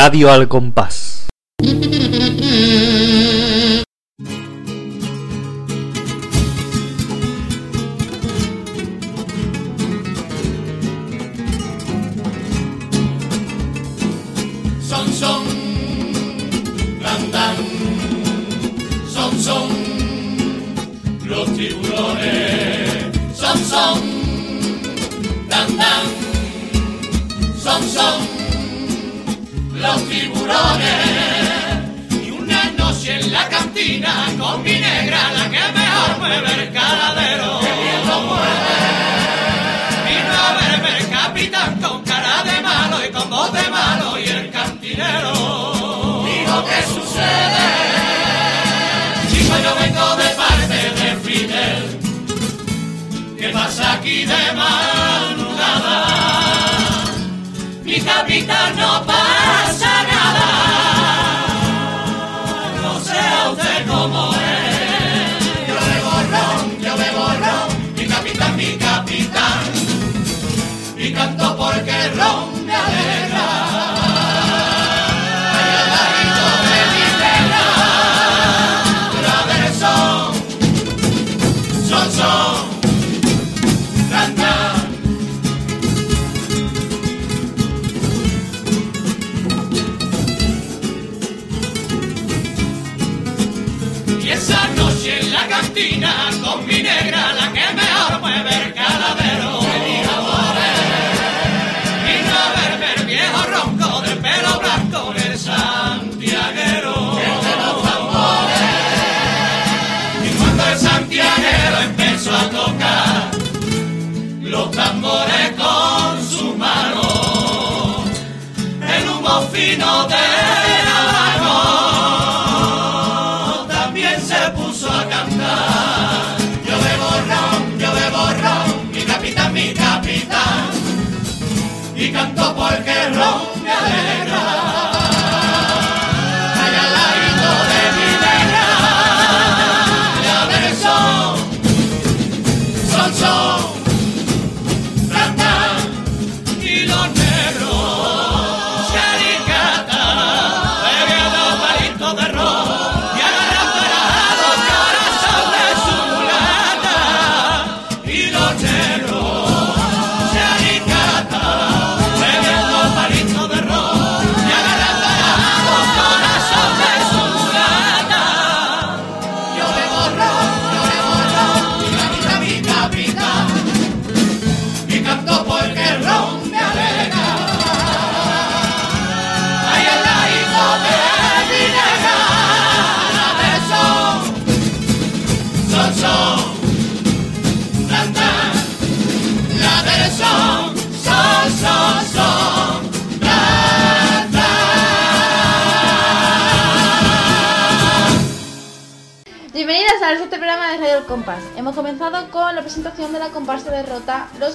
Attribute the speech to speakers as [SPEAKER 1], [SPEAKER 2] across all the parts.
[SPEAKER 1] Radio al Compás.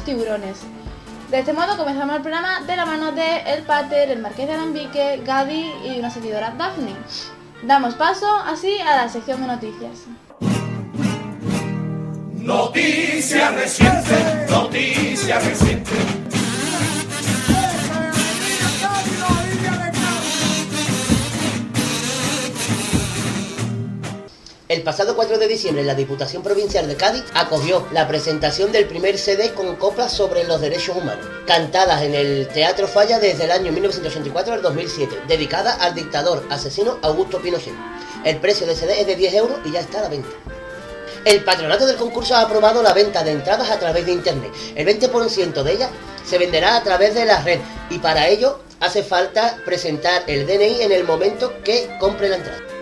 [SPEAKER 2] Tiburones. De
[SPEAKER 3] este modo comenzamos el programa de la mano de El Pater, el Marqués de Alambique, Gadi y una seguidora Daphne. Damos paso así a la sección de noticias.
[SPEAKER 2] Noticia reciente, noticia reciente.
[SPEAKER 4] El pasado 4 de diciembre la Diputación Provincial de Cádiz acogió la presentación del primer CD con coplas sobre los derechos humanos, cantadas en el Teatro Falla desde el año 1984 al 2007, dedicada al dictador asesino Augusto Pinochet. El precio de CD es de 10 euros y ya está a la venta. El patronato del concurso ha aprobado la venta de entradas a través de internet. El 20% de ellas se venderá a través de la red y para ello hace falta presentar el DNI en el momento que compre la entrada.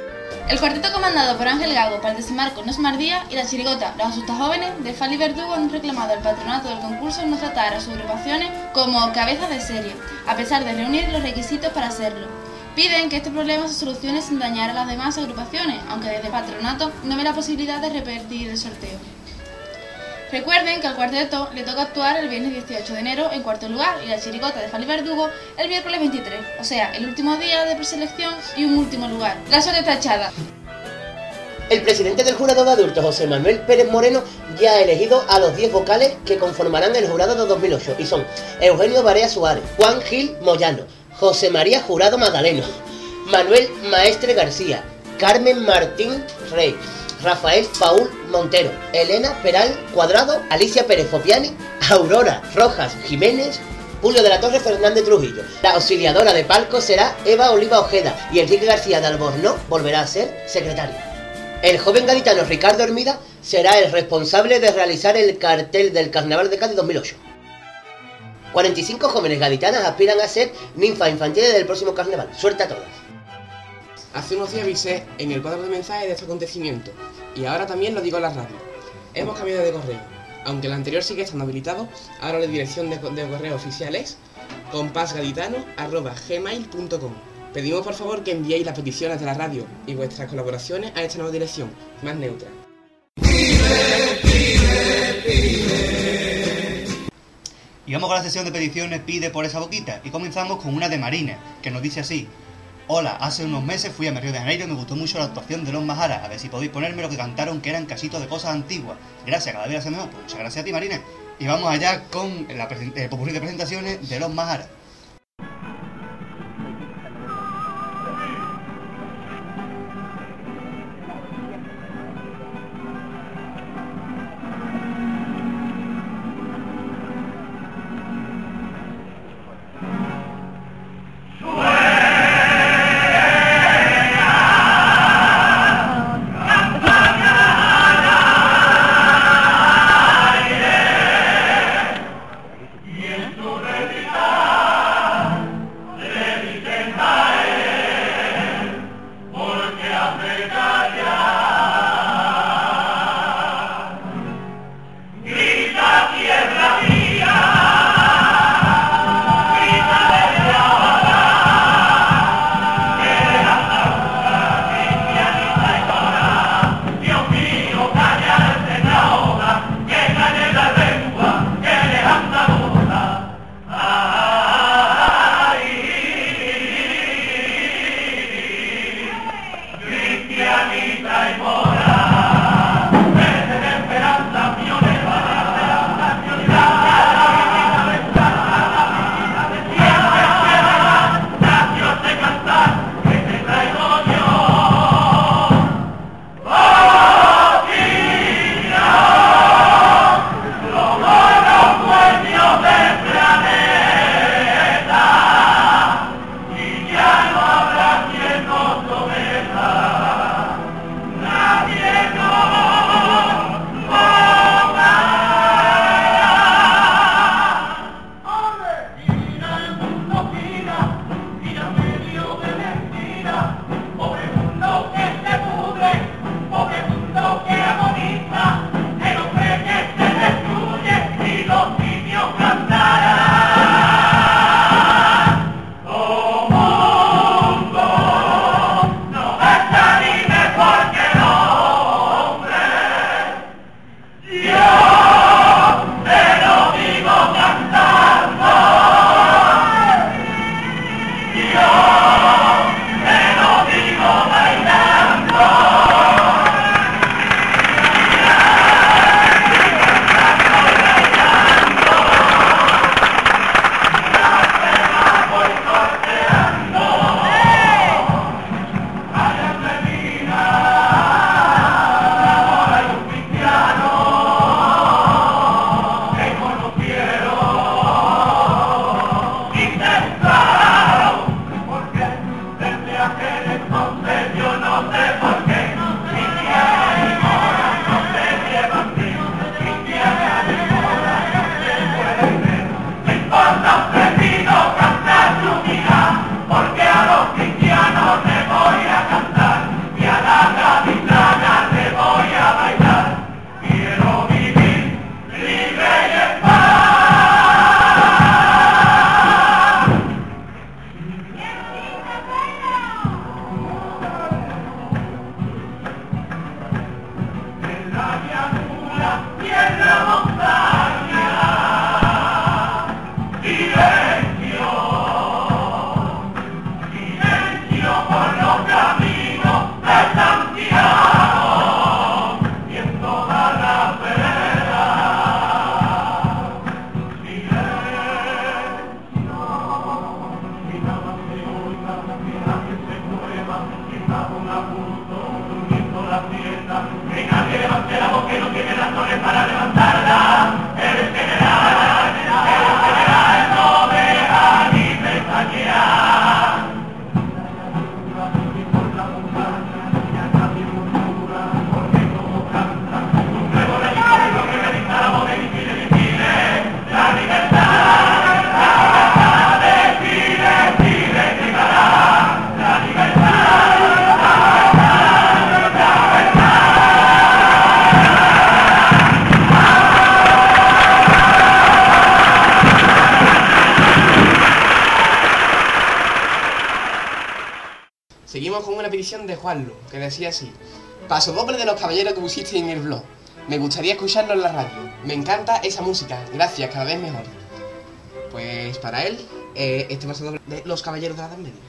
[SPEAKER 3] El cuarteto comandado por Ángel Gago, Marco No Mardía y la chirigota Los Asustas Jóvenes de Fali Verdugo han reclamado al patronato del concurso no tratar a sus agrupaciones como cabezas de serie, a pesar de reunir los requisitos para hacerlo. Piden que este problema se solucione sin dañar a las demás agrupaciones, aunque desde patronato no ve la posibilidad de repetir el sorteo. Recuerden que al cuarteto le toca actuar el viernes 18 de enero en cuarto lugar y la chirigota de Fali Verdugo el miércoles 23, o sea, el último día de preselección y un último lugar. La suerte está echada.
[SPEAKER 4] El presidente del jurado de adultos, José Manuel Pérez Moreno, ya ha elegido a los 10 vocales que conformarán el jurado de 2008 y son Eugenio Barea Suárez, Juan Gil Moyano, José María Jurado Magdaleno, Manuel Maestre García, Carmen Martín Rey, Rafael Paul Montero, Elena Peral Cuadrado, Alicia Pérez Fopiani, Aurora Rojas Jiménez, Julio de la Torre Fernández Trujillo. La auxiliadora de palco será Eva Oliva Ojeda y Enrique García de Albornoz volverá a ser secretario. El joven gaditano Ricardo Hermida será el responsable de realizar el cartel del Carnaval de Cádiz 2008. 45 jóvenes gaditanas aspiran a ser ninfas infantiles del próximo carnaval. Suerte a todas.
[SPEAKER 5] Hace unos días avisé en el cuadro de mensajes de este acontecimiento y ahora también lo digo en la radio. Hemos cambiado de correo. Aunque el anterior sigue estando habilitado, ahora la dirección de, de correo oficial es compasgaditano.gmail.com Pedimos por favor que enviéis las peticiones de la radio y vuestras colaboraciones a esta nueva dirección, más neutra.
[SPEAKER 6] Y vamos con la sesión de peticiones Pide por esa boquita y comenzamos con una de Marina, que nos dice así. Hola, hace unos meses fui a Río de Janeiro y me gustó mucho la actuación de los Maharas. A ver si podéis ponerme lo que cantaron que eran casitos de cosas antiguas. Gracias, cada vez se mejor. Pues muchas gracias a ti, Marina. Y vamos allá con la el popurrí de presentaciones de los Maharas.
[SPEAKER 5] Yeah. Juanlu, que decía así. Paso de los caballeros que pusiste en el blog. Me gustaría escucharlo en la radio. Me encanta esa música. Gracias, cada vez mejor. Pues para él, eh, este paso doble de los caballeros de la Edad Media.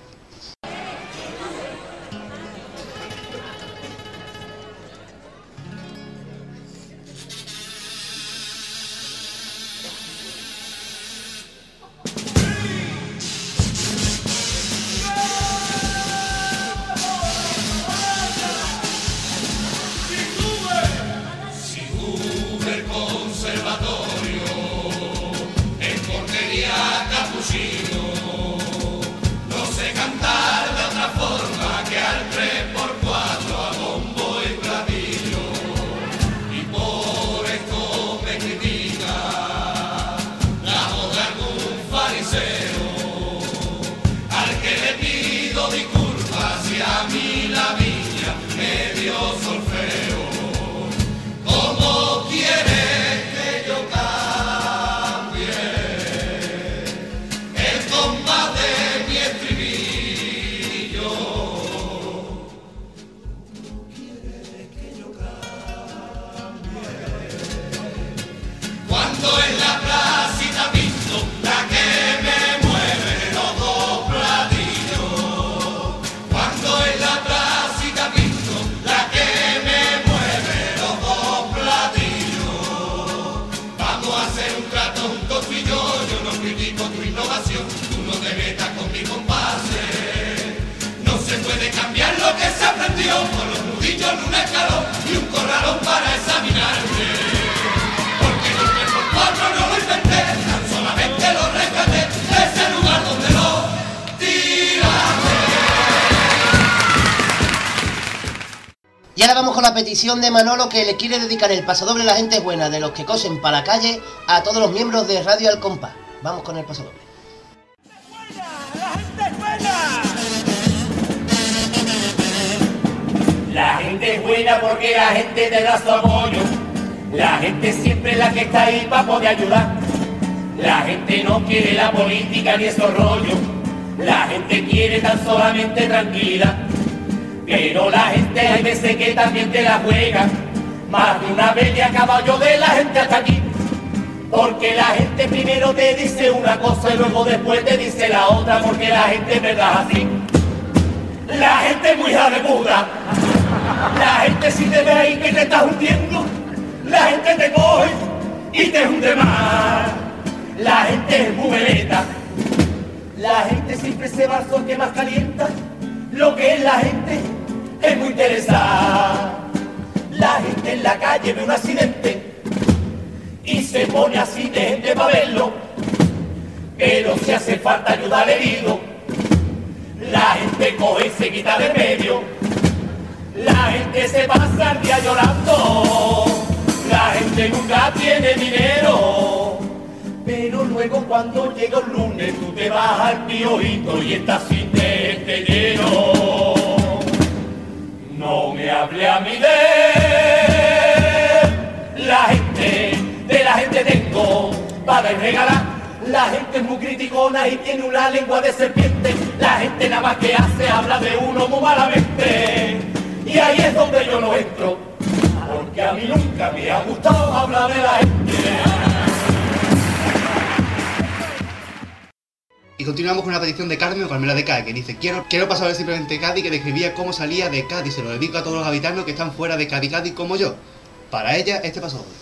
[SPEAKER 4] Vamos con la petición de Manolo que le quiere dedicar el pasodoble a la gente buena de los que cosen para la calle a todos los miembros de Radio Al Compás. Vamos con el pasodoble.
[SPEAKER 1] La gente es buena porque la gente te da su apoyo. La gente siempre es la que está ahí para poder ayudar. La gente no quiere la política ni esos rollos. La gente quiere tan solamente tranquilidad. Pero la gente hay veces que también te la juega. Más de una vez le acabo yo de la gente hasta aquí. Porque la gente primero te dice una cosa y luego después te dice la otra. Porque la gente es verdad así. La gente es muy hija de puta. La gente si te ve ahí que te estás hundiendo, la gente te coge y te hunde más. La gente es muy veleta. La gente siempre se va al sol que más calienta. Lo que es la gente es muy interesada. La gente en la calle ve un accidente y se pone así de gente para verlo. Pero si hace falta ayudar al herido, la gente coge y se quita de medio. La gente se pasa el día llorando, la gente nunca tiene dinero. Pero luego cuando llega el lunes tú te vas al piojito y estás sin este a mí de la gente, de la gente tengo para regalar. La gente es muy criticona y tiene una lengua de serpiente. La gente nada más que hace habla de uno muy malamente. Y ahí es donde yo no entro, porque a mí nunca me ha gustado hablar de la gente.
[SPEAKER 6] Y continuamos con una petición de Carmen o Carmela de Cádiz, que dice, quiero, quiero pasar simplemente Cádiz, que describía cómo salía de Cádiz. Se lo dedico a todos los habitantes que están fuera de Cádiz, Cádiz como yo. Para ella, este paso doble.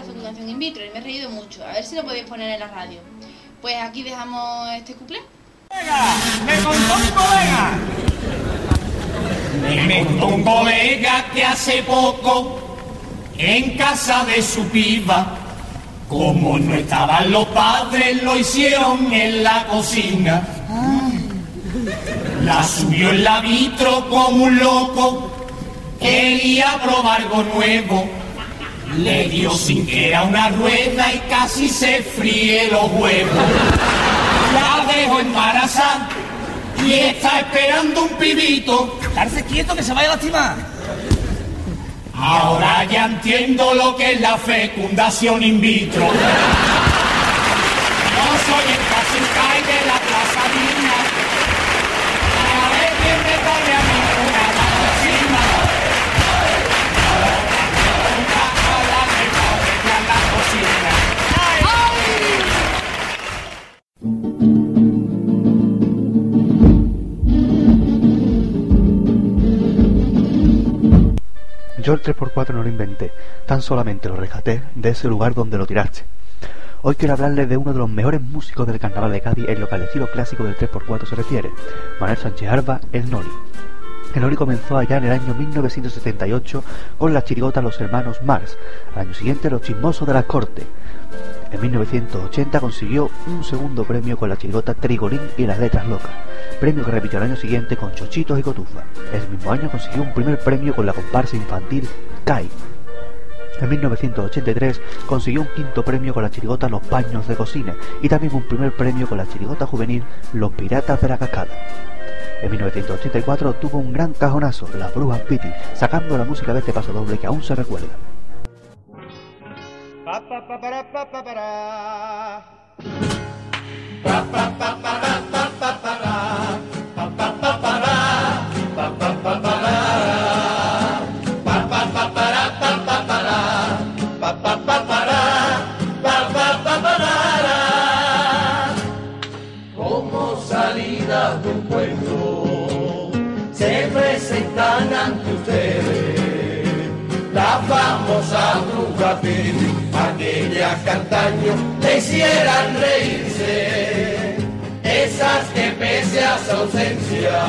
[SPEAKER 3] De la fecundación in vitro y me he reído mucho, a ver si lo podéis poner en la radio. Pues aquí dejamos este cuplé.
[SPEAKER 1] Me contó un colega. Me contó un colega que hace poco, en casa de su piba, como no estaban los padres, lo hicieron en la cocina. La subió en la vitro como un loco, quería probar algo nuevo. Le dio sin que era una rueda y casi se fríe los huevos. La dejo embarazada y está esperando un pibito.
[SPEAKER 7] Darse quieto que se vaya a lastimar.
[SPEAKER 1] Ahora ya entiendo lo que es la fecundación in vitro. No soy el Casucay de la Plaza
[SPEAKER 8] Yo el 3x4 no lo inventé, tan solamente lo rescaté de ese lugar donde lo tiraste. Hoy quiero hablarles de uno de los mejores músicos del carnaval de Cádiz en lo que al estilo clásico del 3x4 se refiere, Manuel Sánchez Alba, el Noli. El Noli comenzó allá en el año 1978 con la chirigota Los Hermanos Mars, al año siguiente Los Chismosos de la Corte. En 1980 consiguió un segundo premio con la chirigota Trigolín y las Letras Locas, premio que repitió el año siguiente con Chochitos y Cotufa. Ese mismo año consiguió un primer premio con la comparsa infantil Kai. En 1983 consiguió un quinto premio con la chirigota Los Paños de Cocina y también un primer premio con la chirigota juvenil Los Piratas de la Cascada. En 1984 tuvo un gran cajonazo, Las Brujas Piti, sacando la música de este paso doble que aún se recuerda.
[SPEAKER 1] Como salida de un cuento se presentan ante ustedes la famosa bruja Pili, aquellas que antaño le hicieran reírse, esas que pese a su ausencia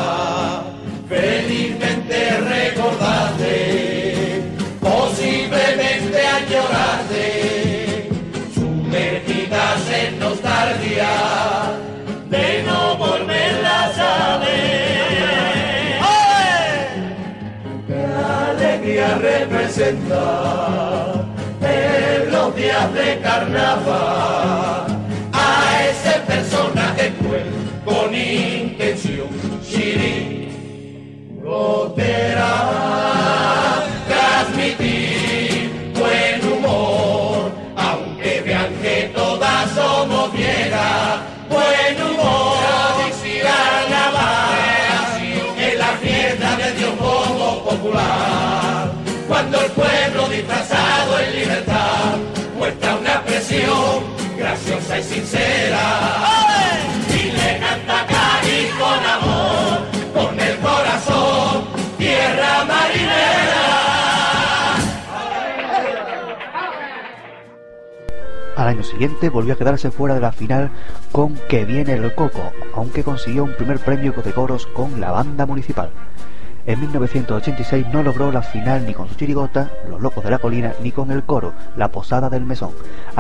[SPEAKER 1] felizmente recordaste, posiblemente añoraste, sumergidas en nostalgia de no volverlas a ver. ¡Qué alegría representa de carnaval graciosa y sincera y le canta Cádiz con amor con el corazón tierra marinera.
[SPEAKER 8] Al año siguiente volvió a quedarse fuera de la final con Que viene el coco, aunque consiguió un primer premio de coros con la banda municipal. En 1986 no logró la final ni con su chirigota, Los Locos de la Colina, ni con el coro, La Posada del Mesón.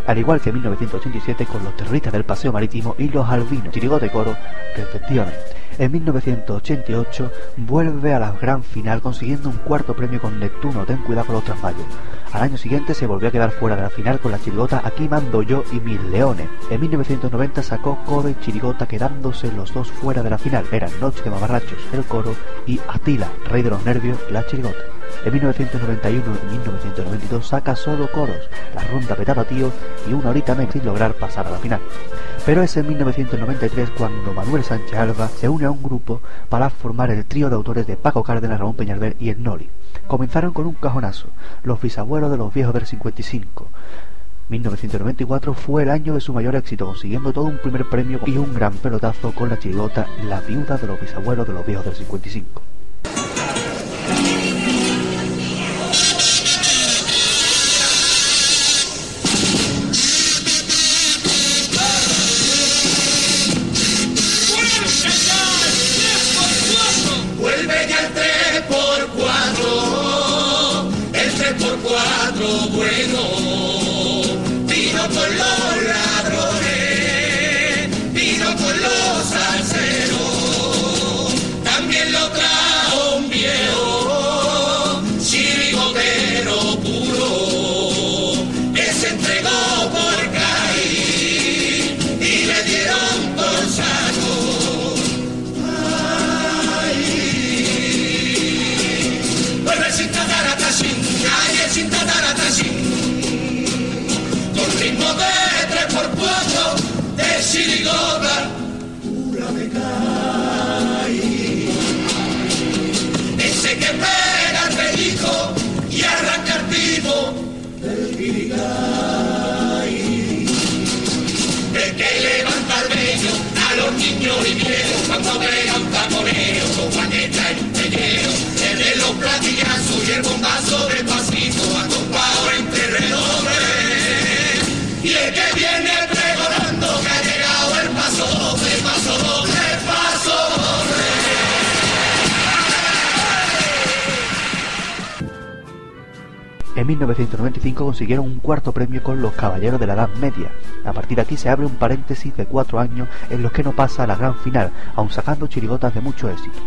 [SPEAKER 8] Al igual que en 1987 con los terroristas del Paseo Marítimo y los Albinos, chirigota coro, respectivamente. En 1988 vuelve a la gran final consiguiendo un cuarto premio con Neptuno, Ten cuidado con los trasmayos. Al año siguiente se volvió a quedar fuera de la final con la chirigota Aquí mando yo y mis leones. En 1990 sacó coro y chirigota quedándose los dos fuera de la final. Eran Noche de Mamarrachos, el coro, y Atila, rey de los nervios, la chirigota. En 1991 y 1992 saca solo coros, la ronda petaba tío y una horita menos sin lograr pasar a la final. Pero es en 1993 cuando Manuel Sánchez Alba se une a un grupo para formar el trío de autores de Paco Cárdenas, Ramón Peñalver y el Noli. Comenzaron con un cajonazo, los bisabuelos de los viejos del 55. 1994 fue el año de su mayor éxito, consiguiendo todo un primer premio y un gran pelotazo con la chirigota La viuda de los bisabuelos de los viejos del 55.
[SPEAKER 1] Ritmo de tres por cuatro, de chirigota, pura me cae. Ese que pega el pellizco y arranca el tipo del guirigay. El que levanta el vello a los niños y viejos cuando vea un taconero con paqueta en un pellero. El de los platillas y el bombazo del
[SPEAKER 8] En 1995 consiguieron un cuarto premio con Los Caballeros de la Edad Media. A partir de aquí se abre un paréntesis de cuatro años en los que no pasa a la gran final, aun sacando chirigotas de mucho éxito.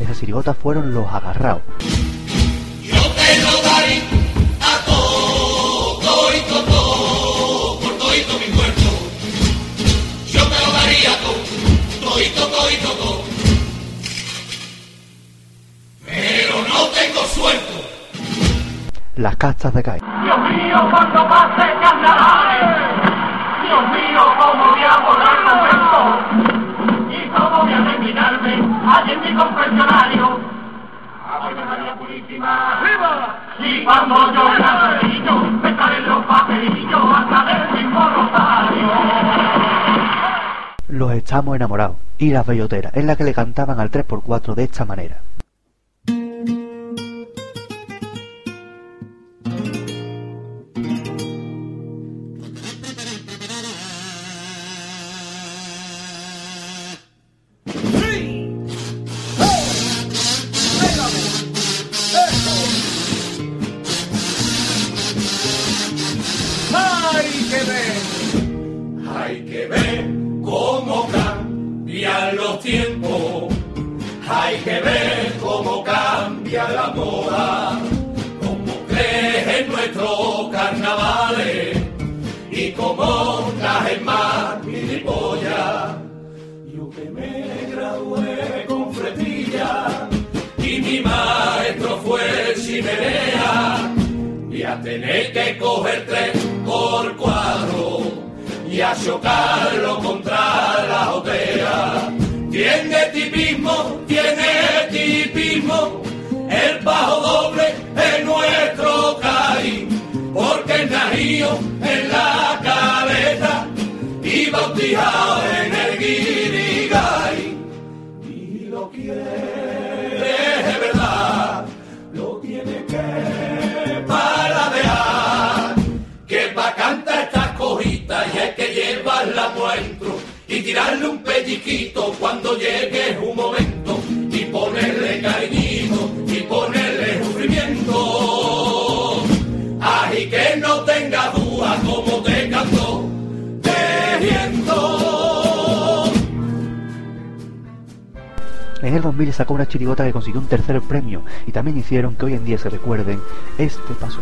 [SPEAKER 8] Esas chirigotas fueron Los Agarraos, Las Castas de Cádiz,
[SPEAKER 9] Dios mío, cuando pase carnavales. Dios mío, cómo voy a borrar momentos. Y cómo voy a terminarme allí en mi confesionario. Ave María Purísima. ¡Viva! Y cuando yo era niño, me salen los papelillos a través del mismo rosario.
[SPEAKER 8] Los Estamos Enamorados y Las Belloteras, en la que le cantaban al 3x4 de esta manera.
[SPEAKER 1] Cambian los tiempos. Hay que ver cómo cambia la moda, cómo crece nuestros carnavales y cómo traje más gilipollas. Yo que me gradué con fretilla y mi maestro fue chimenea. Y a tener que coger tres por cuatro y a chocarlo contra la jotea. Tiene tipismo, tiene tipismo, el bajo doble es nuestro caí, porque nació en la cabeza y bautizado en el guirigay. Tirarle un pellizquito cuando llegue un momento y ponerle cariñito y ponerle sufrimiento. Ay, que no tenga duda como te cantó tejiendo.
[SPEAKER 8] En el 2000 sacó una chirigota que consiguió un tercer premio y también hicieron que hoy en día se recuerden este paso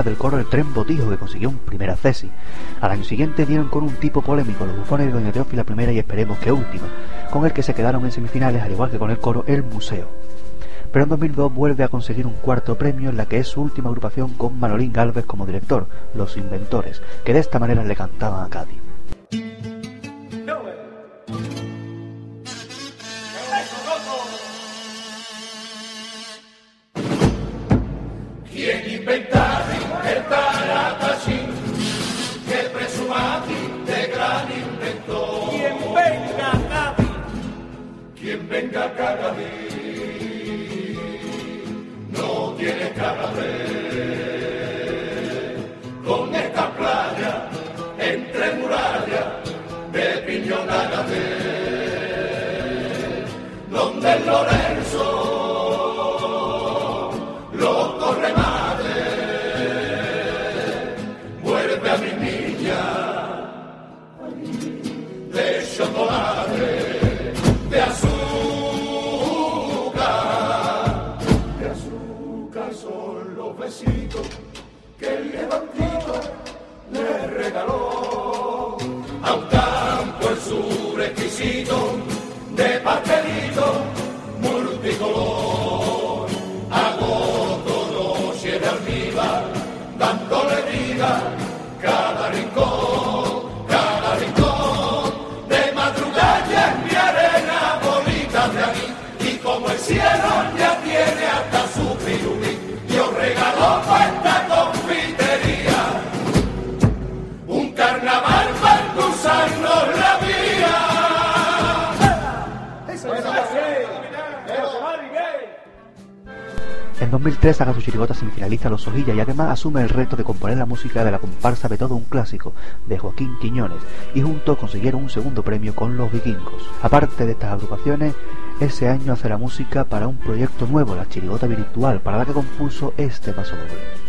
[SPEAKER 1] del
[SPEAKER 8] coro El Tren Botijo, que consiguió un primer acceso. Al año siguiente dieron con un tipo polémico, los bufones de Doña Teófila I y esperemos que última, con el que se quedaron en semifinales, al igual que con el coro El Museo. Pero en 2002 vuelve a conseguir un cuarto premio en la que es su última agrupación con Manolín Galvez como director, Los Inventores, que de esta manera le cantaban a Cádiz.
[SPEAKER 1] ¿Quién venga a Cádiz? No tiene cara de con esta playa entre murallas de piñonada de donde Lorenzo de pastelito multicolor. Agosto noche de almíbar dándole vida cada rincón
[SPEAKER 8] 2003 saca su chirigota semifinalista Los Ojillas y además asume el reto de componer la música de la comparsa de todo un clásico de Joaquín Quiñones y juntos consiguieron un segundo premio con Los Vikingos. Aparte de estas agrupaciones, ese año hace la música para un proyecto nuevo, la chirigota virtual, para la que compuso este paso doble.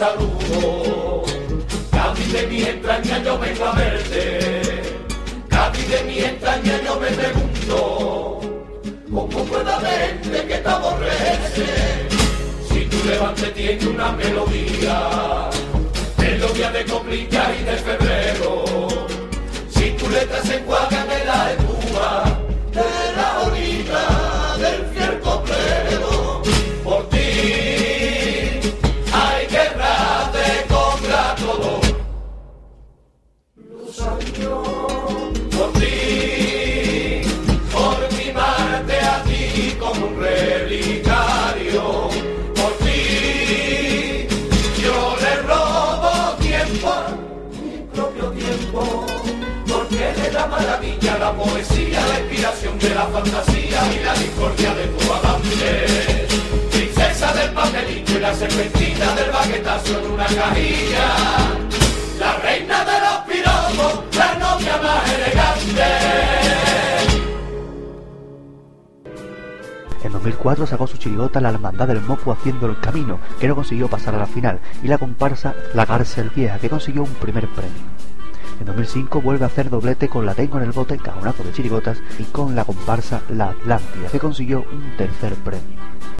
[SPEAKER 1] Saludo. Cádiz de mi entraña yo vengo a verte. Cádiz de mi entraña yo me pregunto. ¿Cómo puede haberte que te aborrece? Si tu levante tiene una melodía, melodía de coplilla y de febrero. Si tu letra se encuadra en la espuma Da maravilla la poesía, la inspiración de la fantasía y la discordia de tu avance. Princesa del papelito y la serpentina del baguetazo en una cajilla. La reina de los piropos, la novia más elegante.
[SPEAKER 8] En 2004 sacó su chirigota La Hermandad del Moco haciendo el camino, que no consiguió pasar a la final, y la comparsa La Cárcel Vieja, que consiguió un primer premio. En 2005 vuelve a hacer doblete con La Tengo en el Bote, cajonazo de chirigotas, y con la comparsa La Atlántida, que consiguió un tercer premio.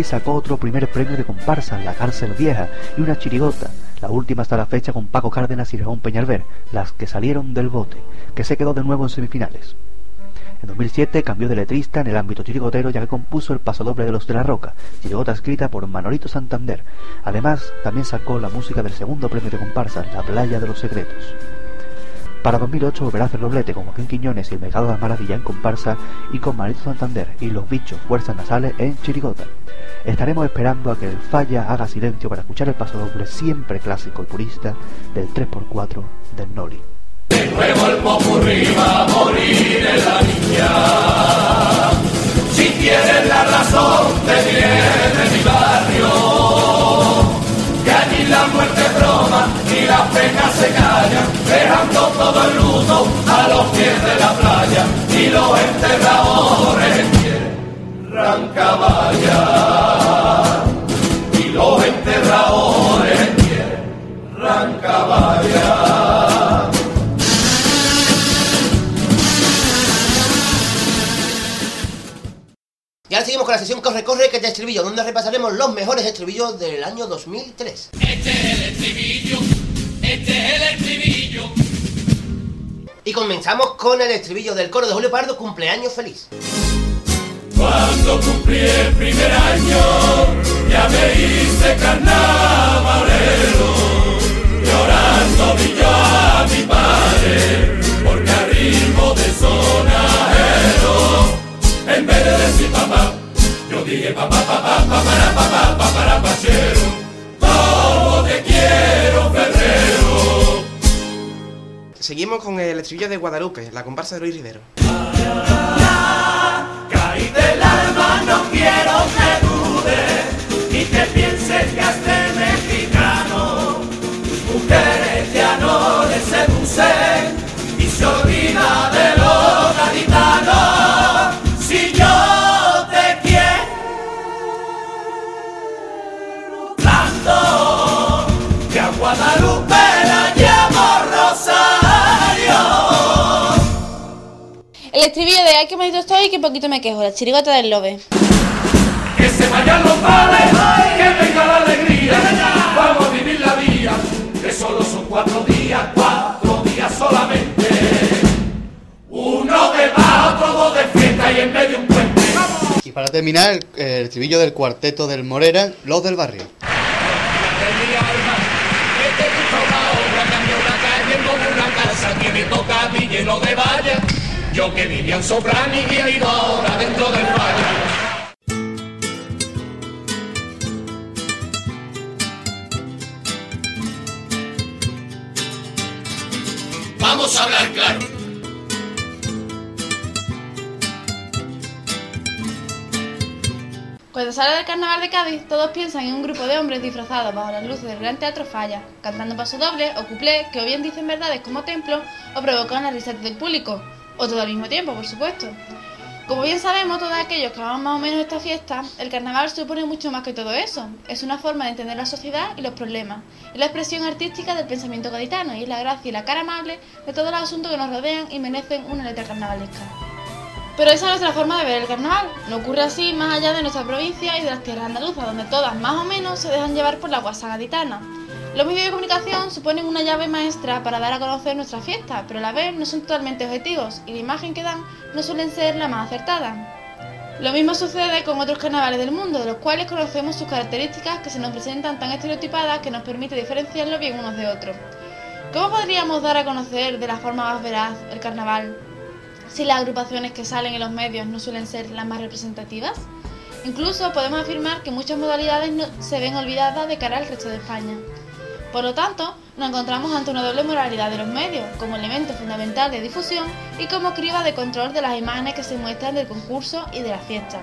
[SPEAKER 8] En 2006 sacó otro primer premio de comparsa, La Cárcel Vieja, y una chirigota, la última hasta la fecha con Paco Cárdenas y Ramón Peñalver, las que salieron del bote, que se quedó de nuevo en semifinales. En 2007 cambió de letrista en el ámbito chirigotero ya que compuso el pasodoble de los de la Roca, chirigota escrita por Manolito Santander. Además, también sacó la música del segundo premio de comparsa, La Playa de los Secretos. Para 2008 volverá a hacer doblete con Joaquín Quiñones y el Mercado de las Maravillas en comparsa y con Manolito Santander y Los Bichos Fuerzas Nasales en chirigota. Estaremos esperando a que el falla haga silencio para escuchar el pasodoble siempre clásico y purista del 3x4 del Noli.
[SPEAKER 1] Luego el popurrí va a morir en la niña. Si tienes la razón, te viene mi barrio. Penas se callan, dejando todo el luto a los pies de la playa. Y los enterradores en tierra caballa. Y los enterradores en tierra caballa.
[SPEAKER 4] Y ahora seguimos con la sesión Corre Corre que es de estribillo, donde repasaremos los mejores estribillos del año 2003.
[SPEAKER 1] Este es el estribillo, este es el estribillo.
[SPEAKER 4] Y comenzamos con el estribillo del coro de Julio Pardo, cumpleaños feliz.
[SPEAKER 1] Cuando cumplí el primer año, ya me hice carnavalero, llorando vi yo a mi padre, porque a ritmo de sonajero, en vez de decir papá, yo dije papá, papá, papá, papá, papá, para pachero, como
[SPEAKER 5] Seguimos con el estribillo de Guadalupe, la comparsa de Luis Rivero.
[SPEAKER 1] Caí del alma, no quiero que dudes ni te pienses que este mexicano tus mujeres ya no le seducen y se olvida de los gaditanos. Si yo te quiero tanto que a Guadalupe
[SPEAKER 3] El estribillo de Ay, qué maldito estoy y qué poquito me quejo, la chirigota del lobe.
[SPEAKER 1] Que se vayan los males, que venga la alegría. Vamos a vivir la vida, que solo son cuatro días, cuatro días solamente. Uno de paz, otro dos de fiesta y en medio un puente.
[SPEAKER 6] Y para terminar, el, el estribillo del cuarteto del Morera, Los del Barrio.
[SPEAKER 1] De mi alma, que te gusta una obra, cambia una calle como una casa, tiene tocado y lleno de vallas. Yo que vivía en Soprano y he ahora dentro del valle. Vamos a hablar claro.
[SPEAKER 3] Cuando sale del carnaval de Cádiz, todos piensan en un grupo de hombres disfrazados bajo las luces del Gran Teatro Falla, cantando pasodobles o cuplés que o bien dicen verdades como templo o provocan la risa del público, o todo al mismo tiempo, por supuesto. Como bien sabemos todos aquellos que amamos más o menos esta fiesta, el carnaval supone mucho más que todo eso. Es una forma de entender la sociedad y los problemas. Es la expresión artística del pensamiento gaditano y es la gracia y la cara amable de todos los asuntos que nos rodean y merecen una letra carnavalesca. Pero esa es nuestra forma de ver el carnaval. No ocurre así más allá de nuestra provincia y de las tierras andaluzas, donde todas más o menos se dejan llevar por la guasa gaditana. Los medios de comunicación suponen una llave maestra para dar a conocer nuestra fiesta, pero a la vez no son totalmente objetivos y la imagen que dan no suelen ser la más acertada. Lo mismo sucede con otros carnavales del mundo, de los cuales conocemos sus características que se nos presentan tan estereotipadas que nos permite diferenciarlo bien unos de otros. ¿Cómo podríamos dar a conocer de la forma más veraz el carnaval si las agrupaciones que salen en los medios no suelen ser las más representativas? Incluso podemos afirmar que muchas modalidades no- se ven olvidadas de cara al resto de España. Por lo tanto, nos encontramos ante una doble moralidad de los medios, como elemento fundamental de difusión y como criba de control de las imágenes que se muestran del concurso y de la fiesta.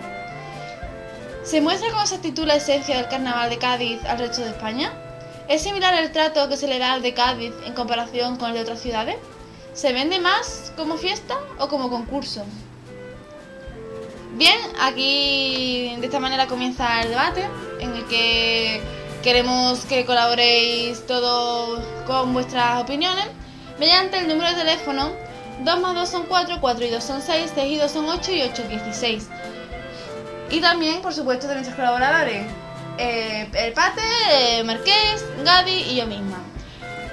[SPEAKER 3] ¿Se muestra con exactitud la esencia del carnaval de Cádiz al resto de España? ¿Es similar el trato que se le da al de Cádiz en comparación con el de otras ciudades? ¿Se vende más como fiesta o como concurso? Bien, aquí de esta manera comienza el debate en el que queremos que colaboréis todos con vuestras opiniones mediante el número de teléfono 2 más 2 son 4, 4 y 2 son 6, 6 y 2 son 8 y 8 16. Y también, por supuesto, de nuestros colaboradores, eh, el Pate, eh, Marqués, Gadi y yo misma.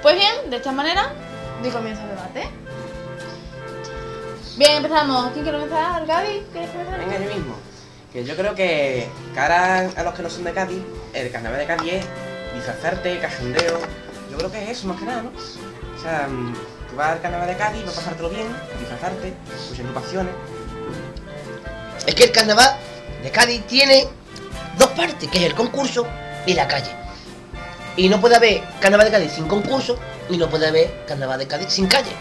[SPEAKER 3] Pues bien, de esta manera, doy comienzo al debate. Bien, empezamos. ¿Quién quiere empezar? ¿Gadi? ¿Quieres comenzar?
[SPEAKER 5] Venga, yo mismo. Que yo creo que, cara a los que no son de Cádiz, el carnaval de Cádiz es disfrazarte, cachondeo. Yo creo que es eso más que nada, ¿no? O sea, mm, tú vas al carnaval de Cádiz, vas a pasártelo bien, disfrazarte, escuchar pasiones.
[SPEAKER 4] Es que el carnaval de Cádiz tiene dos partes, que es el concurso y la calle. Y no puede haber carnaval de Cádiz sin concurso y no puede haber carnaval de Cádiz sin calle.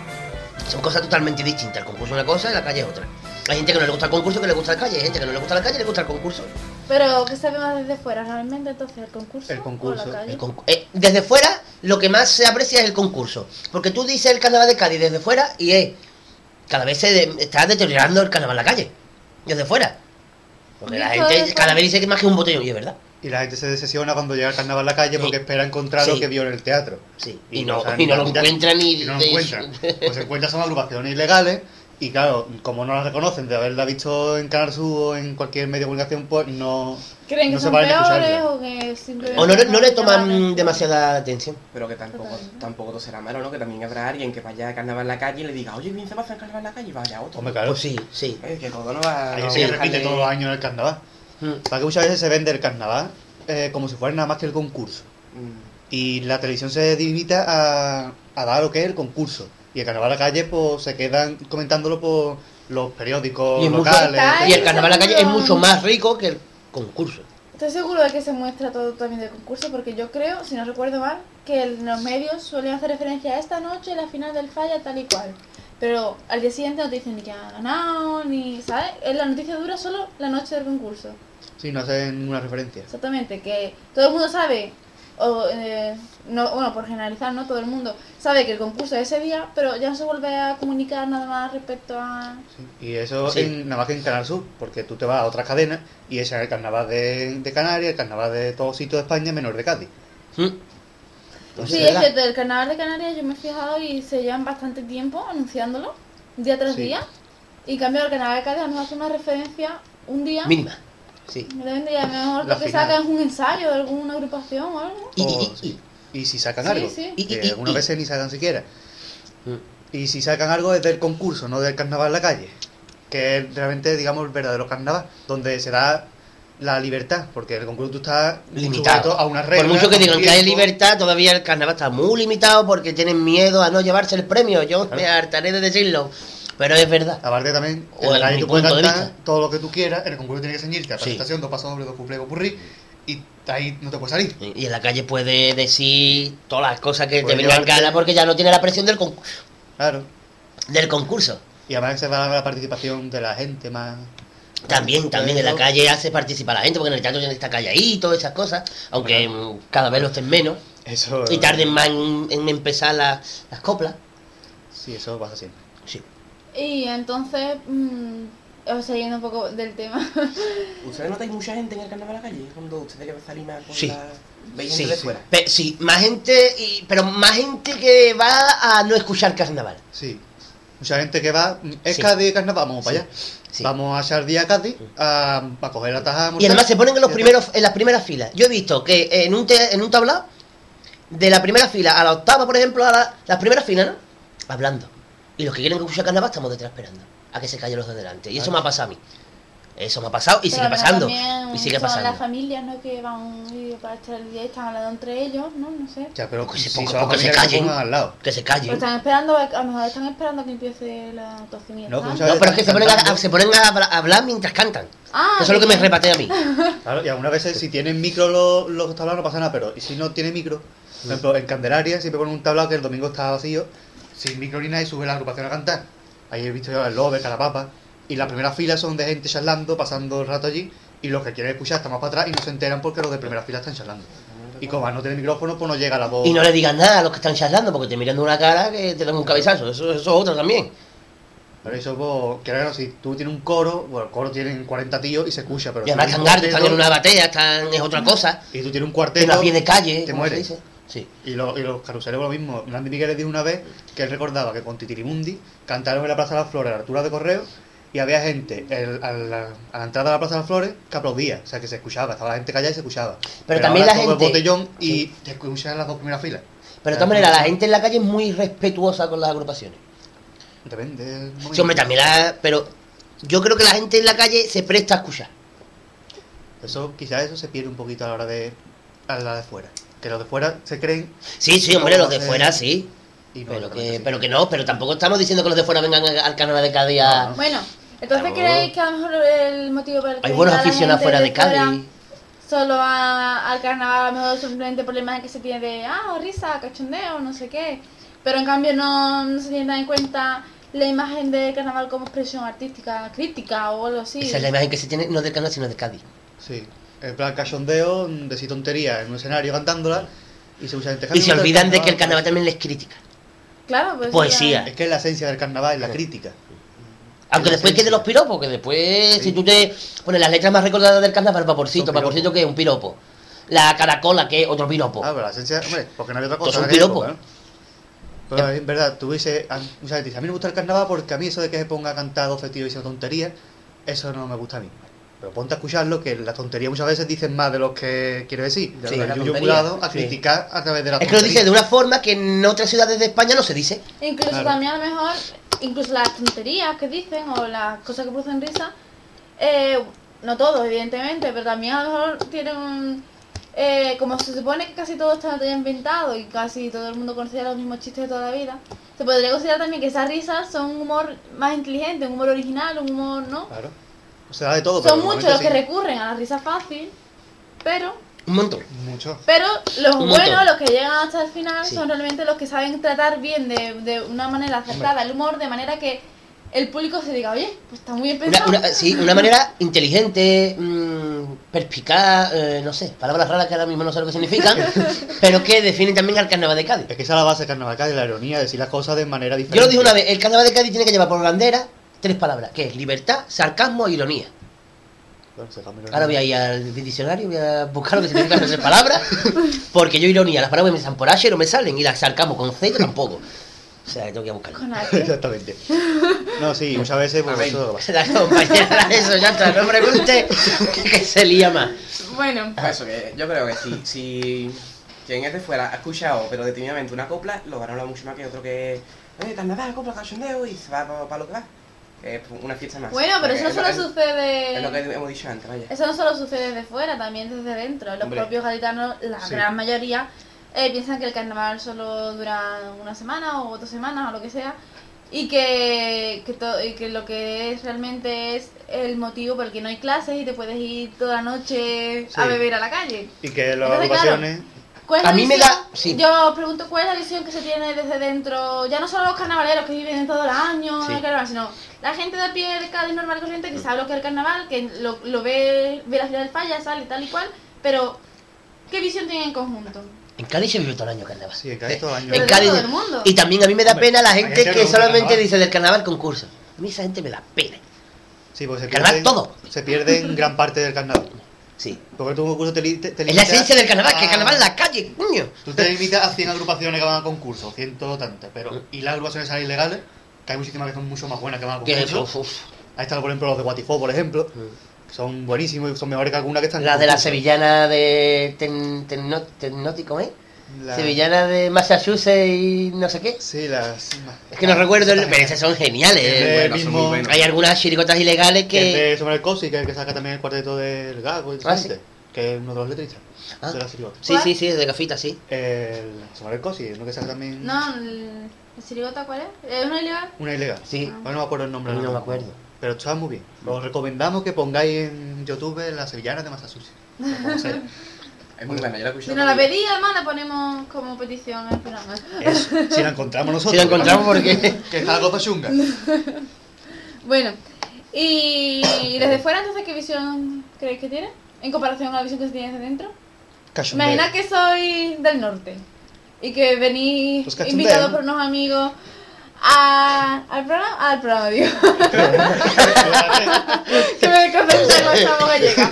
[SPEAKER 4] Son cosas totalmente distintas. El concurso es una cosa y la calle es otra. Hay gente que no le gusta el concurso que le gusta la calle. Hay gente que no le gusta la calle y le gusta el concurso.
[SPEAKER 3] Pero que se ve más desde fuera, realmente, entonces, el concurso.
[SPEAKER 6] El concurso,
[SPEAKER 3] o la calle?
[SPEAKER 4] El concu- eh, desde fuera, lo que más se aprecia es el concurso. Porque tú dices el carnaval de Cádiz desde fuera y es. Cada vez se de- está deteriorando el carnaval en la calle. Desde fuera. Porque la gente cada vez dice que es más que un botellón, y es verdad.
[SPEAKER 6] Y la gente se decepciona cuando llega el carnaval a la calle porque
[SPEAKER 4] Sí.
[SPEAKER 6] espera encontrar lo
[SPEAKER 4] Sí.
[SPEAKER 6] que vio en el teatro.
[SPEAKER 4] Sí.
[SPEAKER 6] Y
[SPEAKER 4] Y,
[SPEAKER 6] no
[SPEAKER 4] no,
[SPEAKER 6] saben
[SPEAKER 4] y no lo encuentran ni.
[SPEAKER 6] Y no lo encuentran. Pues se encuentran son agrupaciones ilegales y claro, como no las reconocen de haberla visto en Canal Sur o en cualquier medio de comunicación, pues no,
[SPEAKER 3] ¿Creen que
[SPEAKER 6] no se
[SPEAKER 3] son
[SPEAKER 6] a
[SPEAKER 3] peores o que simplemente.
[SPEAKER 4] O no, le- no le toman demasiada atención.
[SPEAKER 5] Pero que tampoco,
[SPEAKER 3] Totalmente.
[SPEAKER 5] tampoco todo será malo, ¿no? Que también habrá alguien que vaya a carnaval en la calle y le diga, oye, bien se pasa el carnaval en la calle y vaya otro.
[SPEAKER 6] Hombre, claro.
[SPEAKER 4] Pues sí, sí.
[SPEAKER 5] Eh, que todo no va
[SPEAKER 6] Hay
[SPEAKER 5] no
[SPEAKER 6] que
[SPEAKER 5] va a
[SPEAKER 6] repite todos los años el carnaval.
[SPEAKER 4] Mm.
[SPEAKER 6] Para que muchas veces se vende el carnaval eh, como si fuera nada más que el concurso.
[SPEAKER 5] Mm.
[SPEAKER 6] Y la televisión se limita a, a dar lo que es el concurso. Y el carnaval a la calle, pues se quedan comentándolo por los periódicos
[SPEAKER 4] Y, es mucho-
[SPEAKER 6] locales.
[SPEAKER 4] Y el carnaval en la calle es mucho más rico que el concurso.
[SPEAKER 3] Estoy seguro de que se muestra todo también del concurso porque yo creo, si no recuerdo mal, que en los medios suelen hacer referencia a esta noche, la final del falla, tal y cual. Pero al día siguiente no te dicen ni que ha ganado, ni, ¿sabes? La noticia dura solo la noche del concurso.
[SPEAKER 6] Sí, no hacen ninguna referencia.
[SPEAKER 3] Exactamente, que todo el mundo sabe, o eh, no, bueno, por generalizar, no todo el mundo sabe que el concurso es ese día, pero ya no se vuelve a comunicar nada más respecto a...
[SPEAKER 6] Sí, Y eso
[SPEAKER 4] Sí.
[SPEAKER 6] en, nada más que en Canal Sur, porque tú te vas a otras cadenas y ese es el carnaval de, de Canarias, el carnaval de todos sitios de España, menos el de Cádiz.
[SPEAKER 4] Mm.
[SPEAKER 3] Sí,
[SPEAKER 4] Entonces,
[SPEAKER 3] es
[SPEAKER 4] ¿verdad?
[SPEAKER 3] cierto, el carnaval de Canarias yo me he fijado y se llevan bastante tiempo anunciándolo, día tras
[SPEAKER 6] Sí.
[SPEAKER 3] día. Y en cambio el carnaval de Cádiz nos hace una referencia un día.
[SPEAKER 4] Mínima. Sí.
[SPEAKER 3] Me deben de a lo mejor lo que sacan es un ensayo de alguna agrupación o algo.
[SPEAKER 4] Y,
[SPEAKER 6] O-
[SPEAKER 4] y- y-
[SPEAKER 6] Oh, sí. Y si sacan
[SPEAKER 3] Sí,
[SPEAKER 6] algo,
[SPEAKER 3] sí.
[SPEAKER 4] Y-
[SPEAKER 6] que
[SPEAKER 4] y- y-
[SPEAKER 6] algunas veces ni sacan siquiera.
[SPEAKER 4] Mm.
[SPEAKER 6] Y si sacan algo es del concurso, no del carnaval en la calle. Que es realmente, digamos, el verdadero carnaval, donde se da la libertad, porque el concurso tú estás
[SPEAKER 4] limitado.
[SPEAKER 6] a una regla.
[SPEAKER 4] Por mucho que
[SPEAKER 6] a
[SPEAKER 4] digan que hay libertad, todavía el carnaval está muy limitado porque tienen miedo a no llevarse el premio. Yo me hartaré de decirlo, pero es verdad.
[SPEAKER 6] Aparte también,
[SPEAKER 4] O
[SPEAKER 6] en la
[SPEAKER 4] desde
[SPEAKER 6] calle
[SPEAKER 4] mi
[SPEAKER 6] tú puedes cantar todo lo que tú quieras, en el concurso tienes que ceñirte a
[SPEAKER 4] Sí.
[SPEAKER 6] presentación, dos pasos dobles, dos cuplés, purrí, y ahí no te puedes salir.
[SPEAKER 4] Y en la calle puede decir todas las cosas que
[SPEAKER 6] Puede
[SPEAKER 4] te vengan ganas porque ya no tiene la presión del, con-
[SPEAKER 6] Claro.
[SPEAKER 4] del concurso.
[SPEAKER 6] Y además se va la participación de la gente más...
[SPEAKER 4] También, también en la calle hace participar a la gente porque en el teatro ya está calladito, esas cosas, aunque mm, cada vez lo estén menos
[SPEAKER 6] Eso...
[SPEAKER 4] y tarden más en, en empezar la- las coplas.
[SPEAKER 6] Sí, eso pasa siempre.
[SPEAKER 4] Sí.
[SPEAKER 3] Y entonces, mm, o sea, yendo un poco del tema.
[SPEAKER 5] ¿Ustedes notáis mucha gente en el carnaval de la calle? Cuando ustedes que salir más con
[SPEAKER 4] Sí.
[SPEAKER 5] la... ¿Veis
[SPEAKER 4] Sí,
[SPEAKER 5] de
[SPEAKER 4] sí.
[SPEAKER 5] fuera?
[SPEAKER 4] Pe- sí, más gente, y- pero más gente que va a no escuchar carnaval.
[SPEAKER 6] Sí. Mucha gente que va... ¿Es
[SPEAKER 4] Sí.
[SPEAKER 6] Cádiz carnaval? Vamos para allá.
[SPEAKER 4] Sí.
[SPEAKER 6] Vamos a echar día a Cádiz a, a coger la taja
[SPEAKER 4] Y además se ponen en los primeros, en las primeras filas. Yo he visto que en un te- en un tablado, de la primera fila a la octava, por ejemplo, a la- las primeras filas, ¿no? Hablando. Y los que quieren escuchar carnaval estamos detrás esperando a que se callen los de delante. Y eso me ha pasado a mí. Eso me ha pasado y
[SPEAKER 3] Pero
[SPEAKER 4] sigue pasando.
[SPEAKER 3] también
[SPEAKER 4] Y sigue
[SPEAKER 3] son las
[SPEAKER 4] pasando.
[SPEAKER 3] familias, ¿no? Que van para echar el día y están hablando entre ellos, ¿no? No sé.
[SPEAKER 6] Ya, pero
[SPEAKER 4] Que se ponga-
[SPEAKER 6] son
[SPEAKER 4] porque se
[SPEAKER 6] que
[SPEAKER 4] callen.
[SPEAKER 6] al lado.
[SPEAKER 4] Que se
[SPEAKER 3] Pero
[SPEAKER 4] callen.
[SPEAKER 3] están esperando, a lo mejor están esperando a que empiece la ya
[SPEAKER 6] No,
[SPEAKER 4] pero es que se ponen a, se ponen a habla- a hablar mientras cantan.
[SPEAKER 3] Ah,
[SPEAKER 4] Eso es lo que me
[SPEAKER 3] bien.
[SPEAKER 4] repate a mí.
[SPEAKER 6] Claro, y algunas veces si tienen micro los, los tablados no pasa nada, pero y si no tiene micro, por ejemplo, en Candelaria siempre ponen un tablado que el domingo está vacío, sin micro ni nada y sube la agrupación a cantar. Ahí he visto yo el Lobe, Carapapa, y las primeras filas son de gente charlando, pasando el rato allí, y los que quieren escuchar están más para atrás y no se enteran porque los de primera fila están charlando. Y como no tiene micrófono, pues no llega la voz.
[SPEAKER 4] Y no le digas nada a los que están charlando porque te miran de una cara que te dan un cabezazo. Eso, eso es otra también.
[SPEAKER 6] Pero eso, pues, que claro, si tú tienes un coro, bueno, el coro tienen 40 tíos y se escucha, pero
[SPEAKER 4] Y además están están en una batea, están es otra cosa.
[SPEAKER 6] Y tú tienes un
[SPEAKER 4] Que
[SPEAKER 6] cuarteto.
[SPEAKER 4] no a pie de calle,
[SPEAKER 6] te
[SPEAKER 4] se
[SPEAKER 6] mueres.
[SPEAKER 4] dice. Sí.
[SPEAKER 6] Y, lo- y los caruseles lo mismo. Nandi Miguel dijo una vez que él recordaba que con Titirimundi cantaron en la Plaza de las Flores a la altura de Correo y había gente el- a, la, a la entrada de la Plaza de las Flores que aplaudía, o sea que se escuchaba, estaba la gente callada y se escuchaba.
[SPEAKER 4] también
[SPEAKER 6] ahora
[SPEAKER 4] la gente-
[SPEAKER 6] botellón y
[SPEAKER 4] Sí.
[SPEAKER 6] te escuchas en las dos primeras filas.
[SPEAKER 4] Pero de todas maneras, la gente en la calle es muy respetuosa con las agrupaciones.
[SPEAKER 6] Depende.
[SPEAKER 4] Sí, hombre, también la... Pero yo creo que la gente en la calle se presta a escuchar.
[SPEAKER 6] Eso, quizás eso se pierde un poquito a la hora de a la de fuera. Que los de fuera se creen
[SPEAKER 4] Sí, sí, hombre, los de fuera sí.
[SPEAKER 6] y no,
[SPEAKER 4] Pero que,
[SPEAKER 6] sí.
[SPEAKER 4] pero que no, pero tampoco estamos diciendo que los de fuera vengan al canal de Cádiz a...
[SPEAKER 6] No, no.
[SPEAKER 3] Bueno, entonces
[SPEAKER 4] Claro.
[SPEAKER 3] creéis que a lo mejor el motivo por el que
[SPEAKER 4] Hay buenos aficionados fuera de Cádiz.
[SPEAKER 3] Solo a- al carnaval, a lo mejor simplemente por la imagen que se tiene de, ah, risa, cachondeo, no sé qué. Pero en cambio no, no se tiene en cuenta la imagen del carnaval como expresión artística, crítica o algo así.
[SPEAKER 4] Esa es la imagen que se tiene, no del canal, sino de Cádiz.
[SPEAKER 6] Sí. En plan cachondeo, decir tontería en un escenario cantándola y se usa gente
[SPEAKER 4] Y se olvidan de que el carnaval también les crítica.
[SPEAKER 3] Claro, pues
[SPEAKER 4] Poesía.
[SPEAKER 3] ya-
[SPEAKER 6] Es que la esencia del carnaval es la crítica.
[SPEAKER 4] Aunque después quede los piropos, que después,
[SPEAKER 6] Sí.
[SPEAKER 4] si tú te pones las letras más recordadas del carnaval, vaporcito, vaporcito que es un piropo. La caracola, que es otro piropo.
[SPEAKER 6] Ah, pero la esencia, hombre, porque no había otra
[SPEAKER 4] Todos
[SPEAKER 6] cosa.
[SPEAKER 4] piropos.
[SPEAKER 6] época, ¿no? Pero en verdad, tú dices, a, mucha gente dice, a mí me gusta el carnaval porque a mí eso de que se ponga a cantar dos festivos y diciendo tonterías, eso no me gusta a mí. Pero ponte a escucharlo, que las tonterías muchas veces dicen más de lo que quiero decir.
[SPEAKER 4] Sí, la tontería,
[SPEAKER 6] Murado a
[SPEAKER 4] sí.
[SPEAKER 6] criticar a través de la
[SPEAKER 4] Es que lo dice de una forma que en otras ciudades de España no se dice.
[SPEAKER 3] Incluso
[SPEAKER 6] Claro.
[SPEAKER 3] también a lo mejor, incluso las tonterías que dicen o las cosas que producen risa, eh, no todo, evidentemente, pero también a lo mejor tienen un... eh, como se supone que casi todo está inventado y casi todo el mundo conocía los mismos chistes de toda la vida, se podría considerar también que esas risas son un humor más inteligente, un humor original, un humor, ¿no?
[SPEAKER 6] Claro. O sea, de todo.
[SPEAKER 3] Son muchos los que recurren a la risa fácil, pero
[SPEAKER 4] Un montón.
[SPEAKER 6] Mucho.
[SPEAKER 3] pero los
[SPEAKER 4] Un
[SPEAKER 3] buenos,
[SPEAKER 4] montón.
[SPEAKER 3] los que llegan hasta el final,
[SPEAKER 4] Sí.
[SPEAKER 3] son realmente los que saben tratar bien de, de una manera acertada el humor, de manera que el público se diga, oye, pues está muy bien pensado.
[SPEAKER 4] una- sí, una manera inteligente, mm, perspicaz, eh, no sé, palabras raras que ahora mismo no sé lo que significan, pero que definen también al carnaval de Cádiz.
[SPEAKER 6] Es que esa es la base del carnaval, Cádiz, la ironía, decir las cosas de manera diferente.
[SPEAKER 4] Yo lo dije una vez, el carnaval de Cádiz tiene que llevar por bandera tres palabras, que es libertad, sarcasmo e ironía.
[SPEAKER 6] Se
[SPEAKER 4] Ahora voy a ir al diccionario, voy a buscar lo que significan esas palabras, porque yo ironía, las palabras que me salen por H no me salen, y las sarcasmo con Z tampoco. O sea, tengo que buscarlo.
[SPEAKER 3] Con H.
[SPEAKER 6] Exactamente. No, sí, muchas veces pues,
[SPEAKER 5] A ver.
[SPEAKER 6] eso.
[SPEAKER 4] La compañera, eso ya está, no pregunte que se lía más.
[SPEAKER 3] Bueno,
[SPEAKER 5] Pues eso, que yo creo que si, si quien es de fuera ha escuchado, pero detenidamente una copla, lo van a hablar mucho más que otro que. Oye, carnaval, copla, cachondeo y se va para lo que va. Que es una fiesta más.
[SPEAKER 3] bueno, pero eso no solo
[SPEAKER 5] es-
[SPEAKER 3] sucede...
[SPEAKER 5] Es lo que hemos dicho antes, vaya.
[SPEAKER 3] Eso no solo sucede desde fuera, también desde dentro. Los
[SPEAKER 5] Hombre.
[SPEAKER 3] propios gaditanos, la
[SPEAKER 6] Sí.
[SPEAKER 3] gran mayoría, eh, piensan que el carnaval solo dura una semana o dos semanas o lo que sea. Y que, que, to- y que lo que es realmente es el motivo por el que no hay clases y te puedes ir toda la noche a beber a la calle.
[SPEAKER 6] Y que las
[SPEAKER 3] Entonces, claro,
[SPEAKER 6] agrupaciones.
[SPEAKER 3] ¿Cuál es
[SPEAKER 4] A mí me da- sí.
[SPEAKER 3] Yo os pregunto, ¿cuál es la visión que se tiene desde dentro? Ya no solo los carnavaleros que viven todo el año
[SPEAKER 4] Sí.
[SPEAKER 3] el carnaval, sino la gente de pie de Cádiz normal y corriente que sabe lo que es el carnaval, que lo, lo ve, ve la ciudad del falla, sale tal y cual, pero ¿qué visión tienen en conjunto?
[SPEAKER 4] En Cádiz se vive todo el año carnaval.
[SPEAKER 6] Sí, en Cádiz todo el año.
[SPEAKER 4] En Cádiz.
[SPEAKER 3] todo el mundo.
[SPEAKER 4] Y también a mí me da pena la gente
[SPEAKER 6] gente que
[SPEAKER 4] solamente dice del carnaval concurso. A mí esa gente me da pena.
[SPEAKER 6] Sí, pues se
[SPEAKER 4] Carnaval
[SPEAKER 6] pierden,
[SPEAKER 4] todo.
[SPEAKER 6] se pierden gran parte del carnaval.
[SPEAKER 4] Sí.
[SPEAKER 6] Porque tu concurso te, li- te, te
[SPEAKER 4] Es la esencia del carnaval, que el carnaval es la calle, coño.
[SPEAKER 6] Tú te limitas a 100 agrupaciones que van a concurso, ciento tantas, pero y las agrupaciones salen ilegales, que hay muchísimas que son mucho más buenas que van a concurso. Ahí están, por ejemplo, los de Guatifó, por ejemplo, que son buenísimos y son mejores que algunas que están en
[SPEAKER 4] La de la sevillana de ten, Tenno- Tennótico, ¿eh?
[SPEAKER 6] La-
[SPEAKER 4] Sevillana de Massachusetts y no sé qué.
[SPEAKER 6] Sí, las...
[SPEAKER 4] Es que no recuerdo, el... pero esas son geniales.
[SPEAKER 6] Es
[SPEAKER 4] eh.
[SPEAKER 5] bueno, son
[SPEAKER 6] mismo-
[SPEAKER 5] muy buenos.
[SPEAKER 4] Hay algunas chiricotas ilegales
[SPEAKER 6] que de Somar el Cosi, que es el que saca también el cuarteto del Gago
[SPEAKER 4] Ah,
[SPEAKER 6] gente, que es uno de los letristas
[SPEAKER 4] Ah.
[SPEAKER 6] de la.
[SPEAKER 4] Sí, sí, sí, de gafita, sí.
[SPEAKER 6] El Somar el Cosi, uno que saca también
[SPEAKER 3] No, el, ¿el Sirigota cuál es? ¿Es una ilegal?
[SPEAKER 6] una ilegal.
[SPEAKER 4] Sí.
[SPEAKER 6] Ahora no me acuerdo el nombre.
[SPEAKER 4] No
[SPEAKER 6] ahora
[SPEAKER 4] me acuerdo.
[SPEAKER 6] Pero está muy bien. Os recomendamos que pongáis en YouTube la sevillana de Massachusetts.
[SPEAKER 5] Es muy buena, yo la escuché.
[SPEAKER 3] Si nos la pedís, además la ponemos como petición al programa.
[SPEAKER 6] Eso, si la encontramos nosotros.
[SPEAKER 4] Si la encontramos porque...
[SPEAKER 6] Que está la cosa chunga.
[SPEAKER 3] Bueno, y desde fuera entonces, ¿qué visión creéis que tiene? En comparación a la visión que se tiene desde dentro.
[SPEAKER 6] Cachondeo.
[SPEAKER 3] Imaginad que soy del norte y que venís
[SPEAKER 6] Pues
[SPEAKER 3] invitados por unos amigos a, al programa, al programa, digo. que me desconcentré con esta boca gallega.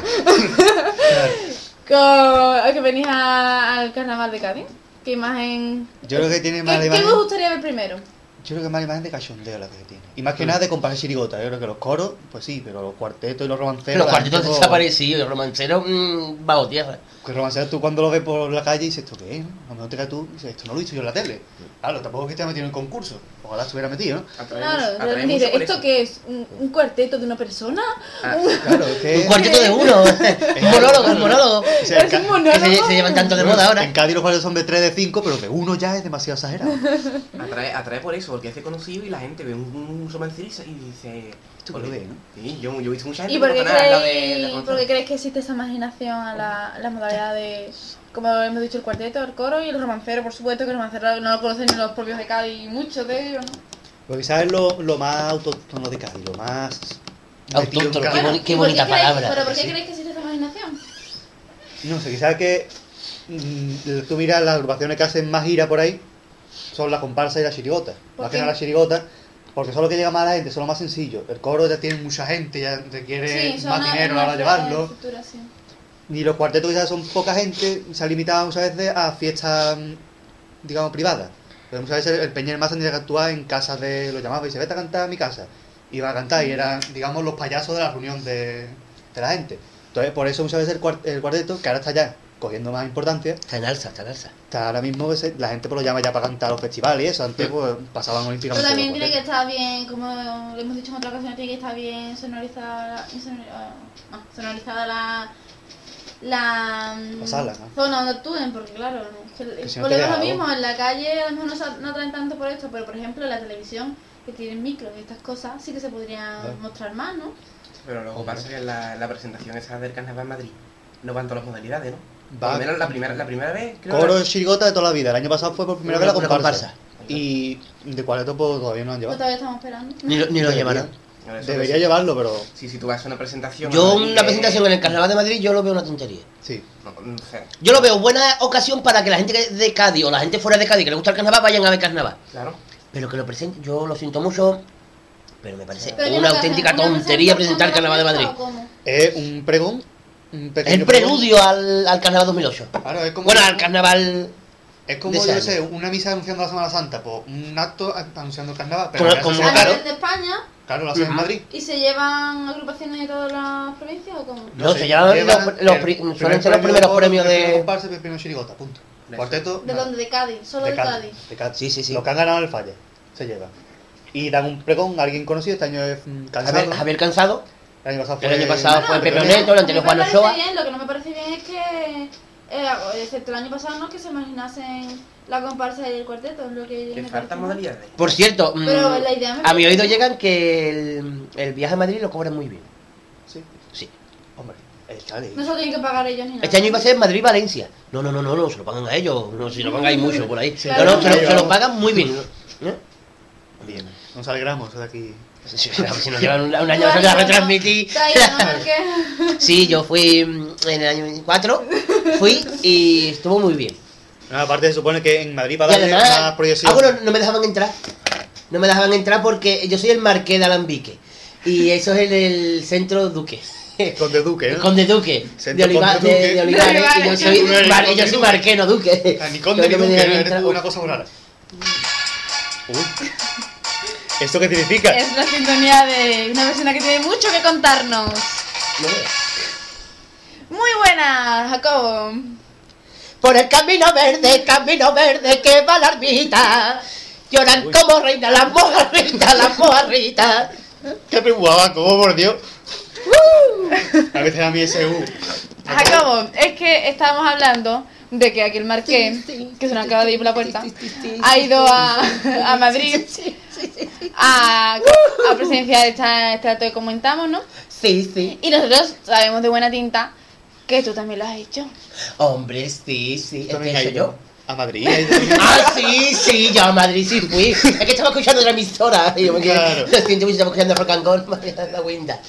[SPEAKER 3] Con, que venís a- al carnaval de Cádiz. ¿Qué imagen?
[SPEAKER 6] Yo creo que tiene
[SPEAKER 3] ¿Qué,
[SPEAKER 6] más
[SPEAKER 3] qué
[SPEAKER 6] imagen.
[SPEAKER 3] os gustaría ver primero?
[SPEAKER 6] Yo creo que más imagen de cachondeo la que tiene. Y más que nada de comparar chirigota. Yo creo que los coros, pues sí, pero los cuartetos y los romanceros.
[SPEAKER 4] Los cuartetos
[SPEAKER 6] pues,
[SPEAKER 4] desaparecidos, el romancero mm, bajo tierra.
[SPEAKER 6] Que romancero tú cuando lo ves por la calle dices, ¿esto qué es? no? A lo mejor te caes tú y dices, esto no lo he visto yo en la tele. Claro, tampoco es que esté metido en un concurso. Ojalá estuviera metido, ¿no?
[SPEAKER 3] Claro,
[SPEAKER 5] mucho-
[SPEAKER 3] de
[SPEAKER 5] atrae
[SPEAKER 3] venir,
[SPEAKER 5] mucho por
[SPEAKER 3] ¿esto qué es? ¿Un, un cuarteto de una persona?
[SPEAKER 5] Ah,
[SPEAKER 6] Claro, es que.
[SPEAKER 4] Un cuarteto de uno. un monólogo, un monólogo.
[SPEAKER 6] o sea, en
[SPEAKER 3] es un
[SPEAKER 4] Que
[SPEAKER 3] monólogo.
[SPEAKER 4] se, se llevan tanto de moda
[SPEAKER 6] En
[SPEAKER 4] ahora.
[SPEAKER 6] Cádiz los cuartetos son de 3 de 5, pero de uno ya es demasiado exagerado.
[SPEAKER 5] Atrae, atrae por eso, porque es conocido y la gente ve un, un romancero y se- y dice...
[SPEAKER 6] Esto que lo ve, ¿no?
[SPEAKER 5] Sí, yo, yo he visto mucha gente
[SPEAKER 3] ¿Y por qué,
[SPEAKER 5] que de- de
[SPEAKER 3] por qué creéis que existe esa imaginación a la, la modalidad de, como hemos dicho, el cuarteto, el coro y el romancero, por supuesto, que el romancero no lo conocen ni los propios de Cádiz, muchos de ellos, ¿no?
[SPEAKER 6] Porque quizás es lo, lo más autóctono de Cádiz, lo más.
[SPEAKER 4] Autóctono, qué boni- qué
[SPEAKER 3] ¿Y por
[SPEAKER 4] bonita
[SPEAKER 3] creéis-
[SPEAKER 4] palabra.
[SPEAKER 3] ¿Pero por qué
[SPEAKER 6] Sí.
[SPEAKER 3] creéis que existe esa imaginación?
[SPEAKER 6] No sé, quizás que mm, tú miras las agrupaciones que hacen más gira por ahí, son la comparsa y la chirigota.
[SPEAKER 3] ¿Por
[SPEAKER 6] Más que nada la chirigota, porque son lo que llega más a la gente, son lo más sencillo. El coro ya tiene mucha gente, ya requiere más dinero a la hora de llevarlo.
[SPEAKER 3] sí.
[SPEAKER 6] Y los cuartetos quizás son poca gente, se ha limitado muchas veces a fiestas, mm, digamos, privadas. Pero muchas veces el Peñel más tendría que actuar en casas de, lo llamaba y se vete a cantar a mi casa. Iba a cantar y eran, digamos, los payasos de la reunión de, de la gente. Entonces, por eso muchas veces el, cuar- el cuarteto, que ahora está ya cogiendo más importancia,
[SPEAKER 4] Está en alza, está en alza.
[SPEAKER 6] está ahora mismo, ese- la gente pues, lo llama ya para cantar a los festivales y eso. Antes pues, pasaban
[SPEAKER 3] Pero
[SPEAKER 6] olímpicamente.
[SPEAKER 3] también
[SPEAKER 6] los
[SPEAKER 3] tiene que estar bien, como lo hemos dicho en otra ocasión, tiene que estar bien sonorizada, sonor- ah, sonorizada la, la,
[SPEAKER 6] La sala, ¿no?
[SPEAKER 3] zona donde actúen, porque claro, es que,
[SPEAKER 6] Que si no
[SPEAKER 3] a lo mismo, en la calle a lo mejor no, no traen tanto por esto, pero por ejemplo en la televisión, que tienen micros y estas cosas, sí que se podrían mostrar más, ¿no?
[SPEAKER 5] Pero luego pasa que en la, la presentación esa del carnaval en Madrid no van todas las modalidades, ¿no? Por
[SPEAKER 6] Va-
[SPEAKER 5] lo menos la primera, la primera vez, creo
[SPEAKER 6] Coro
[SPEAKER 5] que-
[SPEAKER 6] chirigota de toda la vida. El año pasado fue por primera vez la comparsa.
[SPEAKER 4] comparsa.
[SPEAKER 6] Y de cuarteto todavía no han
[SPEAKER 3] Pues
[SPEAKER 6] llevado.
[SPEAKER 3] todavía estamos esperando.
[SPEAKER 4] Ni lo, ni lo llevarán.
[SPEAKER 6] Debería llevarlo, pero
[SPEAKER 5] Sí, si tú vas a una presentación...
[SPEAKER 4] Yo
[SPEAKER 5] Madrid,
[SPEAKER 4] una
[SPEAKER 5] eh,
[SPEAKER 4] presentación en el Carnaval de Madrid yo lo veo una tontería.
[SPEAKER 6] sí.
[SPEAKER 5] No, no sé,
[SPEAKER 4] Yo lo veo buena ocasión para que la gente que- de Cádiz o la gente fuera de Cádiz que le gusta el carnaval vayan a ver carnaval.
[SPEAKER 5] claro.
[SPEAKER 4] Pero que lo presenten, yo lo siento mucho, pero me parece
[SPEAKER 3] Pero ¿qué es
[SPEAKER 4] una auténtica tontería presentar el Carnaval de Madrid.
[SPEAKER 6] Es un pregón. Un
[SPEAKER 4] el preludio al, al Carnaval 2008.
[SPEAKER 6] pregón. Claro, es como,
[SPEAKER 4] Bueno, al Carnaval...
[SPEAKER 6] es como yo sé, una misa anunciando la Semana Santa, pues un acto anunciando el carnaval. Pero
[SPEAKER 4] Como- como-
[SPEAKER 6] hace-
[SPEAKER 3] ¿A
[SPEAKER 4] claro.
[SPEAKER 3] de España?
[SPEAKER 6] Claro, lo hacen en. Madrid.
[SPEAKER 3] ¿Y se llevan agrupaciones de todas las provincias o cómo?
[SPEAKER 4] No,
[SPEAKER 6] sé,
[SPEAKER 4] se
[SPEAKER 6] llevan
[SPEAKER 4] los- los
[SPEAKER 6] el
[SPEAKER 4] pri- suelen ser los primeros premios
[SPEAKER 6] el
[SPEAKER 4] de-
[SPEAKER 6] comparsa el chirigota, punto.
[SPEAKER 5] De-
[SPEAKER 6] Cuarteto.
[SPEAKER 3] ¿De
[SPEAKER 6] nada.
[SPEAKER 3] dónde? ¿De Cádiz? ¿Solo de, Cádiz?
[SPEAKER 6] De Cádiz.
[SPEAKER 4] Sí, sí, sí.
[SPEAKER 6] Los que han ganado el falle se llevan. Y dan un pregón a alguien conocido, este año es mm, cansado.
[SPEAKER 4] Javier, Javier Cansado,
[SPEAKER 6] El año pasado
[SPEAKER 4] el
[SPEAKER 6] fue,
[SPEAKER 4] año pasado fue
[SPEAKER 6] Pepe. Oneto,
[SPEAKER 4] el anterior Juan Ochoa.
[SPEAKER 3] lo que no me parece bien es que, eh, excepto el año pasado, no que se imaginasen la comparsa y el cuarteto, es lo que me
[SPEAKER 5] faltan modalidades.
[SPEAKER 4] Por cierto, mm,
[SPEAKER 3] Pero la idea me
[SPEAKER 4] a mi
[SPEAKER 3] parece
[SPEAKER 4] oído
[SPEAKER 3] bien.
[SPEAKER 4] llegan que el, el viaje a Madrid lo cobran muy bien.
[SPEAKER 6] Sí,
[SPEAKER 4] Sí.
[SPEAKER 6] hombre, está ahí.
[SPEAKER 3] No se lo tienen que pagar ellos ni nada.
[SPEAKER 4] Este año iba a ser Madrid-Valencia. No, no, no, no, no, se lo pagan a ellos. No, si lo pagan ahí mucho por ahí.
[SPEAKER 3] Claro.
[SPEAKER 4] No, no, se lo, se lo
[SPEAKER 6] Vamos.
[SPEAKER 4] pagan muy bien. ¿no?
[SPEAKER 6] Bien, nos alegramos de aquí.
[SPEAKER 4] Si, si nos llevan un, un año se la retransmití.
[SPEAKER 3] ¿no?
[SPEAKER 4] Sí, yo fui mm, en el año 4, fui y estuvo muy bien.
[SPEAKER 6] No, aparte se supone que en Madrid va a
[SPEAKER 4] Y
[SPEAKER 6] darle
[SPEAKER 4] además,
[SPEAKER 6] más proyección.
[SPEAKER 4] ah, bueno, no me dejaban entrar. No me dejaban entrar porque yo soy el marqués de Alambique. Y eso es el, el centro Duque.
[SPEAKER 6] Con de Duque,
[SPEAKER 4] El
[SPEAKER 6] ¿no?
[SPEAKER 4] Conde Duque.
[SPEAKER 6] Centro
[SPEAKER 4] de, Oliva-
[SPEAKER 6] Conde
[SPEAKER 4] de-
[SPEAKER 6] Duque.
[SPEAKER 4] de Olivares.
[SPEAKER 3] De
[SPEAKER 4] Y yo soy,
[SPEAKER 6] Olivares.
[SPEAKER 4] mar-
[SPEAKER 6] Conde
[SPEAKER 4] yo soy
[SPEAKER 6] Duque.
[SPEAKER 4] marqués, no Duque.
[SPEAKER 6] Ah, Ni conde ni
[SPEAKER 4] No
[SPEAKER 6] Duque, ¿no? una cosa muy rara. Uy. ¿Esto qué significa?
[SPEAKER 3] Es la sintonía de una persona que tiene mucho que contarnos.
[SPEAKER 4] No.
[SPEAKER 3] Muy buena, Jacobo.
[SPEAKER 4] Por el camino verde, camino verde que va la ermita. Lloran
[SPEAKER 6] Uy.
[SPEAKER 4] como reina las mojarritas, las mojarritas.
[SPEAKER 6] ¿Qué preguaba? ¿Cómo, por Dios? A veces a mí ese U.
[SPEAKER 3] Jacobo, es que estábamos hablando de que aquí el Marqués, que se nos acaba de ir por la puerta, ha ido a, a Madrid a, a presenciar esta, este acto que comentamos, ¿no?
[SPEAKER 4] Sí, sí.
[SPEAKER 3] Y nosotros sabemos de buena tinta que tú también lo has hecho.
[SPEAKER 4] Hombre, sí, sí.
[SPEAKER 6] ¿Tú
[SPEAKER 4] ¿Es que
[SPEAKER 6] también has ido
[SPEAKER 4] yo?
[SPEAKER 6] A Madrid.
[SPEAKER 4] Ah, sí, sí, yo a Madrid sí fui. Es que estaba escuchando la emisora. Y yo me quedé,
[SPEAKER 6] Claro.
[SPEAKER 4] lo siento mucho, estaba escuchando Rock and Roll, María la Winda.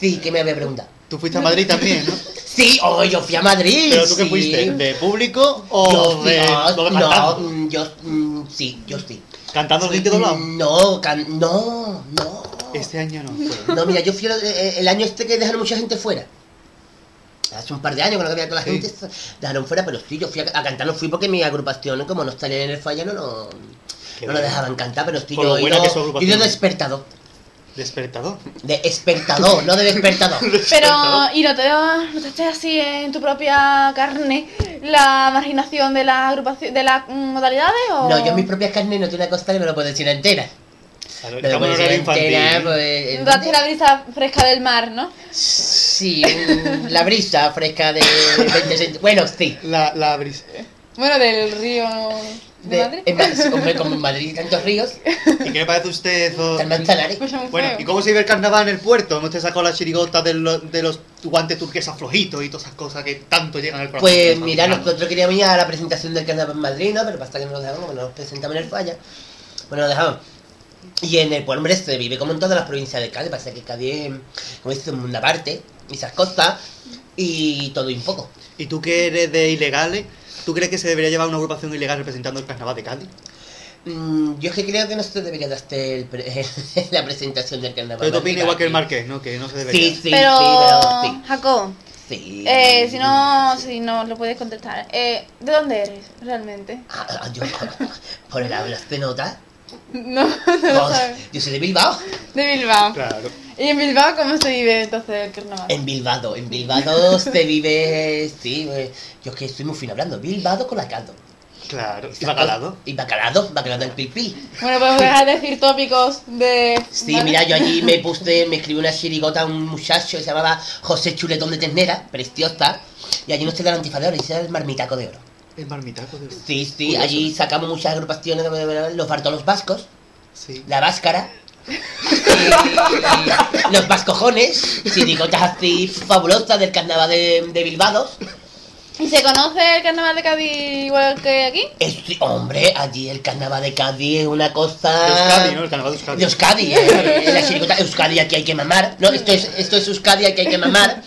[SPEAKER 4] Sí, que me había preguntado.
[SPEAKER 6] Tú fuiste a Madrid también, ¿no?
[SPEAKER 4] Sí, oh, yo fui a Madrid.
[SPEAKER 6] ¿Pero tú qué
[SPEAKER 4] sí.
[SPEAKER 6] fuiste? ¿De público o
[SPEAKER 4] Yo
[SPEAKER 6] de, de
[SPEAKER 4] no,
[SPEAKER 6] cantando?
[SPEAKER 4] mm, yo, mm, sí, yo sí.
[SPEAKER 6] ¿Cantando el grito doblado?
[SPEAKER 4] No, can- no, no.
[SPEAKER 6] Este año no. fue.
[SPEAKER 4] No, mira, yo fui el, el año este que dejaron mucha gente fuera. Hace un par de años cuando había toda la
[SPEAKER 6] Sí.
[SPEAKER 4] gente, dejaron fuera, pero sí, yo fui a, a cantar, no fui porque mi agrupación, como no estaría en el falla, no, no, no lo dejaban cantar, pero sí, yo
[SPEAKER 6] lo
[SPEAKER 4] he
[SPEAKER 6] buena
[SPEAKER 4] ido-
[SPEAKER 6] que es su
[SPEAKER 4] he ido
[SPEAKER 6] agrupación.
[SPEAKER 4] de despertador.
[SPEAKER 6] Despertador.
[SPEAKER 4] De despertador, no de despertador.
[SPEAKER 3] Pero, ¿y no te notaste así en tu propia carne la marginación de la agrupación, de las modalidades? O...
[SPEAKER 4] No, yo en mis propias carnes no tengo una costa y me lo puedo decir entera.
[SPEAKER 6] Claro,
[SPEAKER 4] Me lo
[SPEAKER 6] Estamos
[SPEAKER 4] puedo decir entera, pues...
[SPEAKER 3] La brisa fresca del mar, ¿no?
[SPEAKER 4] Sí, la brisa fresca de 20 cent- Bueno, sí.
[SPEAKER 6] La, la brisa.
[SPEAKER 3] Bueno, del río de,
[SPEAKER 4] De,
[SPEAKER 3] Madrid.
[SPEAKER 4] en Madrid, hombre, como en Madrid hay tantos ríos,
[SPEAKER 6] ¿Y qué le parece a usted.
[SPEAKER 3] Escucha muy
[SPEAKER 6] Bueno. ¿y cómo se vive el carnaval en el puerto? ¿Hemos te sacado la chirigota de, lo- de los guantes turquesas flojitos y todas esas cosas que tanto llegan al programa?
[SPEAKER 4] Pues mira, nosotros queríamos ir a la presentación del carnaval en Madrid, ¿no? Pero pasa que no nos dejaban, como nos presentamos en el falla. Bueno, nos dejaban. Y en el pueblo, hombre, se vive como en todas las provincias de Cádiz. Pasa que Cádiz es, como dices, un mundo aparte, y esas cosas, y todo y un poco.
[SPEAKER 6] ¿Y tú que eres de ilegales? ¿Tú crees que se debería llevar una agrupación ilegal representando el carnaval de Cádiz?
[SPEAKER 4] Mm, yo es que creo que no se debería darte el pre- la presentación del carnaval.
[SPEAKER 6] Pero tú opinas igual que el. Marqués, ¿no? Que no se debería.
[SPEAKER 4] Sí, sí,
[SPEAKER 3] pero,
[SPEAKER 4] sí, pero sí.
[SPEAKER 3] Jacob,
[SPEAKER 4] Sí.
[SPEAKER 3] eh, si no, si no lo puedes contestar, eh, ¿de dónde eres realmente?
[SPEAKER 4] Ah, ah, yo, por el habla se nota.
[SPEAKER 3] No, no lo sabes.
[SPEAKER 4] yo soy de Bilbao.
[SPEAKER 3] De Bilbao.
[SPEAKER 6] Claro.
[SPEAKER 3] ¿Y en Bilbao cómo se vive entonces el carnaval?
[SPEAKER 4] En Bilbao, en Bilbao se vive, sí, eh, yo es que estoy muy fino hablando, Bilbao con la caldo.
[SPEAKER 6] Claro. ¿Y bacalado?
[SPEAKER 4] Y bacalado, bacalado del pil pil.
[SPEAKER 3] Bueno, podemos dejar de decir tópicos de...
[SPEAKER 4] Sí,
[SPEAKER 3] ¿vale?
[SPEAKER 4] mira, yo allí me puse, me escribió una chirigota a un muchacho que se llamaba José Chuletón de Ternera, preciosa, y allí no se da el antifa de oro, se da el marmitaco de oro.
[SPEAKER 6] El marmitaco de...
[SPEAKER 4] Sí, sí,
[SPEAKER 6] Curioso.
[SPEAKER 4] allí sacamos muchas agrupaciones, los Bartolos Vascos,
[SPEAKER 6] Sí.
[SPEAKER 4] la Váscara, y los Vascojones, así fabulosas del carnaval de, de Bilbao.
[SPEAKER 3] ¿Y se conoce el carnaval de Cádiz igual que aquí?
[SPEAKER 4] Es- hombre, allí el carnaval de Cádiz es una cosa...
[SPEAKER 6] De Euskadi, ¿no? El carnaval de Euskadi.
[SPEAKER 4] De Euskadi, eh, la Euskadi aquí hay que mamar. No, esto es, esto es Euskadi aquí hay que mamar.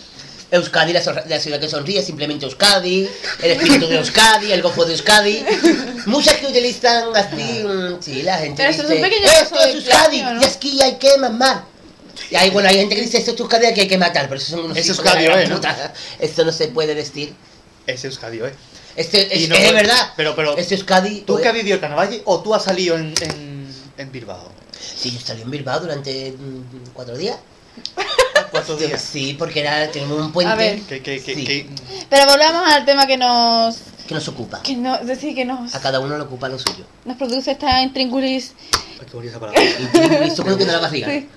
[SPEAKER 4] Euskadi, la, la ciudad que sonríe, simplemente Euskadi, el espíritu de Euskadi, el gozo de Euskadi. Muchas que utilizan así, mm, sí, la gente
[SPEAKER 3] Pero esto es
[SPEAKER 4] dice,
[SPEAKER 3] un pequeño
[SPEAKER 4] esto es Euskadi,
[SPEAKER 3] ¿no?
[SPEAKER 4] y aquí hay que mamar. Y hay, bueno, hay gente que dice, esto es Euskadi aquí hay que matar, pero eso son unos
[SPEAKER 6] Es Euskadi,
[SPEAKER 4] de la
[SPEAKER 6] ¿eh,
[SPEAKER 4] puta. Esto no se puede decir.
[SPEAKER 6] Es Euskadi, ¿eh?
[SPEAKER 4] Este, es,
[SPEAKER 6] no
[SPEAKER 4] es verdad.
[SPEAKER 6] pero- pero-
[SPEAKER 4] Este Euskadi...
[SPEAKER 6] ¿Tú que has vivido el carnaval o tú has salido en, en, en Bilbao?
[SPEAKER 4] Sí, yo salí en Bilbao durante mm, cuatro días.
[SPEAKER 6] ¿Cuántos días?
[SPEAKER 4] Sí, porque era, tenemos un puente
[SPEAKER 3] A ver.
[SPEAKER 6] Que, que, que,
[SPEAKER 4] Sí.
[SPEAKER 6] que-
[SPEAKER 3] Pero volvamos al tema que nos...
[SPEAKER 4] que nos ocupa.
[SPEAKER 3] Que no, es decir, que nos,
[SPEAKER 4] A cada uno le ocupa lo suyo.
[SPEAKER 3] nos produce esta intríngulis.
[SPEAKER 6] Ay, qué bonita esa palabra.
[SPEAKER 4] Y, y supongo que no la barriga.
[SPEAKER 3] Sí.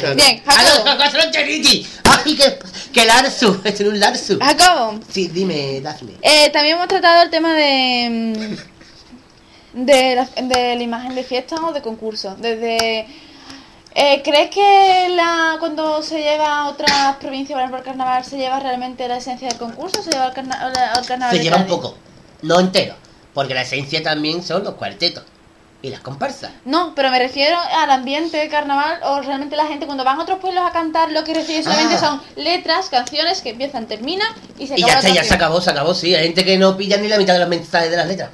[SPEAKER 6] Claro.
[SPEAKER 3] Bien,
[SPEAKER 4] ¡Ah, no,
[SPEAKER 3] Jacobo.
[SPEAKER 4] gastroenteritis! ¡Ay, que, que Larsu! Es un Larsu.
[SPEAKER 3] Jacobo,
[SPEAKER 4] Sí, dime, Dafne.
[SPEAKER 3] eh, también hemos tratado el tema de... mm, De la, de la imagen de fiesta o de concurso. Desde... Eh, ¿Crees que la, cuando se lleva a otras provincias, por el carnaval, se lleva realmente la esencia del concurso o se lleva el, carna- el carnaval
[SPEAKER 4] Se lleva un poco, no entero. Porque la esencia también son los cuartetos y las comparsas.
[SPEAKER 3] No, pero me refiero al ambiente de carnaval o realmente la gente cuando van a otros pueblos a cantar lo que recibe solamente
[SPEAKER 4] Ah.
[SPEAKER 3] son letras, canciones que empiezan, terminan y se
[SPEAKER 4] Y
[SPEAKER 3] acaba
[SPEAKER 4] ya
[SPEAKER 3] la
[SPEAKER 4] está, ya se acabó, se acabó, sí. Hay gente que no pilla ni la mitad de los mensajes de las letras.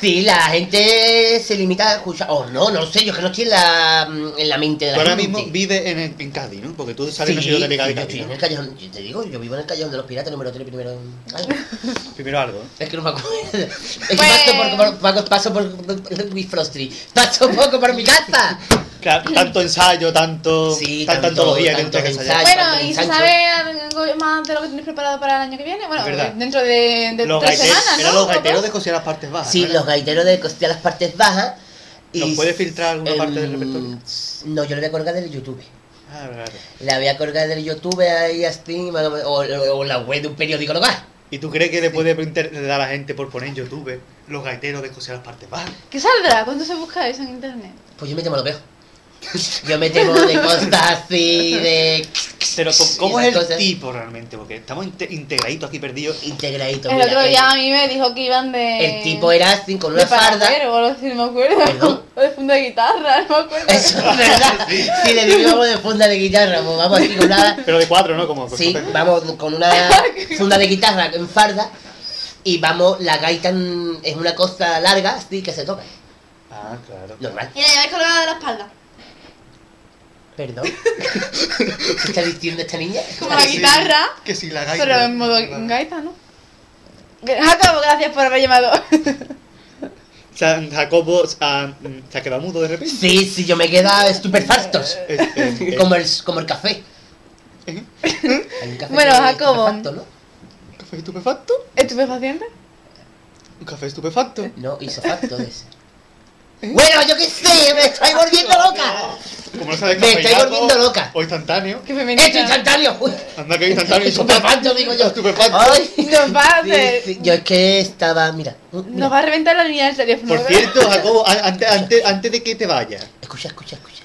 [SPEAKER 4] Sí, la gente se limita a escuchar. O no, no lo sé, yo que no estoy en la, en la mente de la
[SPEAKER 6] Tú ahora
[SPEAKER 4] gente.
[SPEAKER 6] mismo vives en, en Cádiz, ¿no? Porque tú sales
[SPEAKER 4] Sí,
[SPEAKER 6] no sido de de
[SPEAKER 4] yo
[SPEAKER 6] Cádiz.
[SPEAKER 4] estoy en
[SPEAKER 6] ¿no?
[SPEAKER 4] el callejón, yo te digo, yo vivo en el callejón de los piratas número 3 primero en... Ay,
[SPEAKER 6] Primero algo, ¿eh?
[SPEAKER 4] es que no me acuerdo. Es que
[SPEAKER 3] Pues-
[SPEAKER 4] paso por, por- paso, por, por. Paso por mi casa.
[SPEAKER 6] Claro, tanto ensayo, tanto,
[SPEAKER 4] Sí,
[SPEAKER 6] tanta
[SPEAKER 4] tanto-
[SPEAKER 6] antología que
[SPEAKER 4] tanto
[SPEAKER 6] ensayar.
[SPEAKER 4] ensayo.
[SPEAKER 3] Bueno, ¿y se sabe algo más de lo que tenéis preparado para el año que viene? Bueno, dentro de, de
[SPEAKER 6] Los
[SPEAKER 3] tres
[SPEAKER 6] gaiteros,
[SPEAKER 3] semanas, ¿no?
[SPEAKER 6] los
[SPEAKER 3] ¿O
[SPEAKER 6] gaiteros de coser las partes bajas.
[SPEAKER 4] Sí,
[SPEAKER 6] ¿no?
[SPEAKER 4] los gaiteros de costea las partes bajas.
[SPEAKER 6] ¿Nos puede filtrar alguna parte del repertorio?
[SPEAKER 4] No, yo le voy a colgar del YouTube.
[SPEAKER 6] Ah, claro.
[SPEAKER 4] La voy a colgar del YouTube ahí así, o, o, o la web de un periódico local.
[SPEAKER 6] ¿Y tú crees que le puede dar a la gente por poner en YouTube los gaiteros de coser las partes bajas?
[SPEAKER 3] ¿Qué saldrá? ¿Cuándo se busca eso en internet?
[SPEAKER 4] Pues yo me temo lo veo. Yo me temo de cosas así, de
[SPEAKER 6] Pero ¿cómo,
[SPEAKER 4] Sí,
[SPEAKER 6] es el
[SPEAKER 4] cosas.
[SPEAKER 6] tipo realmente? Porque estamos inte- integraditos aquí perdidos.
[SPEAKER 4] integradito.
[SPEAKER 3] El
[SPEAKER 4] mira,
[SPEAKER 3] otro
[SPEAKER 4] el-
[SPEAKER 3] día a mí me dijo que iban de...
[SPEAKER 4] El tipo era así con
[SPEAKER 3] de
[SPEAKER 4] una farda.
[SPEAKER 3] o no me acuerdo.
[SPEAKER 4] ¿Perdón?
[SPEAKER 3] O de funda de guitarra, no me acuerdo.
[SPEAKER 4] Eso es verdad. Si le digo algo de funda de guitarra, pues vamos así con una.
[SPEAKER 6] Pero de cuatro, ¿no? Como
[SPEAKER 4] Sí, vamos con una funda de guitarra en farda. Y vamos, la gaita en- es una cosa larga, así que se toca.
[SPEAKER 6] Ah, claro.
[SPEAKER 4] Normal.
[SPEAKER 3] Y la lleváis colgada de la espalda.
[SPEAKER 4] Perdón. ¿Qué está diciendo esta niña?
[SPEAKER 3] Como la
[SPEAKER 6] Sí,
[SPEAKER 3] guitarra,
[SPEAKER 6] Que si la gaita.
[SPEAKER 3] pero en modo gaita, ¿no? Jacobo, gracias por haber llamado.
[SPEAKER 6] Jacobo ah, mm, se ha quedado mudo de repente.
[SPEAKER 4] Sí, sí, yo me queda estupefactos.
[SPEAKER 6] Eh, eh, eh,
[SPEAKER 4] Como el, como el café.
[SPEAKER 6] ¿eh?
[SPEAKER 4] Hay un café
[SPEAKER 3] Bueno, Jacobo.
[SPEAKER 4] estupefacto, ¿no?
[SPEAKER 6] ¿Un café estupefacto?
[SPEAKER 3] ¿Estupefaciente?
[SPEAKER 6] ¿Un café estupefacto?
[SPEAKER 4] No, isofacto es. Bueno, yo qué sé, me estoy volviendo loca.
[SPEAKER 6] Como no sabes
[SPEAKER 4] Me estoy volviendo loca.
[SPEAKER 6] O instantáneo.
[SPEAKER 3] Qué femenina.
[SPEAKER 4] ¡Esto instantáneo! Uy,
[SPEAKER 6] Anda que instantáneo
[SPEAKER 4] estupefacto, digo yo.
[SPEAKER 6] Estupefacto.
[SPEAKER 4] Ay,
[SPEAKER 3] Nos va a hacer-
[SPEAKER 4] sí, sí, Yo es que estaba, mira. mira.
[SPEAKER 3] Nos va a reventar la línea del teléfono.
[SPEAKER 6] Por
[SPEAKER 3] ¿verdad?
[SPEAKER 6] cierto, Jacobo, a- antes, antes, antes de que te vayas,
[SPEAKER 4] Escucha, escucha, escucha.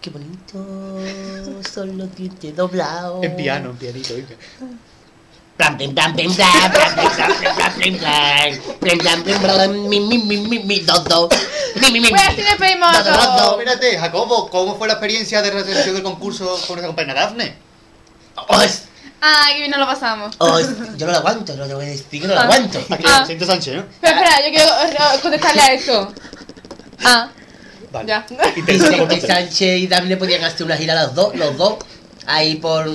[SPEAKER 4] Qué bonito son los dientes doblados.
[SPEAKER 6] en piano, en pianito, venga. Espérate, Jacobo, ¿cómo fue la experiencia de recepción del concurso con nuestra compañera Dafne?
[SPEAKER 4] Oh,
[SPEAKER 3] Ah, que bien nos lo pasamos.
[SPEAKER 4] oh, yo no lo aguanto, no te voy a decir que no lo
[SPEAKER 3] Ah.
[SPEAKER 4] aguanto.
[SPEAKER 6] Aquí,
[SPEAKER 3] Ah.
[SPEAKER 6] Siento Sánchez, ¿no?
[SPEAKER 3] Pero espera, yo quiero eh, contestarle a esto. Ah,
[SPEAKER 6] Vale.
[SPEAKER 3] ya.
[SPEAKER 4] Vicente
[SPEAKER 6] tanto.
[SPEAKER 4] Sánchez y Daphne podían hacer una gira los dos, los dos, ahí por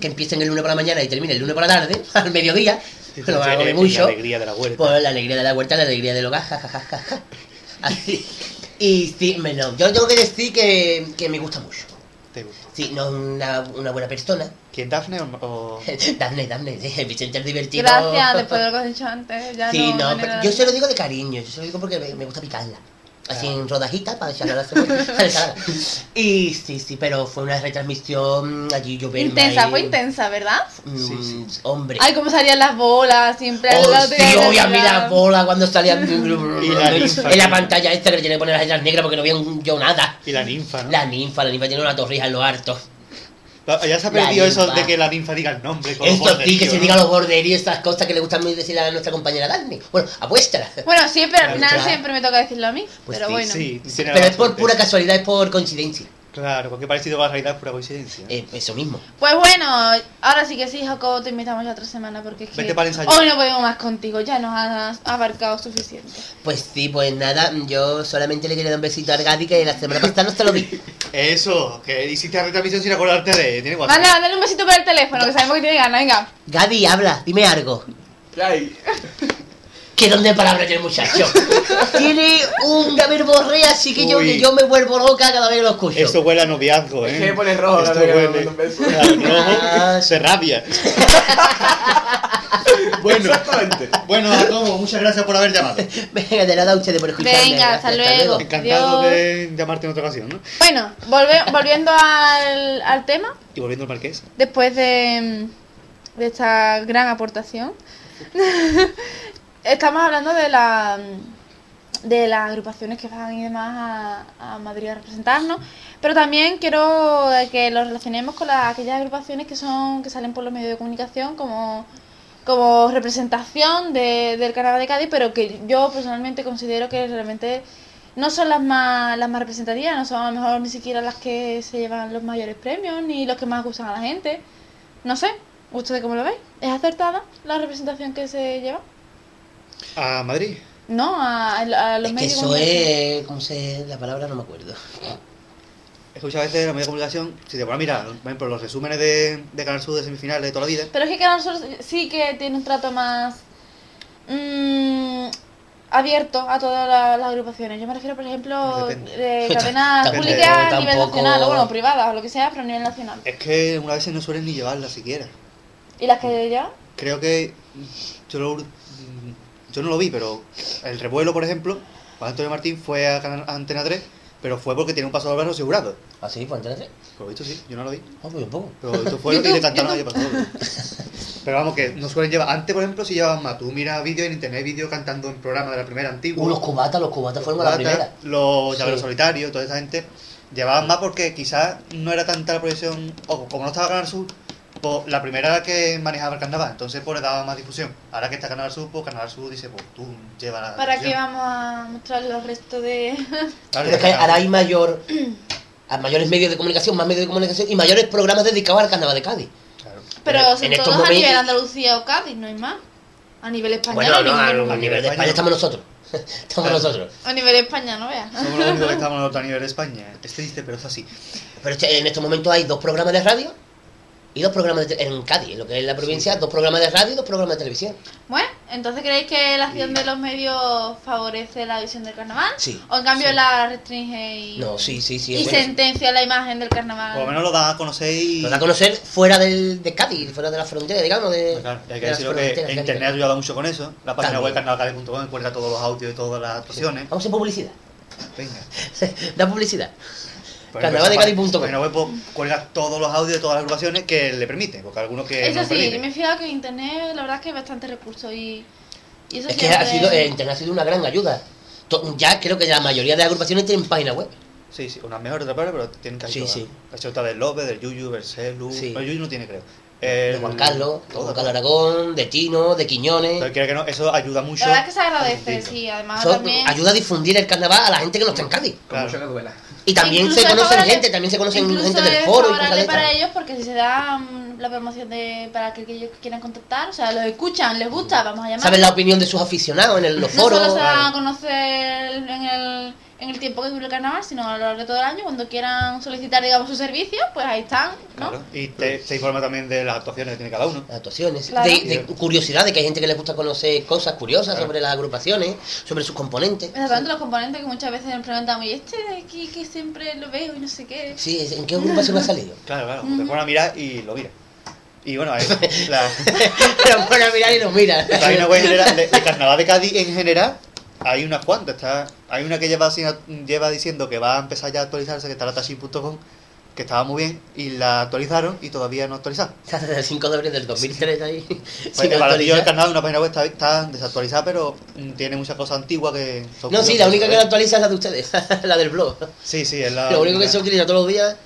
[SPEAKER 4] que empiecen el lunes por la mañana y terminen el lunes por la tarde, al mediodía.
[SPEAKER 6] Sí,
[SPEAKER 4] comer
[SPEAKER 6] eh,
[SPEAKER 4] mucho.
[SPEAKER 6] La alegría de la huerta.
[SPEAKER 4] Por la alegría de la huerta, la alegría del hogar, jajajaja. Así. Y sí, me no, yo tengo que decir que, que me gusta mucho.
[SPEAKER 6] ¿Te gusta?
[SPEAKER 4] Sí, no es una, una buena persona.
[SPEAKER 6] ¿Quién, Dafne o...? o-
[SPEAKER 4] Daphne, Daphne, sí, Vicente es divertido.
[SPEAKER 3] Gracias, después de lo que has dicho antes. Ya
[SPEAKER 4] Sí,
[SPEAKER 3] no,
[SPEAKER 4] pero yo se lo digo de cariño, yo se lo digo porque me, me gusta picarla. Así en rodajitas para echarla a a. Y sí, sí, pero fue una retransmisión allí yo
[SPEAKER 3] Intensa, fue intensa, ¿verdad?
[SPEAKER 4] mm,
[SPEAKER 6] Sí, sí.
[SPEAKER 4] Hombre.
[SPEAKER 3] Ay, cómo salían las bolas, siempre.
[SPEAKER 4] Oh,
[SPEAKER 3] al lado
[SPEAKER 4] sí,
[SPEAKER 3] de la
[SPEAKER 4] obvia,
[SPEAKER 3] realidad.
[SPEAKER 4] mira, bola cuando salían
[SPEAKER 6] Y la
[SPEAKER 4] en la pantalla esta que le tenía que poner las letras negras porque no veía un- yo nada.
[SPEAKER 6] Y la ninfa, ¿no?
[SPEAKER 4] La ninfa, la ninfa tiene una torrija en lo harto.
[SPEAKER 6] Ya se ha perdido eso de que la ninfa diga el nombre. con
[SPEAKER 4] Esto sí, que se diga los borderíos, estas cosas que le gustan muy decir a nuestra compañera Daphne. Bueno, apuéstala.
[SPEAKER 3] Bueno, siempre, al final siempre me toca decirlo a mí.
[SPEAKER 4] Pues
[SPEAKER 3] pero
[SPEAKER 4] sí,
[SPEAKER 3] bueno.
[SPEAKER 6] Sí,
[SPEAKER 4] Pero es por pura casualidad, es por coincidencia.
[SPEAKER 6] Claro, porque parecido con la realidad es pura coincidencia.
[SPEAKER 4] Eh, eso mismo.
[SPEAKER 3] Pues bueno, ahora sí que sí, Jacobo, te invitamos ya otra semana porque es que
[SPEAKER 6] Vete para el ensayo.
[SPEAKER 3] hoy no podemos más contigo, ya nos has abarcado suficiente.
[SPEAKER 4] Pues sí, pues nada, yo solamente le quería dar un besito a Argadi que la semana pasada no se lo di.
[SPEAKER 6] Eso, que hiciste la retransmisión sin acordarte de... Tiene WhatsApp.
[SPEAKER 3] Manda, dale un besito por el teléfono, que sabemos que tiene ganas, venga.
[SPEAKER 4] Gadi, habla, dime algo.
[SPEAKER 5] ¿Qué
[SPEAKER 4] ¿Qué don de palabra tiene el muchacho? tiene un verborrea, así que yo,
[SPEAKER 6] Uy.
[SPEAKER 4] que yo me vuelvo loca cada vez que lo escucho.
[SPEAKER 6] Esto huele a noviazgo, ¿eh?
[SPEAKER 5] Que pone rojo
[SPEAKER 6] Esto
[SPEAKER 5] que
[SPEAKER 6] huele a
[SPEAKER 4] Ah, sí.
[SPEAKER 6] de rabia. bueno,
[SPEAKER 5] Exactamente.
[SPEAKER 6] bueno, Jacobo, muchas gracias por haber llamado.
[SPEAKER 4] Venga, de nada a ustedes por escucharme.
[SPEAKER 3] Venga, hasta
[SPEAKER 4] Gracias,
[SPEAKER 3] luego.
[SPEAKER 6] Encantado de llamarte en otra ocasión, ¿no?
[SPEAKER 3] Bueno, volve- volviendo al, al tema,
[SPEAKER 6] Y volviendo al marqués.
[SPEAKER 3] después de, de esta gran aportación, estamos hablando de la de las agrupaciones que van y demás a, a Madrid a representarnos, pero también quiero que lo relacionemos con las, aquellas agrupaciones que son que salen por los medios de comunicación como como representación de- del Carnaval de Cádiz, pero que yo personalmente considero que realmente no son las más las más representativas, no son a lo mejor ni siquiera las que se llevan los mayores premios ni los que más gustan a la gente. No sé, ¿ustedes cómo lo veis? ¿Es acertada la representación que se lleva?
[SPEAKER 6] A Madrid.
[SPEAKER 3] No, a, a los
[SPEAKER 4] Es que
[SPEAKER 3] medios de
[SPEAKER 4] eso
[SPEAKER 3] comunicación.
[SPEAKER 4] es. ¿Cómo se.? La palabra no me acuerdo.
[SPEAKER 6] Es que muchas veces la media de comunicación, si te pones a mirar, por ejemplo, los resúmenes de, de Canal Sur de semifinales de toda la vida,
[SPEAKER 3] Pero es que Canal Sur sí que tiene un trato más mm, abierto a todas la- las agrupaciones. Yo me refiero, por ejemplo,
[SPEAKER 6] Depende.
[SPEAKER 3] de cadenas públicas a nivel
[SPEAKER 4] tampoco-
[SPEAKER 3] nacional, o bueno, privadas, o lo que sea, pero a nivel nacional.
[SPEAKER 6] es que una vez no suelen ni llevarla siquiera.
[SPEAKER 3] ¿Y las que ya?
[SPEAKER 6] Creo que yo, lo- yo no lo vi, pero el revuelo, por ejemplo, Juan Antonio Martín fue a, Antena 3, pero fue porque tiene un paso de brazo asegurado.
[SPEAKER 4] ¿Ah, sí? ¿Pues entonces?
[SPEAKER 6] Por lo visto sí, yo no lo vi.
[SPEAKER 4] Ah, pues un poco.
[SPEAKER 6] Pero esto fue lo que le cantaron
[SPEAKER 3] YouTube.
[SPEAKER 6] pasado. Pero vamos, que no suelen llevar. Antes, por ejemplo, si llevaban más. Tú miras vídeos en internet, vídeos cantando en programa de la primera antigua.
[SPEAKER 4] Uh, los cubatas, los cubatas fueron a la
[SPEAKER 6] Cubata,
[SPEAKER 4] primera.
[SPEAKER 6] Los llaveros
[SPEAKER 4] Sí.
[SPEAKER 6] solitarios, toda esa gente. Llevaban más porque quizás no era tanta la proyección. O como no estaba Canal Sur, pues la primera era que manejaba el carnaval. Entonces, pues le daba más difusión. Ahora que está Canal Sur, pues Canal Sur dice, pues tú lleva la.
[SPEAKER 3] ¿Para qué vamos a mostrar los restos de...?
[SPEAKER 6] Claro,
[SPEAKER 4] Pero es que
[SPEAKER 6] ya-
[SPEAKER 4] ahora hay mayor, a mayores medios de comunicación, más medios de comunicación y mayores programas dedicados al carnaval de Cádiz.
[SPEAKER 6] claro.
[SPEAKER 3] Pero
[SPEAKER 4] En
[SPEAKER 3] son
[SPEAKER 4] estos
[SPEAKER 3] todos a nivel Andalucía o Cádiz, no hay más. A nivel español,
[SPEAKER 4] Bueno, no, a,
[SPEAKER 3] nivel,
[SPEAKER 4] a nivel de España estamos nosotros. Estamos
[SPEAKER 6] Claro.
[SPEAKER 4] nosotros.
[SPEAKER 3] a nivel España, no veas.
[SPEAKER 6] Somos los únicos que estamos nosotros a nivel de España. Es triste, pero es así.
[SPEAKER 4] Pero este- en estos momentos hay dos programas de radio y dos programas de te- en Cádiz, en lo que es la provincia, dos programas de radio y dos programas de televisión.
[SPEAKER 3] Bueno, entonces ¿creéis que la acción de los medios favorece la visión del carnaval?
[SPEAKER 4] Sí.
[SPEAKER 3] ¿O en cambio
[SPEAKER 6] Sí.
[SPEAKER 3] la restringe y,
[SPEAKER 4] No, sí, sí, sí.
[SPEAKER 3] y
[SPEAKER 4] bueno.
[SPEAKER 3] sentencia la imagen del carnaval?
[SPEAKER 6] Por lo menos lo dan a conocer y.
[SPEAKER 4] Lo da a conocer fuera del, de Cádiz, fuera de la frontera, digamos. De,
[SPEAKER 6] Claro, y hay que
[SPEAKER 4] de
[SPEAKER 6] decirlo que en internet ha ayudado mucho con eso. La página
[SPEAKER 4] También.
[SPEAKER 6] web carnavalcade.com encuentra todos los audios de todas las actuaciones.
[SPEAKER 4] Vamos a hacer publicidad.
[SPEAKER 6] Venga.
[SPEAKER 4] da publicidad.
[SPEAKER 6] Pues
[SPEAKER 4] Carnavaldecadi.com.
[SPEAKER 6] La página web pues, cuelga todos los audios de todas las agrupaciones que le permite, porque algunos que
[SPEAKER 3] Eso
[SPEAKER 6] no
[SPEAKER 3] sí,
[SPEAKER 6] permite.
[SPEAKER 3] me he fijado que en internet la verdad es que hay bastante recursos y, y eso
[SPEAKER 4] Es que ha sido, eh, internet ha sido una gran ayuda. Ya creo que la mayoría de agrupaciones tienen página web.
[SPEAKER 6] Sí, sí, unas mejores, otras peores, pero tienen casi
[SPEAKER 4] Sí,
[SPEAKER 6] todas.
[SPEAKER 4] sí.
[SPEAKER 6] La chota del López, del Yuyu, Bercelu...
[SPEAKER 4] Sí.
[SPEAKER 6] No, Yuyu no tiene, creo.
[SPEAKER 4] De Juan Carlos, de
[SPEAKER 6] todo,
[SPEAKER 4] Juan Carlos Aragón, de Tino, de Quiñones.
[SPEAKER 6] Pero quiera que no, eso ayuda mucho.
[SPEAKER 3] La verdad es que se agradece, sí, además
[SPEAKER 4] Eso
[SPEAKER 3] también...
[SPEAKER 4] ayuda a difundir el carnaval a la gente que no está en Cádiz.
[SPEAKER 5] Con
[SPEAKER 6] Claro.
[SPEAKER 5] mucho que duela.
[SPEAKER 4] Y también
[SPEAKER 3] Incluso
[SPEAKER 4] se conocen gente, también se conocen gente del foro y cosas de
[SPEAKER 3] para ellos porque si se da mm, la promoción de para que aquellos que quieran contactar, o sea, los escuchan, les gusta, vamos a llamar.
[SPEAKER 4] Saben la opinión de sus aficionados en el- los
[SPEAKER 3] no
[SPEAKER 4] foros.
[SPEAKER 3] solo se van a conocer en el, en el tiempo que dure el carnaval, sino a lo largo de todo el año, cuando quieran solicitar, digamos, sus servicios, pues ahí están, ¿no?
[SPEAKER 6] Claro. Y te, se informa también de las actuaciones que tiene cada uno.
[SPEAKER 4] Las actuaciones,
[SPEAKER 3] Claro.
[SPEAKER 4] de, de curiosidad, de que hay gente que les gusta conocer cosas curiosas sobre las agrupaciones, sobre sus componentes.
[SPEAKER 3] Exactamente los componentes que muchas veces nos preguntamos, y este de aquí que siempre lo veo y no sé qué.
[SPEAKER 4] Sí, ¿en qué agrupación ha salido?
[SPEAKER 6] Claro, claro. Te ponen a mirar y lo mira. Y bueno, ahí, la,
[SPEAKER 4] Lo pone a mirar y lo mira.
[SPEAKER 6] la página web general de, de Carnaval de Cádiz en general hay unas cuantas. Está, hay una que lleva, lleva diciendo que va a empezar ya a actualizarse, que está la tashin.com, que estaba muy bien, y la actualizaron y todavía no actualizado.
[SPEAKER 4] Está desde el 5 de abril del 2003 ahí.
[SPEAKER 6] Pues,
[SPEAKER 4] sin
[SPEAKER 6] el
[SPEAKER 4] actualizar.
[SPEAKER 6] carnaval, una página web está, está desactualizada, pero tiene muchas cosas antiguas que son
[SPEAKER 4] No, sí, la única que la actualiza es la de ustedes, la del blog.
[SPEAKER 6] Sí, sí, es la.
[SPEAKER 4] Lo único que se utiliza todos los días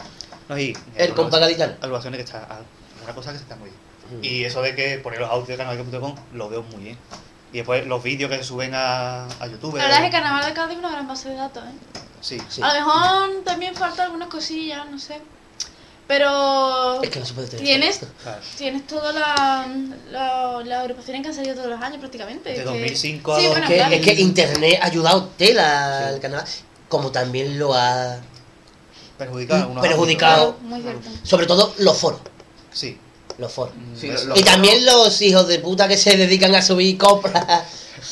[SPEAKER 6] No, y,
[SPEAKER 4] el compa gaditano.
[SPEAKER 6] Que está. Una cosa que se está muy bien.
[SPEAKER 4] Mm.
[SPEAKER 6] Y eso de que poner los audios de canal.com lo veo muy bien. Y después los vídeos que se suben a, a YouTube.
[SPEAKER 3] La verdad es que Carnaval de Cádiz es una gran base de datos, ¿eh?
[SPEAKER 6] Sí,
[SPEAKER 4] Sí.
[SPEAKER 3] A lo mejor también falta algunas cosillas, no sé. Pero
[SPEAKER 4] Es que no se puede tener.
[SPEAKER 3] tienes
[SPEAKER 6] claro.
[SPEAKER 3] tienes todas la, la- agrupaciones que han salido todos los años prácticamente.
[SPEAKER 6] De
[SPEAKER 3] que-
[SPEAKER 6] 2005 a
[SPEAKER 3] sí, bueno,
[SPEAKER 4] Es que,
[SPEAKER 3] claro.
[SPEAKER 4] es que internet ha ayudado tela
[SPEAKER 6] Sí.
[SPEAKER 4] al carnaval, como también lo ha
[SPEAKER 6] Perjudicado.
[SPEAKER 4] Perjudicado.
[SPEAKER 6] ámbitos.
[SPEAKER 3] Muy cierto.
[SPEAKER 4] sobre todo los foros.
[SPEAKER 6] Sí.
[SPEAKER 4] Los foros.
[SPEAKER 5] Sí,
[SPEAKER 6] eso,
[SPEAKER 5] lo-
[SPEAKER 4] Y también los hijos de puta que se dedican a subir compras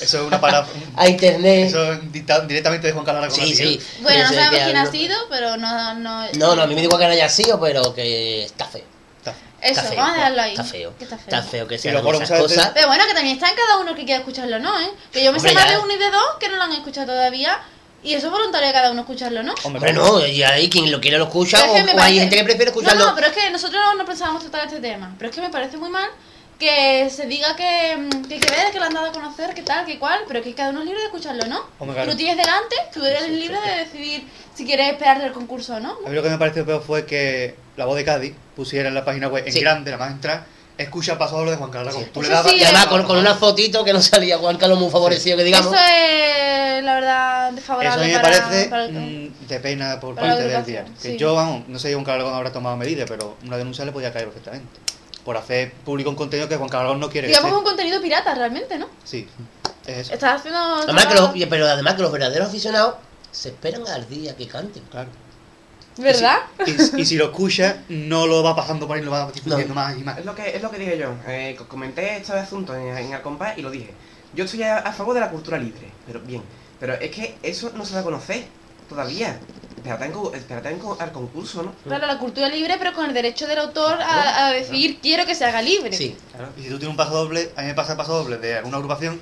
[SPEAKER 6] eso es una para.
[SPEAKER 4] a internet.
[SPEAKER 6] eso es directamente de Juan Carlos Aragón
[SPEAKER 4] Sí, sí.
[SPEAKER 6] ¿no?
[SPEAKER 3] Bueno, no sabemos quién ha sido, pero no... No,
[SPEAKER 4] No, no, a mí me digo que no haya sido, pero que está feo.
[SPEAKER 6] Está.
[SPEAKER 3] Eso,
[SPEAKER 4] está feo,
[SPEAKER 3] vamos a dejarlo ahí.
[SPEAKER 4] Está feo.
[SPEAKER 3] que está feo.
[SPEAKER 4] Está feo que se
[SPEAKER 6] los
[SPEAKER 4] hagan esas
[SPEAKER 6] veces-
[SPEAKER 4] cosas.
[SPEAKER 3] Pero bueno, que también está en cada uno que quiera escucharlo, ¿no? ¿eh? Que yo me sé más
[SPEAKER 4] ya.
[SPEAKER 3] de uno y de dos que no lo han escuchado todavía. Y eso es voluntario de cada uno escucharlo, ¿no?
[SPEAKER 6] Hombre,
[SPEAKER 4] no, y hay quien lo quiere lo escucha o, hay gente que prefiere escucharlo.
[SPEAKER 3] No, no, pero es que nosotros no pensábamos tratar este tema. Pero es que me parece muy mal que se diga que, mm, que que ver, que lo han dado a conocer, que tal, que cual, pero que cada uno es libre de escucharlo, ¿no?
[SPEAKER 6] Hombre,
[SPEAKER 3] Tú lo tienes delante, tú eres libre de decidir si quieres esperarte el concurso o no.
[SPEAKER 6] A mí lo que me pareció peor fue que la voz de Cádiz pusiera en la página web en
[SPEAKER 4] Sí.
[SPEAKER 6] grande, la más entrar, escucha paso doble de Juan Carlos.
[SPEAKER 4] Sí.
[SPEAKER 6] Tú le dabas
[SPEAKER 3] sí,
[SPEAKER 4] Y además con, una fotito que no salía Juan Carlos muy favorecido, que digamos.
[SPEAKER 3] Eso es, la verdad,
[SPEAKER 6] Eso a
[SPEAKER 3] desfavorable
[SPEAKER 6] mí me
[SPEAKER 3] para,
[SPEAKER 6] parece
[SPEAKER 3] para el-
[SPEAKER 6] mm, de pena por parte del día. Que
[SPEAKER 3] sí.
[SPEAKER 6] yo, vamos, no sé si Juan Carlos habrá tomado medidas, pero una denuncia le podía caer perfectamente. Por hacer público un contenido que Juan Carlos no quiere que
[SPEAKER 3] Digamos
[SPEAKER 6] sea.
[SPEAKER 3] un contenido pirata realmente, ¿no?
[SPEAKER 6] Sí, es eso.
[SPEAKER 3] Estás haciendo...
[SPEAKER 4] Además que los, pero además que los verdaderos aficionados se esperan al día que canten.
[SPEAKER 6] Claro.
[SPEAKER 3] ¿Verdad?
[SPEAKER 6] Y si, y si lo escucha, no lo va pasando por ahí, lo va difundiendo
[SPEAKER 4] No.
[SPEAKER 6] más y más.
[SPEAKER 5] Es lo que, es lo que dije yo. Eh, co- comenté este asunto en, en el compás y lo dije. Yo estoy a, a favor de la cultura libre, pero bien. Pero es que eso no se da a conocer todavía. Espérate, en al concurso, ¿no?
[SPEAKER 3] Claro, la cultura libre, pero con el derecho del autor a, a decidir quiero que se haga libre.
[SPEAKER 4] Sí.
[SPEAKER 6] Claro. Y si tú tienes un paso doble, a mí me pasa el paso doble de alguna agrupación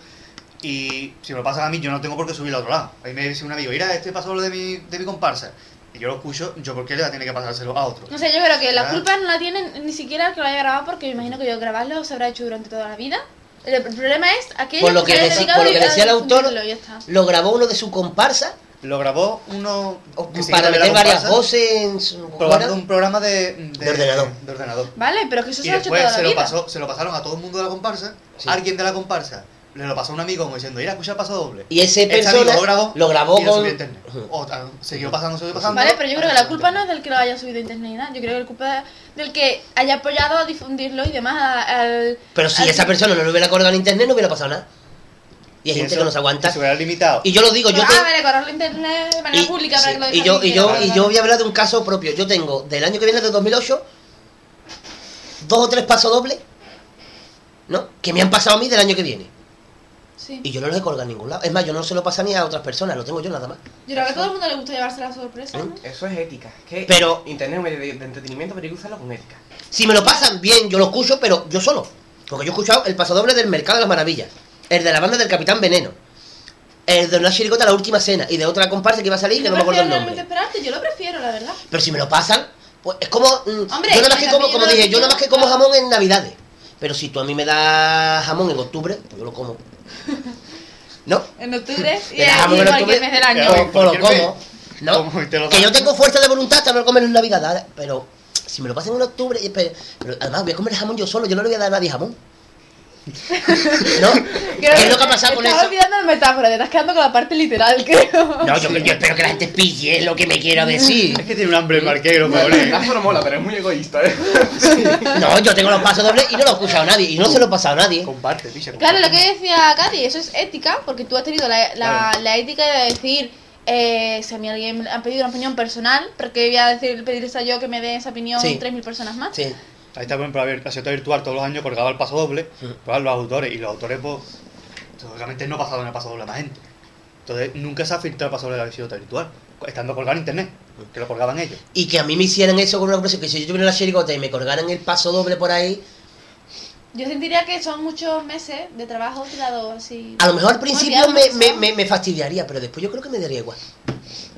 [SPEAKER 6] y si me lo pasan a mí, yo no tengo por qué subirlo a otro lado. Ahí me dice un amigo, mira, este paso doble de mi, de mi comparsa. Y yo lo escucho, yo por qué le tiene que pasárselo a otro.
[SPEAKER 3] No sé, yo creo que la
[SPEAKER 6] Ah.
[SPEAKER 3] culpa no la tienen ni siquiera el que lo haya grabado porque me imagino que yo grabarlo se habrá hecho durante toda la vida. El, el problema es aquello
[SPEAKER 4] Por lo que deci-
[SPEAKER 3] dedicado
[SPEAKER 4] por lo que
[SPEAKER 3] a
[SPEAKER 4] decía el autor,
[SPEAKER 3] difundirlo, ya está.
[SPEAKER 4] Lo grabó uno de su comparsa
[SPEAKER 6] Lo grabó uno que sí
[SPEAKER 4] para
[SPEAKER 6] que
[SPEAKER 4] meter
[SPEAKER 6] la
[SPEAKER 4] varias voces en
[SPEAKER 6] un programa de,
[SPEAKER 4] De ordenador.
[SPEAKER 6] de ordenador.
[SPEAKER 3] Vale, pero que eso
[SPEAKER 6] Y
[SPEAKER 3] se ha hecho toda la
[SPEAKER 6] se lo,
[SPEAKER 3] vida.
[SPEAKER 6] pasó, se lo pasaron a todo el mundo de la comparsa.
[SPEAKER 4] Sí.
[SPEAKER 6] Alguien de la comparsa le lo pasó a un amigo como diciendo, ir a escuchar paso doble.
[SPEAKER 4] Y ese
[SPEAKER 6] Este
[SPEAKER 4] persona
[SPEAKER 6] amigo lo grabó,
[SPEAKER 4] lo grabó
[SPEAKER 6] y lo
[SPEAKER 4] con-
[SPEAKER 6] subió a internet. O, ah, siguió pasando, siguió pasando.
[SPEAKER 3] Vale, pero yo creo que la culpa no es del que lo haya subido a internet ni nada. Yo creo que la culpa es del que haya apoyado a difundirlo y demás al...
[SPEAKER 4] Pero si
[SPEAKER 3] al-
[SPEAKER 4] esa persona no lo hubiera colgado en internet, no hubiera pasado nada. Y hay
[SPEAKER 6] Y
[SPEAKER 4] gente
[SPEAKER 6] eso,
[SPEAKER 4] que no se aguanta.
[SPEAKER 6] Se hubiera limitado.
[SPEAKER 4] Y yo lo digo, yo te-
[SPEAKER 3] ah, vale, correrlo a internet de manera
[SPEAKER 4] y,
[SPEAKER 3] pública para
[SPEAKER 4] sí,
[SPEAKER 3] que lo
[SPEAKER 4] y
[SPEAKER 3] deje
[SPEAKER 4] yo, y yo, y voy a hablar de un caso propio. Yo tengo del año que viene, de 2008, dos o tres pasos dobles, ¿no? Que me han pasado a mí del año que viene.
[SPEAKER 3] Sí.
[SPEAKER 4] Y yo no los he colgado en ningún lado. Es más, yo no se lo paso ni a otras personas, lo tengo yo nada más.
[SPEAKER 3] Yo creo que a todo el mundo le gusta llevarse la sorpresa, ¿no?
[SPEAKER 5] Eso es ética. Es que
[SPEAKER 4] Pero-
[SPEAKER 5] Internet es un medio de, entretenimiento, pero hay que usarlo con ética.
[SPEAKER 4] Si me lo pasan bien, yo lo escucho, pero yo solo. Porque yo he escuchado el pasodoble del Mercado de las Maravillas, el de la banda del Capitán Veneno, el de una chirigota La Última Cena y de otra comparsa que iba a salir que no me acuerdo el nombre.
[SPEAKER 3] esperarte, yo lo prefiero, la verdad.
[SPEAKER 4] Pero si me lo pasan, pues es como. mm,
[SPEAKER 3] Hombre,
[SPEAKER 4] yo nada más que como, como dije, yo nada más que como jamón en Navidades. Pero si tú a mí me das jamón en octubre, pues yo lo como. ¿No?
[SPEAKER 3] En octubre y
[SPEAKER 4] Me das jamón
[SPEAKER 3] en cualquier
[SPEAKER 4] octubre,
[SPEAKER 3] mes del año.
[SPEAKER 6] Claro.
[SPEAKER 4] lo
[SPEAKER 6] cualquier
[SPEAKER 4] como. ¿no?
[SPEAKER 6] Como y te lo
[SPEAKER 4] Que yo tengo fuerza de voluntad hasta no comer en Navidad, pero si me lo pasan en octubre, y pero además voy a comer jamón yo solo, yo no le voy a dar a nadie jamón. ¿No? ¿Qué es lo que ha pasado con
[SPEAKER 3] Estás
[SPEAKER 4] eso?
[SPEAKER 3] olvidando de metáfora, te estás quedando con la parte literal, creo.
[SPEAKER 4] No, yo, yo espero que la gente pille lo que me quiero decir.
[SPEAKER 6] Es que tiene un hambre el marquero, pobre.
[SPEAKER 5] Eso no mola, pero es muy egoísta, ¿eh?
[SPEAKER 4] No, yo tengo los pasos dobles y no lo he escuchado a nadie, y no se lo he pasado a nadie.
[SPEAKER 6] Comparte, picha.
[SPEAKER 3] Claro, lo
[SPEAKER 6] comparte.
[SPEAKER 3] que decía Katy, eso es ética, porque tú has tenido la, la,
[SPEAKER 6] Claro.
[SPEAKER 3] la ética de decir, eh, si a mí alguien me ha pedido una opinión personal, porque voy a decir, pedirles a yo que me den esa opinión
[SPEAKER 4] Sí.
[SPEAKER 3] 3.000 personas más.
[SPEAKER 4] Sí.
[SPEAKER 6] Ahí está, por ejemplo, la la secta virtual todos los años colgaba el paso doble,
[SPEAKER 4] Mm.
[SPEAKER 6] pero los autores, y los autores, pues, lógicamente no pasaban el paso doble a más gente. Entonces, nunca se ha filtrado el paso doble de la secta virtual, estando colgado en internet, que lo colgaban ellos.
[SPEAKER 4] Y que a mí me hicieran eso con una presión, que si yo tuviera la chirigota y me colgaran el paso doble por ahí,
[SPEAKER 3] Yo sentiría que son muchos meses de trabajo tirado así.
[SPEAKER 4] a lo mejor al principio me, me, me, me fastidiaría, pero después yo creo que me daría igual.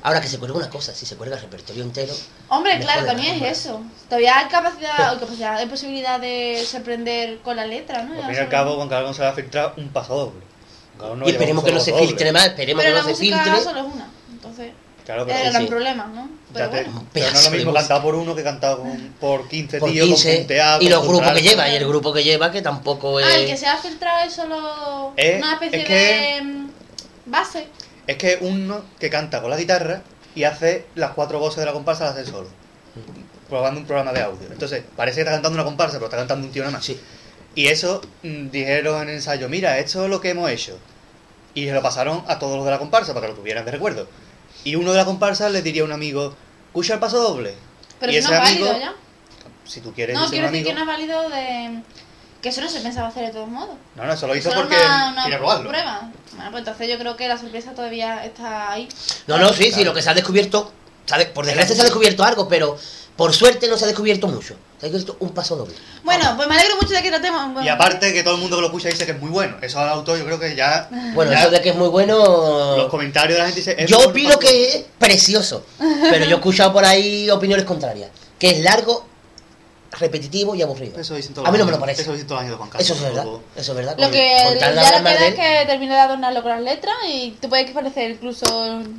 [SPEAKER 4] Ahora que se cuelga una cosa, si se cuelga el repertorio entero,
[SPEAKER 3] Hombre, claro, también es eso. Todavía hay capacidad, hay capacidad, hay posibilidad de sorprender con la letra, ¿no?
[SPEAKER 6] Al fin y al cabo, con cada uno se va a filtrar un paso doble.
[SPEAKER 4] Y esperemos que no se
[SPEAKER 6] doble.
[SPEAKER 4] filtre más, esperemos
[SPEAKER 3] Pero
[SPEAKER 4] que
[SPEAKER 3] la
[SPEAKER 4] no se filtre.
[SPEAKER 3] solo es una.
[SPEAKER 6] Claro,
[SPEAKER 3] es
[SPEAKER 6] pero
[SPEAKER 3] el gran
[SPEAKER 4] sí.
[SPEAKER 3] problema, ¿no? Pero
[SPEAKER 6] Ya te-
[SPEAKER 3] bueno.
[SPEAKER 6] pero no es lo mismo cantar por uno que cantar con- por 15
[SPEAKER 4] Por
[SPEAKER 6] tíos,
[SPEAKER 4] 15
[SPEAKER 6] con un teatro,
[SPEAKER 4] y los grupos que lleva, y el grupo que lleva que tampoco es...
[SPEAKER 3] Ah, el que se ha filtrado es solo
[SPEAKER 6] Eh,
[SPEAKER 3] una especie
[SPEAKER 6] es que-
[SPEAKER 3] de mm, base.
[SPEAKER 6] Es que uno que canta con la guitarra y hace las cuatro voces de la comparsa las hace solo. Probando un programa de audio. Entonces, parece que está cantando una comparsa, pero está cantando un tío nada más.
[SPEAKER 4] Sí.
[SPEAKER 6] Y eso mm, dijeron en el ensayo, mira, esto es lo que hemos hecho. Y se lo pasaron a todos los de la comparsa para que lo tuvieran de recuerdo. Y uno de la comparsa le diría a un amigo, escucha el paso doble.
[SPEAKER 3] Pero
[SPEAKER 6] y ese
[SPEAKER 3] no es
[SPEAKER 6] amigo,
[SPEAKER 3] válido ya.
[SPEAKER 6] si tú quieres
[SPEAKER 3] No, quiero decir
[SPEAKER 6] amigo,
[SPEAKER 3] que no es válido de. Que eso no se pensaba hacer de todos modos.
[SPEAKER 6] no, no, eso lo hizo porque
[SPEAKER 3] una, una
[SPEAKER 6] probarlo.
[SPEAKER 3] prueba. Bueno, pues entonces yo creo que la sorpresa todavía está ahí.
[SPEAKER 4] No, no, sí, sí, lo que se ha descubierto, ¿sabes? por desgracia se ha descubierto algo, pero por suerte no se ha descubierto mucho. Se ha descubierto un paso doble.
[SPEAKER 3] Bueno, pues me alegro mucho de que tratemos. bueno,
[SPEAKER 6] Y aparte que todo el mundo que lo escucha dice que es muy bueno. Eso al autor yo creo que ya...
[SPEAKER 4] Bueno,
[SPEAKER 6] ya
[SPEAKER 4] eso de que es muy bueno...
[SPEAKER 6] Los comentarios de la gente dice... es
[SPEAKER 4] Yo opino que es precioso, pero yo he escuchado por ahí opiniones contrarias. Que es largo, repetitivo y aburrido.
[SPEAKER 6] Eso dicen todos
[SPEAKER 4] A mí no me lo parece.
[SPEAKER 6] Eso dicen todos los años de Juan Carlos.
[SPEAKER 4] Eso es verdad, eso es verdad.
[SPEAKER 3] Lo que
[SPEAKER 4] con
[SPEAKER 3] ya
[SPEAKER 4] mal
[SPEAKER 3] queda es que termine de adornarlo con las letras y te puede parecer incluso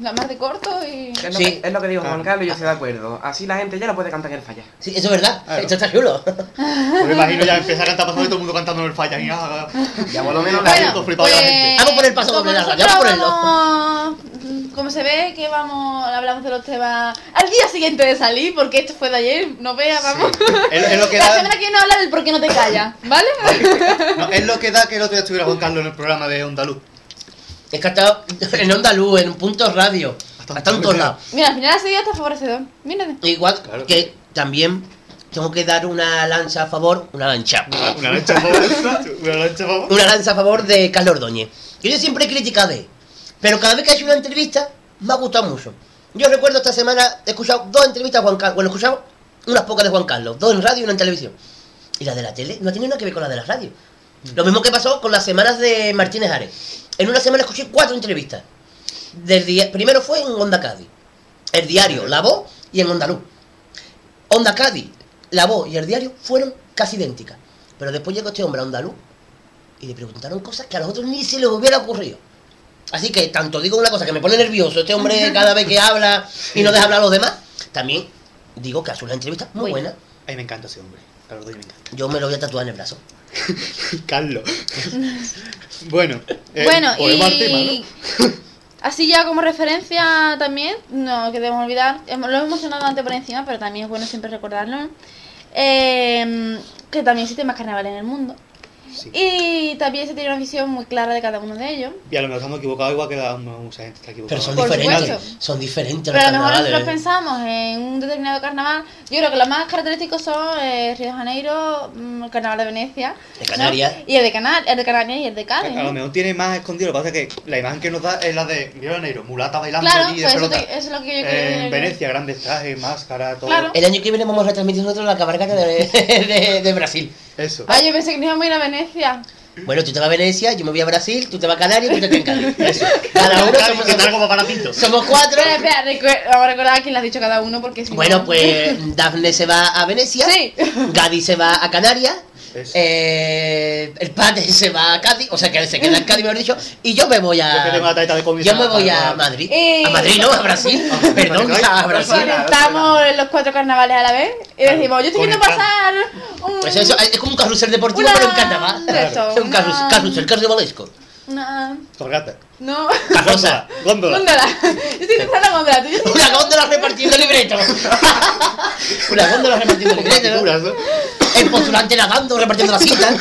[SPEAKER 3] la más de corto y...
[SPEAKER 5] Es lo,
[SPEAKER 4] Sí.
[SPEAKER 5] que, es lo que dijo
[SPEAKER 6] Claro.
[SPEAKER 5] Juan Carlos y yo estoy de acuerdo. Así la gente ya no puede cantar en el falla.
[SPEAKER 4] Sí, eso es verdad,
[SPEAKER 6] Claro.
[SPEAKER 4] esto está chulo.
[SPEAKER 6] Yo me imagino ya empieza a cantar paso doble y todo el mundo cantando en el falla. Y, ah,
[SPEAKER 5] Ya por lo menos
[SPEAKER 6] Bueno,
[SPEAKER 5] la
[SPEAKER 6] todo flipado la gente.
[SPEAKER 4] Vamos por el paso
[SPEAKER 3] como
[SPEAKER 4] doble, Larga, vamos por el
[SPEAKER 3] Como se ve que vamos, hablamos de los temas al día siguiente de salir, porque esto fue de ayer, no veas, vamos.
[SPEAKER 6] es, es lo que
[SPEAKER 3] La
[SPEAKER 6] da,
[SPEAKER 3] semana que viene habla del por qué no te callas, ¿vale?
[SPEAKER 6] no, es lo que da que el otro día estuviera Juan Carlos en el programa de Onda Luz.
[SPEAKER 4] Es que ha estado en Onda Luz, en puntos radio,
[SPEAKER 6] Hasta
[SPEAKER 4] en todos lados.
[SPEAKER 3] Mira, al final ha sido hasta favorecedor. Mírate.
[SPEAKER 4] Igual
[SPEAKER 6] Claro.
[SPEAKER 4] que también tengo que dar una lanza a favor, una lancha,
[SPEAKER 6] Una, una lancha a favor. Una lancha a favor.
[SPEAKER 4] una lanza a favor de Carlos Ordóñez. Que yo siempre he criticado de pero cada vez que ha una entrevista me ha gustado mucho. Yo recuerdo esta semana, he escuchado dos entrevistas a Juan Carlos, bueno, he escuchado unas pocas de Juan Carlos, dos en radio y una en televisión. Y la de la tele no tiene nada que ver con la de la radio. Lo mismo que pasó con las semanas de Martínez Ares. En una semana escuché cuatro entrevistas. Del primero fue en Onda Cádiz. el diario, la voz y en Andaluz. Onda Cádiz, la voz y el diario fueron casi idénticas. Pero después llegó este hombre a Andaluz y le preguntaron cosas que a los otros ni se les hubiera ocurrido. Así que tanto digo una cosa que me pone nervioso este hombre cada vez que habla y no deja hablar a los demás, también digo que hace una entrevista muy
[SPEAKER 3] Buena.
[SPEAKER 6] A mí me encanta ese hombre. Carlos Doy me encanta.
[SPEAKER 4] Yo me lo voy a tatuar en el brazo.
[SPEAKER 6] Carlos. bueno. eh,
[SPEAKER 3] Bueno,
[SPEAKER 6] tema,
[SPEAKER 3] y
[SPEAKER 6] ¿no?
[SPEAKER 3] así ya como referencia también, no queremos olvidar, hemos- lo hemos mencionado antes por encima, pero también es bueno siempre recordarlo. Eh, que también existen más carnavales en el mundo.
[SPEAKER 6] Sí.
[SPEAKER 3] Y también se tiene una visión muy clara de cada uno de ellos.
[SPEAKER 6] Y a lo mejor estamos equivocados igual que la- mucha gente está equivocada.
[SPEAKER 4] Pero son
[SPEAKER 3] Por
[SPEAKER 4] diferentes.
[SPEAKER 3] supuesto.
[SPEAKER 4] Son diferentes
[SPEAKER 3] Pero a
[SPEAKER 4] los
[SPEAKER 3] lo mejor nosotros pensamos en un determinado carnaval. Yo creo que los más característicos son eh, Río de Janeiro, mm, el carnaval de Venecia.
[SPEAKER 4] De
[SPEAKER 3] ¿no?
[SPEAKER 4] Canarias.
[SPEAKER 3] Y el de, Cana- el de Canarias y el de Cádiz.
[SPEAKER 6] A lo mejor tiene más escondido, lo que pasa es que la imagen que nos da es la de Río de Janeiro, mulata bailando
[SPEAKER 3] Claro,
[SPEAKER 6] allí de
[SPEAKER 3] pues eso,
[SPEAKER 6] pelota.
[SPEAKER 3] te- eso es lo que yo
[SPEAKER 6] Eh, en Venecia, grandes trajes, máscara, todo.
[SPEAKER 3] Claro.
[SPEAKER 4] El año que viene vamos a retransmitir nosotros la cabalgata de, de- de Brasil.
[SPEAKER 6] Eso.
[SPEAKER 3] Ah, yo pensé que no íbamos a ir a Venecia.
[SPEAKER 4] Bueno, tú te vas a Venecia, yo me voy a Brasil, tú te vas a Canarias y tú te vas a Cádiz. Eso. Cada uno somos,
[SPEAKER 6] como
[SPEAKER 4] somos cuatro.
[SPEAKER 3] Espera, espera, recuer- vamos a recordar a quién le has dicho cada uno porque si no-
[SPEAKER 4] Bueno, pues Dafne se va a Venecia,
[SPEAKER 3] Sí.
[SPEAKER 4] Gadi se va a Canarias, Eh, el Pate se va a Cádiz, o sea que se queda en Cádiz, mejor dicho, y yo me voy
[SPEAKER 6] Yo que tengo la
[SPEAKER 4] a...
[SPEAKER 6] tarjeta de comida.
[SPEAKER 4] Yo me voy a
[SPEAKER 6] para-
[SPEAKER 4] Madrid.
[SPEAKER 3] Eh,
[SPEAKER 4] A Madrid, no, a Brasil. Perdón, a Brasil.
[SPEAKER 3] Conectamos los cuatro carnavales a la vez y decimos, yo estoy viendo
[SPEAKER 6] conectamos.
[SPEAKER 3] pasar un...
[SPEAKER 4] Pues eso, es como un carrusel deportivo,
[SPEAKER 3] Una-
[SPEAKER 4] pero en carnaval. Es un carrusel,
[SPEAKER 3] una-
[SPEAKER 4] carrusel carnavalesco.
[SPEAKER 3] Una...
[SPEAKER 6] Torgata.
[SPEAKER 3] No...
[SPEAKER 4] Carroza.
[SPEAKER 6] Góndola.
[SPEAKER 3] Góndola. Yo estoy pensando en góndola. tú- yo estoy-
[SPEAKER 4] Una góndola repartiendo libretos. Una góndola repartiendo libretos. ¿no?
[SPEAKER 6] Figuras, ¿no?
[SPEAKER 4] El postulante nadando, repartiendo las cintas.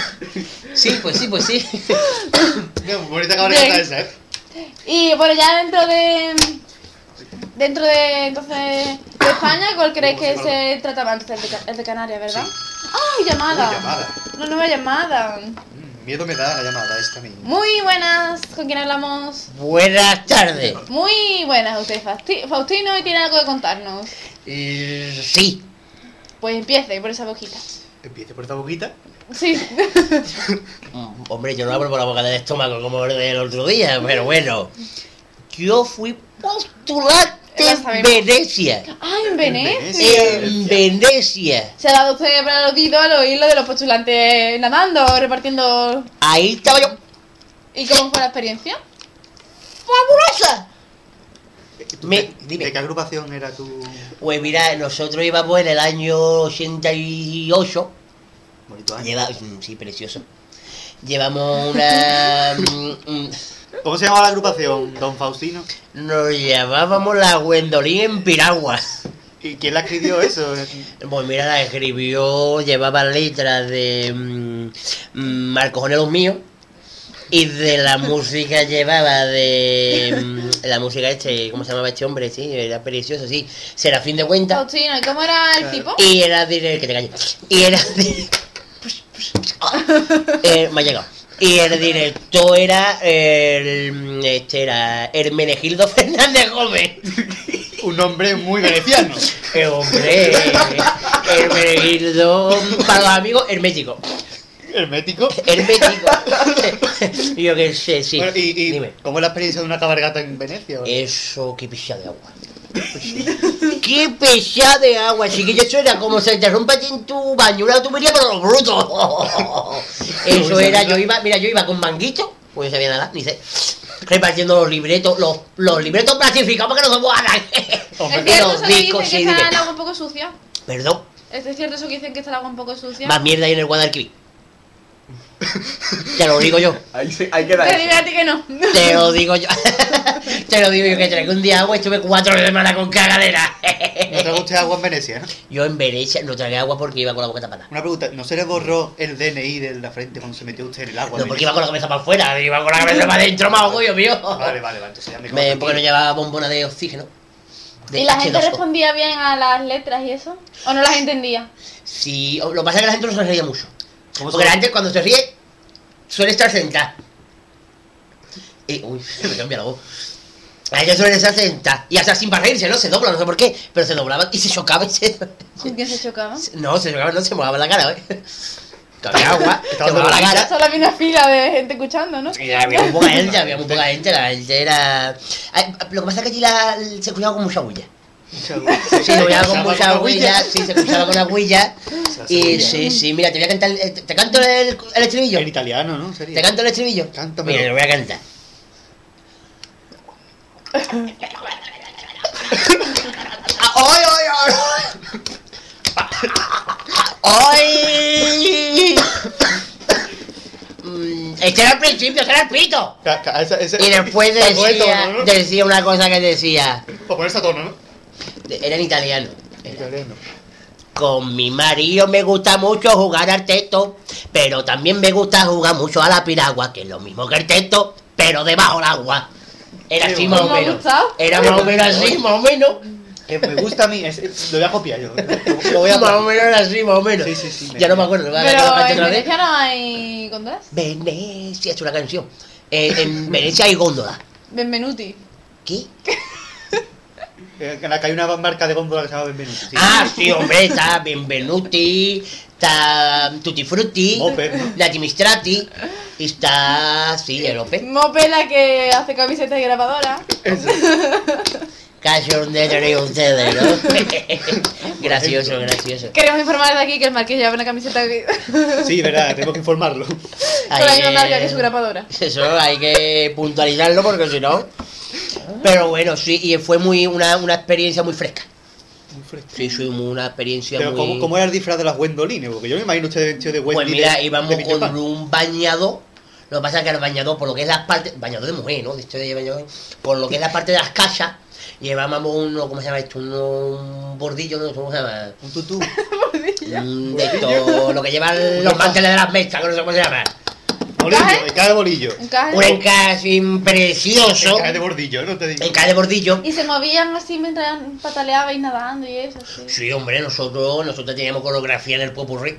[SPEAKER 4] Sí, pues sí, pues sí.
[SPEAKER 6] Bonita esa, ¿eh?
[SPEAKER 3] Y bueno, ya dentro de... Dentro de, entonces, de España, ¿cuál creéis que se trata más? El de, el de Canarias, ¿verdad? ¡Ay, llamada!
[SPEAKER 6] Uy, llamada.
[SPEAKER 3] Una nueva llamada.
[SPEAKER 6] Mm, Miedo me da la llamada esta niña.
[SPEAKER 3] Muy buenas, ¿con quién hablamos?
[SPEAKER 4] Buenas tardes.
[SPEAKER 3] Muy buenas, usted Fausti- Faustino y tiene algo que contarnos.
[SPEAKER 4] Eh, sí.
[SPEAKER 3] Pues empiece por esa boquita.
[SPEAKER 6] Empiece por esta boquita.
[SPEAKER 3] Sí.
[SPEAKER 4] Mm, Hombre, yo no abro por la boca del estómago como el del otro día, pero bueno. Yo fui postulante en. Venecia.
[SPEAKER 3] ¡Ay, en Venecia!
[SPEAKER 4] En Venecia.
[SPEAKER 3] Se ha dado usted para el oído al oír lo de los postulantes nadando, repartiendo...
[SPEAKER 4] Ahí estaba yo.
[SPEAKER 3] ¿Y cómo fue la experiencia?
[SPEAKER 4] ¡Fabulosa!
[SPEAKER 6] ¿Tú
[SPEAKER 4] Me-
[SPEAKER 6] de,
[SPEAKER 4] dime.
[SPEAKER 6] ¿De qué agrupación era tu
[SPEAKER 4] Pues mira, nosotros íbamos en el año 88.
[SPEAKER 6] bonito año?
[SPEAKER 4] Lleva, mm, sí, precioso. Llevamos una. mm, mm,
[SPEAKER 6] ¿Cómo se llamaba la agrupación, Don Faustino?
[SPEAKER 4] nos llamábamos la Gwendolyn en Piragua.
[SPEAKER 6] ¿Y quién la escribió eso?
[SPEAKER 4] Pues mira, la escribió, llevaba letras de mm, mm, Marcos Onelos mío. Y de la música llevaba de. mm, la música este, ¿cómo se llamaba este hombre? Sí, era precioso, sí. Serafín de Cuenta.
[SPEAKER 3] Faustino, ¿y cómo era el tipo?
[SPEAKER 4] Y era de. Que te calles. Y era de. Eh, me ha llegado. Y el director era el. Este era Hermenegildo Fernández Gómez.
[SPEAKER 6] Un nombre muy veneciano.
[SPEAKER 4] Eh, hombre, Hermenegildo. Para los amigos, hermético.
[SPEAKER 6] Hermético.
[SPEAKER 4] Hermético. Yo qué sé, sí.
[SPEAKER 6] Bueno, y, y
[SPEAKER 4] Dime.
[SPEAKER 6] ¿Cómo es la experiencia de una cabalgata en Venecia?
[SPEAKER 4] Eso, qué pesada de agua. qué pesada de agua, chiquillo. Eso era como se te rompe en tu baño una tubería, pero lo bruto. Eso era, yo iba, mira, yo iba con manguito, pues no sabía nada, ni sé. Repartiendo los libretos, los, los libretos plastificados para que no se.
[SPEAKER 6] Hombre,
[SPEAKER 3] Es
[SPEAKER 4] los
[SPEAKER 3] eso que dicen
[SPEAKER 4] discos,
[SPEAKER 3] que está el agua un poco sucia.
[SPEAKER 4] Perdón,
[SPEAKER 3] ¿Es cierto eso que dicen que está el agua un poco sucia?
[SPEAKER 4] más mierda hay en el Guadalquivir. Te lo digo yo.
[SPEAKER 5] Ahí, se- ahí queda
[SPEAKER 3] Te digo a ti que no.
[SPEAKER 4] Te lo digo yo. Te lo digo yo que tragué un día agua y estuve cuatro semanas con cagadera.
[SPEAKER 6] ¿No te gusta agua en Venecia? no?
[SPEAKER 4] Yo en Venecia no tragué agua porque iba con la boca tapada.
[SPEAKER 6] Una pregunta, ¿no se le borró el DNI de la frente cuando se metió usted en el agua?
[SPEAKER 4] No, porque iba con la cabeza para afuera, iba con la cabeza para adentro, más orgullo mío.
[SPEAKER 6] Vale, vale, vale, entonces ya me
[SPEAKER 4] porque no llevaba bombona de oxígeno. De
[SPEAKER 3] ¿Y la gente
[SPEAKER 4] H2O.
[SPEAKER 3] respondía bien a las letras y eso? ¿O no las entendía?
[SPEAKER 4] Sí, lo que pasa es que la gente no se reía mucho.
[SPEAKER 6] ¿Cómo
[SPEAKER 4] Porque la gente cuando se ríe suele estar sentada. Y, uy, me cambia la voz. La gente suele estar sentada. Y hasta sin para reírse, ¿no? Se dobla, no sé por qué. Pero se doblaba y se chocaba y se...
[SPEAKER 3] ¿Con quién se chocaba?
[SPEAKER 4] No, se chocaba, no se mojaba la cara, ¿eh? Había agua, se
[SPEAKER 6] Estaba
[SPEAKER 4] mojaba la cara.
[SPEAKER 3] Solo había una fila de gente escuchando, ¿no?
[SPEAKER 4] Y había muy poca gente, había muy poca gente, la gente era... Lo que pasa es que allí la, se escuchaba con mucha bulla. Sí, lo veía con mucha huilla, sí, se escuchaba con la huilla. Y sí, sí, mira, te voy a cantar, el- te canto el, el estribillo.
[SPEAKER 6] En italiano, ¿no? Sería.
[SPEAKER 4] ¿Te canto el estribillo?
[SPEAKER 6] Cántamelo.
[SPEAKER 4] Mira, lo voy a cantar. ¡Ay, ay, ay! ¡Ay! Mm, Este era el principio, este era el pito.
[SPEAKER 6] Ese- ese-
[SPEAKER 4] Y después decía,
[SPEAKER 6] tono, ¿no?
[SPEAKER 4] decía una cosa que decía,
[SPEAKER 6] Para ponerse a tono, ¿no?
[SPEAKER 4] Era en italiano. Era,
[SPEAKER 6] Italiano.
[SPEAKER 4] Con mi marido me gusta mucho jugar al teto, pero también me gusta jugar mucho a la piragua, que es lo mismo que el teto, pero debajo del agua. Era así más o menos. Era más o menos así, más o menos.
[SPEAKER 6] Que me gusta a mí. es- es- lo voy a copiar yo. Lo, lo voy a
[SPEAKER 4] Más o menos era así, más o menos.
[SPEAKER 6] Sí, sí, sí, me-
[SPEAKER 4] Ya no me acuerdo.
[SPEAKER 3] Pero en
[SPEAKER 4] vez.
[SPEAKER 3] Venecia no hay góndolas.
[SPEAKER 4] Venecia es una canción. Eh, en Venecia hay góndola.
[SPEAKER 3] Benvenuti.
[SPEAKER 4] ¿Qué?
[SPEAKER 6] Eh, que hay una marca de góndola que se llama Benvenuti. sí.
[SPEAKER 4] Ah, sí, hombre, está Benvenuti, está Tutti Frutti,
[SPEAKER 6] Moped, ¿no?
[SPEAKER 4] la Timistrati, y está, sí, el Opel.
[SPEAKER 3] Mope la que hace camisetas y grabadoras.
[SPEAKER 4] Cachón de tenéis ustedes, ¿no? gracioso, gracioso.
[SPEAKER 3] Queremos informar de aquí que el Marqués lleva una camiseta que-
[SPEAKER 6] Sí, verdad, tengo que informarlo.
[SPEAKER 3] con la misma marca que su grapadora.
[SPEAKER 4] Eso hay que puntualizarlo porque si no. Pero bueno, sí, y fue muy una, una experiencia muy fresca.
[SPEAKER 6] Muy fresco.
[SPEAKER 4] Sí, fue una experiencia
[SPEAKER 6] Pero
[SPEAKER 4] muy.
[SPEAKER 6] ¿cómo, ¿cómo era el disfraz de las Gwendolines? Porque yo me imagino usted vestido de Wendy
[SPEAKER 4] Pues mira,
[SPEAKER 6] de-
[SPEAKER 4] íbamos
[SPEAKER 6] de
[SPEAKER 4] con
[SPEAKER 6] Pan.
[SPEAKER 4] un bañador. Lo que pasa es que el bañador, por lo que es la parte. Bañador de mujer, ¿no? De de bañador. Por lo que es la parte de las casas, llevábamos uno, ¿cómo se llama esto? Uno, un bordillo, ¿no? ¿Cómo se llama?
[SPEAKER 6] Un tutú.
[SPEAKER 4] Un de esto, lo que llevan los manteles de las mesas, que no sé cómo se llama.
[SPEAKER 6] Bolillo,
[SPEAKER 3] ¿Encaje?
[SPEAKER 6] encaje de bolillo.
[SPEAKER 4] Un encaje precioso.
[SPEAKER 6] Encaje de bordillo, no te digo.
[SPEAKER 4] Encaje de bordillo.
[SPEAKER 3] Y se movían así mientras pataleabais nadando y eso. Sí.
[SPEAKER 4] Sí, hombre, nosotros, nosotros teníamos coreografía en el Popurrí.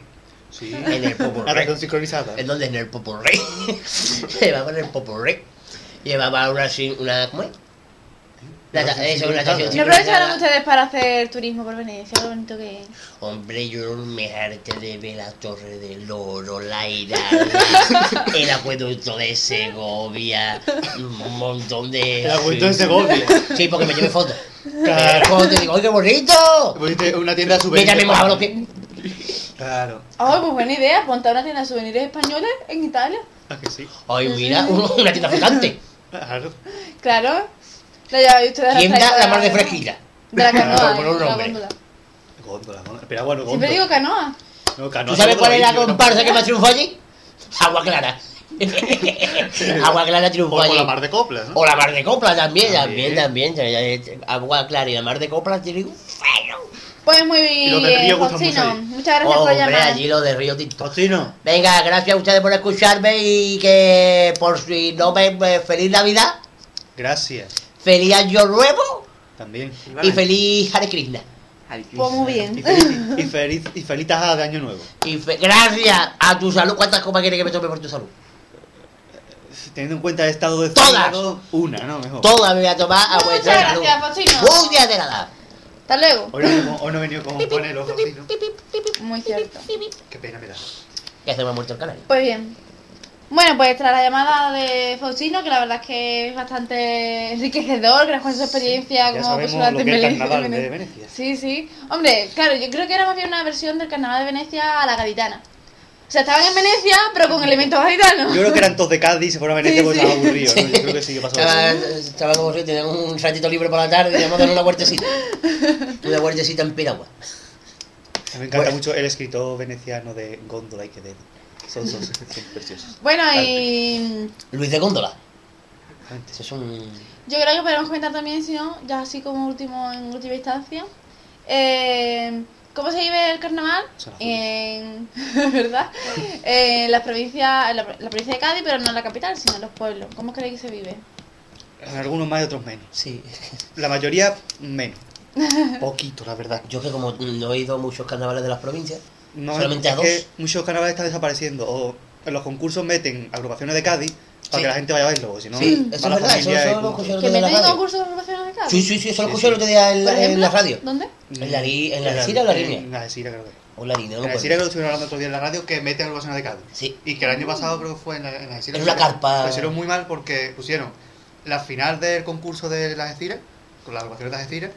[SPEAKER 6] Sí.
[SPEAKER 4] En el Popurrí.
[SPEAKER 6] Natación sincronizada.
[SPEAKER 4] ¿En dónde? En el Popurrí. Llevaba en el Popurrí. Llevaba una, así- una ¿cómo es? La,
[SPEAKER 6] Natación
[SPEAKER 4] eso,
[SPEAKER 3] ¿No aprovecharon ustedes para hacer turismo por Venecia? Lo bonito que es.
[SPEAKER 4] Hombre, yo me harté de ver la Torre del Oro, la Ira, el acueducto de Segovia, un montón de...
[SPEAKER 6] El acueducto de Segovia.
[SPEAKER 4] Sí, porque me llevé fotos.
[SPEAKER 6] Claro.
[SPEAKER 4] Fotos y digo, ¡ay, qué bonito!
[SPEAKER 6] Una tienda de
[SPEAKER 4] Mira, me mojaba los pies.
[SPEAKER 6] Claro.
[SPEAKER 3] Oh, pues buena idea, montar una tienda de souvenirs españoles en Italia.
[SPEAKER 6] Ah, que sí.
[SPEAKER 4] Ay, mira, un- una tienda flotante.
[SPEAKER 6] Claro.
[SPEAKER 3] Claro. La lleváis ustedes a la
[SPEAKER 4] Tienda
[SPEAKER 3] playa
[SPEAKER 4] la mar de fresquita.
[SPEAKER 3] De la
[SPEAKER 4] Por
[SPEAKER 3] canoa,
[SPEAKER 4] poner un nombre.
[SPEAKER 3] góndola.
[SPEAKER 6] Góndola. Pero bueno,
[SPEAKER 3] Siempre
[SPEAKER 6] góndola.
[SPEAKER 3] digo canoa.
[SPEAKER 6] No, canoa,
[SPEAKER 4] ¿Tú sabes cuál es la comparsa que más triunfó allí? Agua Clara. Agua Clara triunfó
[SPEAKER 6] O
[SPEAKER 4] allí.
[SPEAKER 6] con la mar de coplas, ¿no?
[SPEAKER 4] O la mar de copla también, también,
[SPEAKER 6] También.
[SPEAKER 4] también. Agua Clara y la mar de copla tiene un feo.
[SPEAKER 3] Pues muy bien,
[SPEAKER 6] río.
[SPEAKER 3] Muchas gracias por
[SPEAKER 4] Hombre,
[SPEAKER 3] llamar.
[SPEAKER 4] allí lo de Río Tinto.
[SPEAKER 6] Tocino.
[SPEAKER 4] Venga, gracias a ustedes por escucharme y que por si no me... me- Feliz Navidad,
[SPEAKER 6] Gracias.
[SPEAKER 4] Feliz Año Nuevo
[SPEAKER 6] También.
[SPEAKER 4] y feliz Hare Krishna.
[SPEAKER 3] Pues muy
[SPEAKER 6] Y
[SPEAKER 3] bien.
[SPEAKER 6] feliz, y feliz, y feliz tajada de año nuevo.
[SPEAKER 4] Y fe- gracias a tu salud. ¿Cuántas copas quieres que me tome por tu salud?
[SPEAKER 6] Teniendo en cuenta el estado de
[SPEAKER 4] Todas.
[SPEAKER 6] una, ¿no? Mejor.
[SPEAKER 4] Todas me voy a tomar a vuestra
[SPEAKER 3] Muchas
[SPEAKER 4] salud.
[SPEAKER 3] gracias.
[SPEAKER 4] Muy bien de nada.
[SPEAKER 3] Hasta luego.
[SPEAKER 6] Hoy no, vengo- hoy no he venido con ponelo, Faustino.
[SPEAKER 3] Muy cierto.
[SPEAKER 6] Qué pena me da.
[SPEAKER 4] Que se me ha muerto el canal.
[SPEAKER 3] Pues bien. Bueno, pues tras la llamada de Faustino, que la verdad es que es bastante enriquecedor, que nos cuenta su experiencia como persona de
[SPEAKER 6] que
[SPEAKER 3] Venecia.
[SPEAKER 6] carnaval de Venecia.
[SPEAKER 3] Sí, sí. Hombre, claro, yo creo que era más bien una versión del carnaval de Venecia a la gaditana. O sea, estaban en Venecia, pero con elementos gaditanos.
[SPEAKER 6] Yo creo que eran todos de Cádiz y se fueron a Venecia
[SPEAKER 3] Sí,
[SPEAKER 6] porque
[SPEAKER 3] sí.
[SPEAKER 6] estaba aburrido, ¿no? Yo creo que sí que pasó
[SPEAKER 4] Estaba,
[SPEAKER 6] eso.
[SPEAKER 4] estaba como si teníamos un ratito libre por la tarde y íbamos a dar una vueltecita. Una vueltecita en piragua.
[SPEAKER 6] Me encanta
[SPEAKER 4] Bueno.
[SPEAKER 6] mucho el escritor veneciano de Góndola y Quevedo. Son, son, son preciosos.
[SPEAKER 3] Bueno, y
[SPEAKER 4] Luis de Góndola. Eso es un...
[SPEAKER 3] yo creo que podemos comentar también, si no, ya así como último en última instancia, eh, ¿cómo se vive el carnaval? En, ¿verdad? En las provincias, en la, la provincia de Cádiz, pero no en la capital, sino en los pueblos. ¿Cómo creéis que se vive?
[SPEAKER 6] En algunos más y otros menos.
[SPEAKER 4] Sí.
[SPEAKER 6] La mayoría menos. Poquito, la verdad.
[SPEAKER 4] Yo que como no he ido a muchos carnavales de las provincias,
[SPEAKER 6] No,
[SPEAKER 4] solamente
[SPEAKER 6] es
[SPEAKER 4] a dos.
[SPEAKER 6] que muchos carnavales están desapareciendo. O en los concursos meten agrupaciones de Cádiz para
[SPEAKER 4] Sí.
[SPEAKER 6] que la gente vaya a verlo. Si no,
[SPEAKER 4] Sí, eso
[SPEAKER 6] la
[SPEAKER 4] es verdad, eso, eso lo
[SPEAKER 6] punto.
[SPEAKER 4] escuché el
[SPEAKER 3] ¿Que
[SPEAKER 4] otro día en la radio.
[SPEAKER 3] concursos de agrupaciones de Cádiz?
[SPEAKER 4] Sí, sí, sí, eso lo escuché
[SPEAKER 6] sí.
[SPEAKER 4] el otro día en, la- en radio.
[SPEAKER 3] ¿Dónde?
[SPEAKER 4] ¿En la, en la
[SPEAKER 6] En
[SPEAKER 4] Alcira o la
[SPEAKER 6] En
[SPEAKER 4] línea?
[SPEAKER 6] la Alcira, creo que.
[SPEAKER 4] O en la línea, no
[SPEAKER 6] En la que estuvieron hablando otro día en la radio que meten agrupaciones de Cádiz.
[SPEAKER 4] Sí.
[SPEAKER 6] Y que el año pasado creo que fue en la, en la.
[SPEAKER 4] En una carpa.
[SPEAKER 6] Lo hicieron muy mal porque pusieron la final del concurso de las Algeciras, con las agrupaciones de las Algeciras,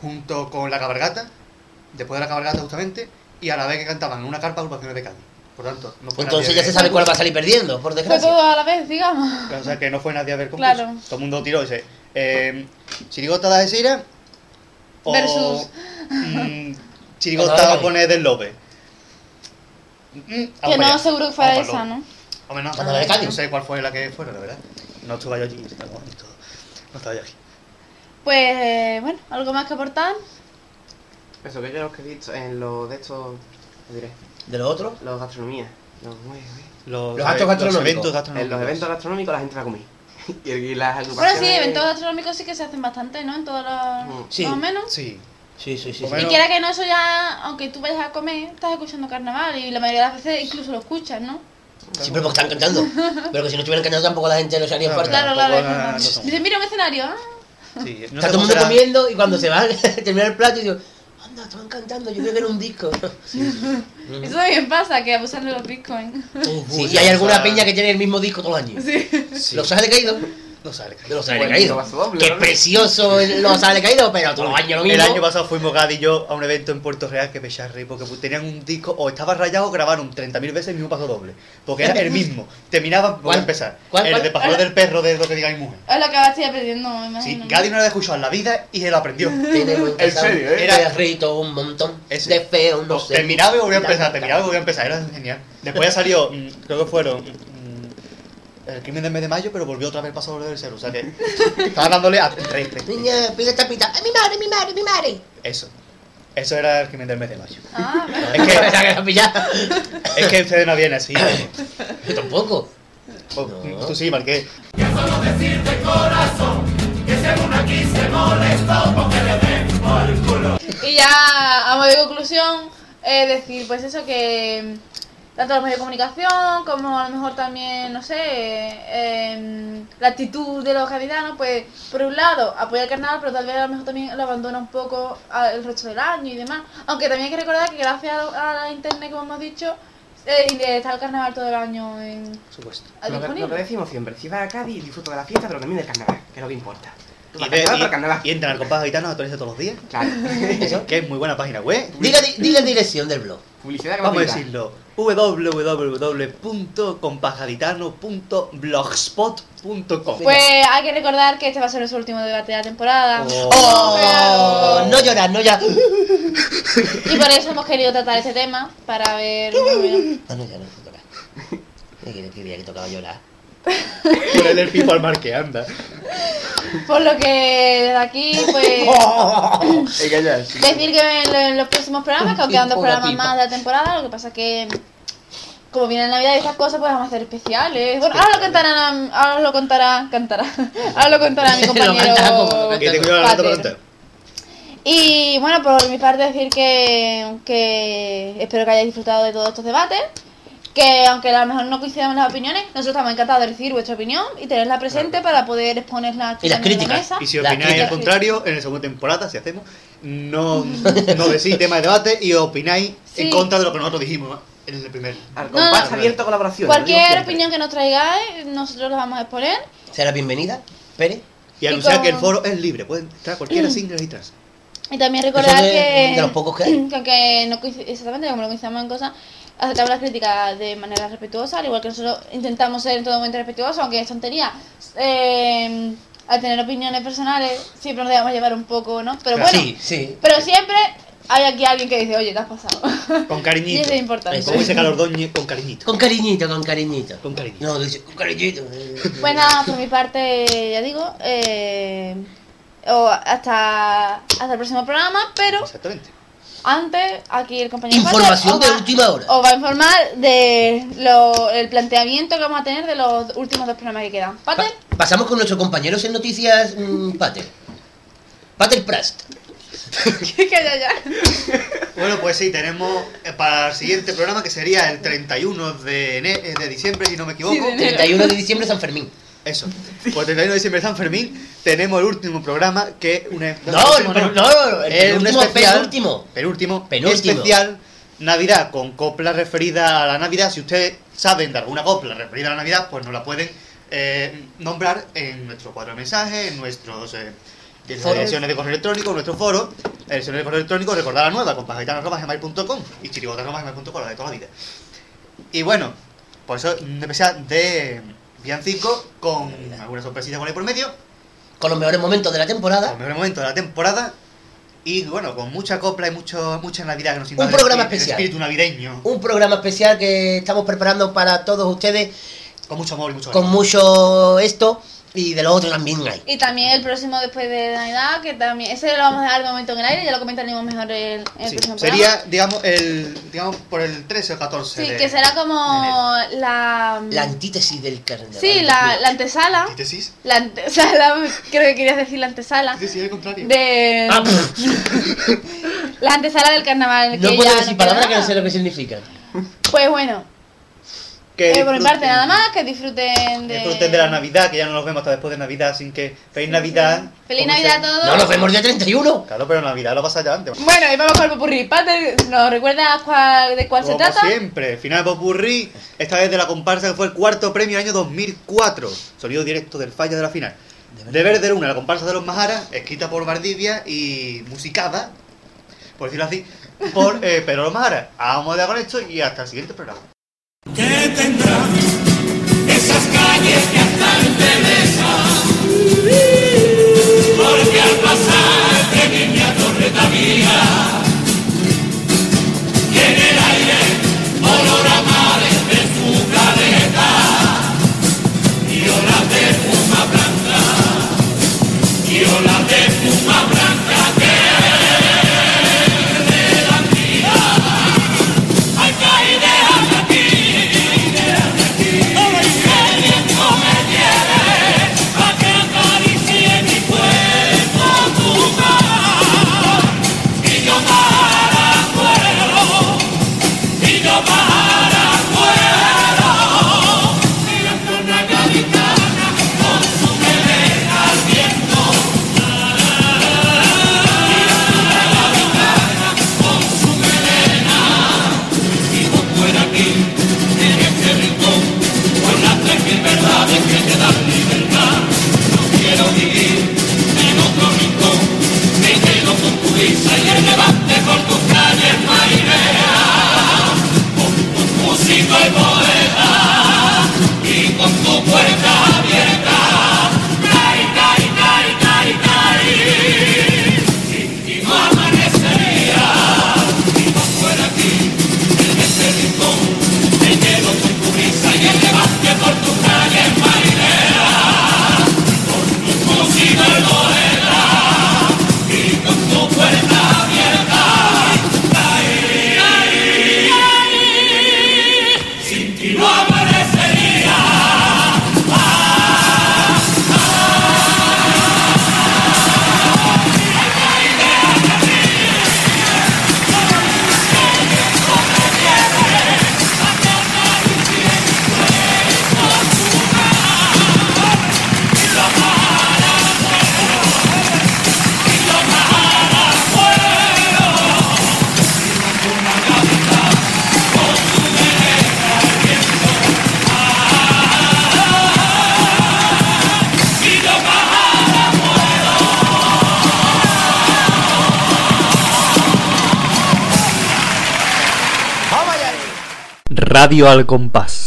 [SPEAKER 6] junto con la cabalgata, después de la cabalgata justamente, y a la vez que cantaban en una carpa agrupaciones de Cádiz. Por tanto, no fue
[SPEAKER 4] Entonces
[SPEAKER 6] nadie
[SPEAKER 4] ya se sabe cuál va a salir perdiendo, por
[SPEAKER 3] Fue
[SPEAKER 4] desgracia.
[SPEAKER 3] todo a la vez, digamos.
[SPEAKER 6] O sea, que no fue nadie a ver concurso.
[SPEAKER 3] Claro.
[SPEAKER 6] Todo el mundo tiró y dice, eh, Chirigota de Sira o
[SPEAKER 3] Versus.
[SPEAKER 6] mm, Chirigota japonés del Lobe. Mm,
[SPEAKER 3] Que
[SPEAKER 6] vamos
[SPEAKER 3] no
[SPEAKER 6] allá.
[SPEAKER 3] seguro que fuera
[SPEAKER 6] Vamos
[SPEAKER 3] esa, ¿no?
[SPEAKER 6] Hombre, no, no sé cuál fue la que fuera, la verdad. No estuve yo allí. No estaba yo aquí.
[SPEAKER 3] Pues, eh, bueno, ¿algo más que aportar?
[SPEAKER 5] Eso que yo los que he visto en los de estos, lo diré,
[SPEAKER 4] De lo otro,
[SPEAKER 5] los gastronomía. Los, uy, uy.
[SPEAKER 6] Los,
[SPEAKER 4] Los actos gastronómicos.
[SPEAKER 6] eventos
[SPEAKER 5] En
[SPEAKER 6] gastronómicos.
[SPEAKER 5] los eventos gastronómicos la gente va a comer. y, las
[SPEAKER 3] Bueno, sí, eventos gastronómicos sí que se hacen bastante, ¿no? En todos los...
[SPEAKER 5] Mm.
[SPEAKER 4] Sí.
[SPEAKER 3] Más o menos.
[SPEAKER 6] Sí.
[SPEAKER 4] sí, sí, sí. Sí.
[SPEAKER 3] Y quiera que no, eso ya, aunque tú vayas a comer, estás escuchando carnaval y la mayoría de las veces incluso lo escuchas, ¿no?
[SPEAKER 4] Sí, pero porque están cantando. Pero que si no estuvieran cantando tampoco la gente lo haría
[SPEAKER 6] Claro,
[SPEAKER 4] falta.
[SPEAKER 3] Claro, claro. es
[SPEAKER 6] nada,
[SPEAKER 3] verdad.
[SPEAKER 6] no son-
[SPEAKER 3] Dice, mira un escenario, ah.
[SPEAKER 6] Sí, no
[SPEAKER 4] Está todo el mundo comiendo y cuando se va a terminar el plato y digo, anda, estaban cantando, yo creo que era un disco.
[SPEAKER 3] Eso también pasa, que abusan de los bitcoins.
[SPEAKER 4] Sí, y hay alguna peña que tiene el mismo disco todos los años.
[SPEAKER 3] Sí.
[SPEAKER 6] Sí.
[SPEAKER 4] Los Ángeles Caídos.
[SPEAKER 6] No sale.
[SPEAKER 4] De los
[SPEAKER 5] Bueno,
[SPEAKER 4] Ángeles Caídos.
[SPEAKER 5] paso doble,
[SPEAKER 4] Qué
[SPEAKER 5] ¿no?
[SPEAKER 4] precioso los Ángeles Caídos, pero todos los años lo mismo.
[SPEAKER 6] El año pasado fuimos Gadi y yo a un evento en Puerto Real que reír porque tenían un disco o estaba rayado o grabaron 30.000 veces el mismo paso doble. Porque era el mismo. Terminaba, voy a empezar.
[SPEAKER 4] ¿Cuál,
[SPEAKER 6] el
[SPEAKER 4] cuál?
[SPEAKER 6] de paso del perro de lo que diga mi mujer.
[SPEAKER 3] Es lo que ahora estoy aprendiendo, me
[SPEAKER 6] Sí. Gadi no lo había escuchado en la vida y se lo aprendió.
[SPEAKER 4] En casa
[SPEAKER 5] serio, ¿eh?
[SPEAKER 4] un
[SPEAKER 6] Era-
[SPEAKER 4] perrito, un montón
[SPEAKER 6] Ese.
[SPEAKER 4] de feo, no sé.
[SPEAKER 6] terminaba y volvía a empezar, terminaba y volvía a empezar. Era genial. Después ya salió, mm, creo que fueron. El crimen del mes de mayo, pero volvió otra vez el doble del cero. O sea que estaba dándole a rey, rey.
[SPEAKER 4] Niña, pide tapita. ¡Ay, mi madre, mi madre, mi madre!
[SPEAKER 6] Eso. Eso era el crimen del mes de mayo.
[SPEAKER 3] Ah.
[SPEAKER 6] Es que,
[SPEAKER 4] que
[SPEAKER 6] es que ustedes no vienen así.
[SPEAKER 4] Yo tampoco.
[SPEAKER 6] Oh,
[SPEAKER 4] No.
[SPEAKER 6] Tú sí, Marqués.
[SPEAKER 3] Y ya, a modo de conclusión, decir, pues eso que tanto los medios de comunicación como a lo mejor también, no sé, em, la actitud de los gaditanos, pues por un lado apoya el carnaval, pero tal vez a lo mejor también lo abandona un poco al- el resto del año y demás. Aunque también hay que recordar que gracias a la internet, como hemos dicho, eh, y está el carnaval todo el año en,
[SPEAKER 6] supuesto.
[SPEAKER 5] Lo que, lo que
[SPEAKER 3] disponible.
[SPEAKER 5] decimos siempre, si vas a Cádiz, disfruta de la fiesta, pero también del carnaval, que es lo que importa.
[SPEAKER 6] Y, entran al compás gitano, actualiza todos los días.
[SPEAKER 5] Claro.
[SPEAKER 4] Eso.
[SPEAKER 6] Que es muy buena página web.
[SPEAKER 4] Di la, di la dirección del blog.
[SPEAKER 5] Publicidad
[SPEAKER 6] Vamos a decirlo. www.compasgaditano.blogspot.com
[SPEAKER 3] Pues hay que recordar que este va a ser nuestro último debate de la temporada.
[SPEAKER 4] ¡Oh! No llorar, no llorar.
[SPEAKER 3] Y por eso hemos querido tratar este tema, para ver... más o menos.
[SPEAKER 4] No, no, ya no quería que había que tocaba llorar.
[SPEAKER 6] Ponerle el pipo al mar que anda.
[SPEAKER 3] Por lo que desde aquí, pues...
[SPEAKER 5] Es.
[SPEAKER 3] Decir que en, los próximos programas, que aunque quedan dos programas
[SPEAKER 4] pipa.
[SPEAKER 3] más de la temporada, lo que pasa que como viene Navidad y estas cosas, pues vamos a hacer especiales. Bueno, ahora lo contará, ahora lo contará, cantará. Ahora lo contará mi compañero. Pater. Y bueno, por mi parte decir que, que espero que hayáis disfrutado de todos estos debates. Que aunque a lo mejor no coincidamos en las opiniones, nosotros estamos encantados de recibir vuestra opinión y tenerla presente para poder exponerla
[SPEAKER 4] Y las
[SPEAKER 3] en la
[SPEAKER 4] críticas.
[SPEAKER 3] mesa.
[SPEAKER 6] Y si opináis al contrario, en la segunda temporada, si hacemos, no, no decís tema de debate y opináis
[SPEAKER 3] Sí.
[SPEAKER 6] en contra de lo que nosotros dijimos en el primer.
[SPEAKER 5] Al
[SPEAKER 3] No,
[SPEAKER 5] compás
[SPEAKER 3] no.
[SPEAKER 5] abierto a colaboración. lo
[SPEAKER 3] Cualquier opinión que nos traigáis, nosotros la vamos a exponer.
[SPEAKER 4] Será bienvenida, Pérez.
[SPEAKER 6] Y anunciar
[SPEAKER 3] con-
[SPEAKER 6] que el foro es libre, pueden entrar cualquiera sin registrarse.
[SPEAKER 3] Y también recordar
[SPEAKER 4] de-
[SPEAKER 3] que,
[SPEAKER 4] de los pocos que hay.
[SPEAKER 3] que aunque no exactamente como no coincidamos en cosas, aceptamos las críticas de manera respetuosa, al igual que nosotros intentamos ser en todo momento respetuosos, aunque es tontería. Eh, al tener opiniones personales, siempre nos debemos llevar un poco, ¿no? Pero bueno,
[SPEAKER 4] Sí, sí.
[SPEAKER 3] pero siempre hay aquí alguien que dice, oye, te has pasado.
[SPEAKER 6] Con
[SPEAKER 3] y
[SPEAKER 6] cariñito.
[SPEAKER 3] eso es importante.
[SPEAKER 6] Como dice Carlos Doñe, con cariñito.
[SPEAKER 4] Con cariñito, con cariñito.
[SPEAKER 6] Con cariñito.
[SPEAKER 4] No, dice, con cariñito. eh.
[SPEAKER 3] Pues nada, por mi parte, ya digo, eh, o hasta, hasta el próximo programa, pero
[SPEAKER 6] Exactamente.
[SPEAKER 3] Antes aquí el compañero
[SPEAKER 4] Información
[SPEAKER 3] Pater
[SPEAKER 4] de
[SPEAKER 3] os va-
[SPEAKER 4] última hora.
[SPEAKER 3] Os va a informar de lo, el planteamiento que vamos a tener de los últimos dos programas que quedan. Pater,
[SPEAKER 4] Pa- pasamos con nuestro compañero en noticias, mm, Pater. Pater Prast.
[SPEAKER 3] que ya, ya.
[SPEAKER 6] Bueno, pues sí, tenemos eh, para el siguiente programa que sería el 31 de, eh, de diciembre, si no me equivoco.
[SPEAKER 3] Sí, de enero.
[SPEAKER 4] 31 de diciembre, San Fermín.
[SPEAKER 6] Eso. Pues el 31 de diciembre San Fermín tenemos el último programa que es un
[SPEAKER 4] No, el, pero- no, el
[SPEAKER 6] es un
[SPEAKER 4] penúltimo,
[SPEAKER 6] especial
[SPEAKER 4] penúltimo.
[SPEAKER 6] penúltimo,
[SPEAKER 4] Penúltimo.
[SPEAKER 6] especial Navidad con copla referida a la Navidad. Si ustedes saben de alguna copla referida a la Navidad, pues nos la pueden eh, nombrar en nuestro cuadro de mensajes, en nuestros eh, direcciones de correo electrónico, nuestro foro, direcciones de correo electrónico, recordar la nueva, compagitano.gmail.com y chirigotas.gmail.com, la de toda la vida. Y bueno, por eso especial de Villancico con algunas sorpresitas por ahí por medio,
[SPEAKER 4] Con los mejores momentos de la temporada.
[SPEAKER 6] con el mejor momento de la temporada. Y bueno, con mucha copla y mucho, mucha Navidad que nos el
[SPEAKER 4] programa
[SPEAKER 6] el
[SPEAKER 4] especial.
[SPEAKER 6] espíritu navideño,
[SPEAKER 4] Un programa especial que estamos preparando para todos ustedes.
[SPEAKER 6] Con mucho amor y mucho
[SPEAKER 4] con mucho esto y de lo otro también hay.
[SPEAKER 3] Y también el próximo después de Navidad, que también, ese lo vamos a dejar de momento en el aire, ya lo comentaremos mejor el, el
[SPEAKER 6] Sí,
[SPEAKER 3] próximo programa.
[SPEAKER 6] sería, digamos, el, digamos, por el 13 o 14
[SPEAKER 3] Sí,
[SPEAKER 6] de-
[SPEAKER 3] que será como la...
[SPEAKER 4] La antítesis del carnaval.
[SPEAKER 3] Sí, la, la antesala.
[SPEAKER 6] ¿Antítesis?
[SPEAKER 3] La antesala, creo que querías decir la antesala.
[SPEAKER 6] Antítesis, al contrario.
[SPEAKER 3] De...
[SPEAKER 4] Ah,
[SPEAKER 3] La antesala del carnaval.
[SPEAKER 4] no
[SPEAKER 3] que
[SPEAKER 4] puedo
[SPEAKER 3] ya
[SPEAKER 4] decir
[SPEAKER 3] queda
[SPEAKER 4] palabras que no sé lo que significan.
[SPEAKER 3] Pues bueno,
[SPEAKER 6] Que
[SPEAKER 3] eh, por mi parte nada más, que disfruten de...
[SPEAKER 6] Disfruten de la Navidad, que ya no nos vemos hasta después de Navidad, así que feliz Navidad.
[SPEAKER 3] Feliz Navidad a todos.
[SPEAKER 4] No, nos vemos el día 31.
[SPEAKER 6] Claro, pero Navidad lo pasa ya antes.
[SPEAKER 3] Bueno, y vamos con el popurrí. Pate, ¿nos recuerdas cuál, de cuál se
[SPEAKER 6] Como
[SPEAKER 3] trata?
[SPEAKER 6] siempre, final de Popurrí, esta vez de la comparsa que fue el cuarto premio del año 2004. Sonido directo del fallo de la final. De Luna, la comparsa de los Maharas, escrita por Valdivia y musicada, por decirlo así, por eh, Pedro los Maharas. Vamos a con esto y hasta el siguiente programa.
[SPEAKER 1] Porque al pasar de niña torreta mía,
[SPEAKER 8] Al compás.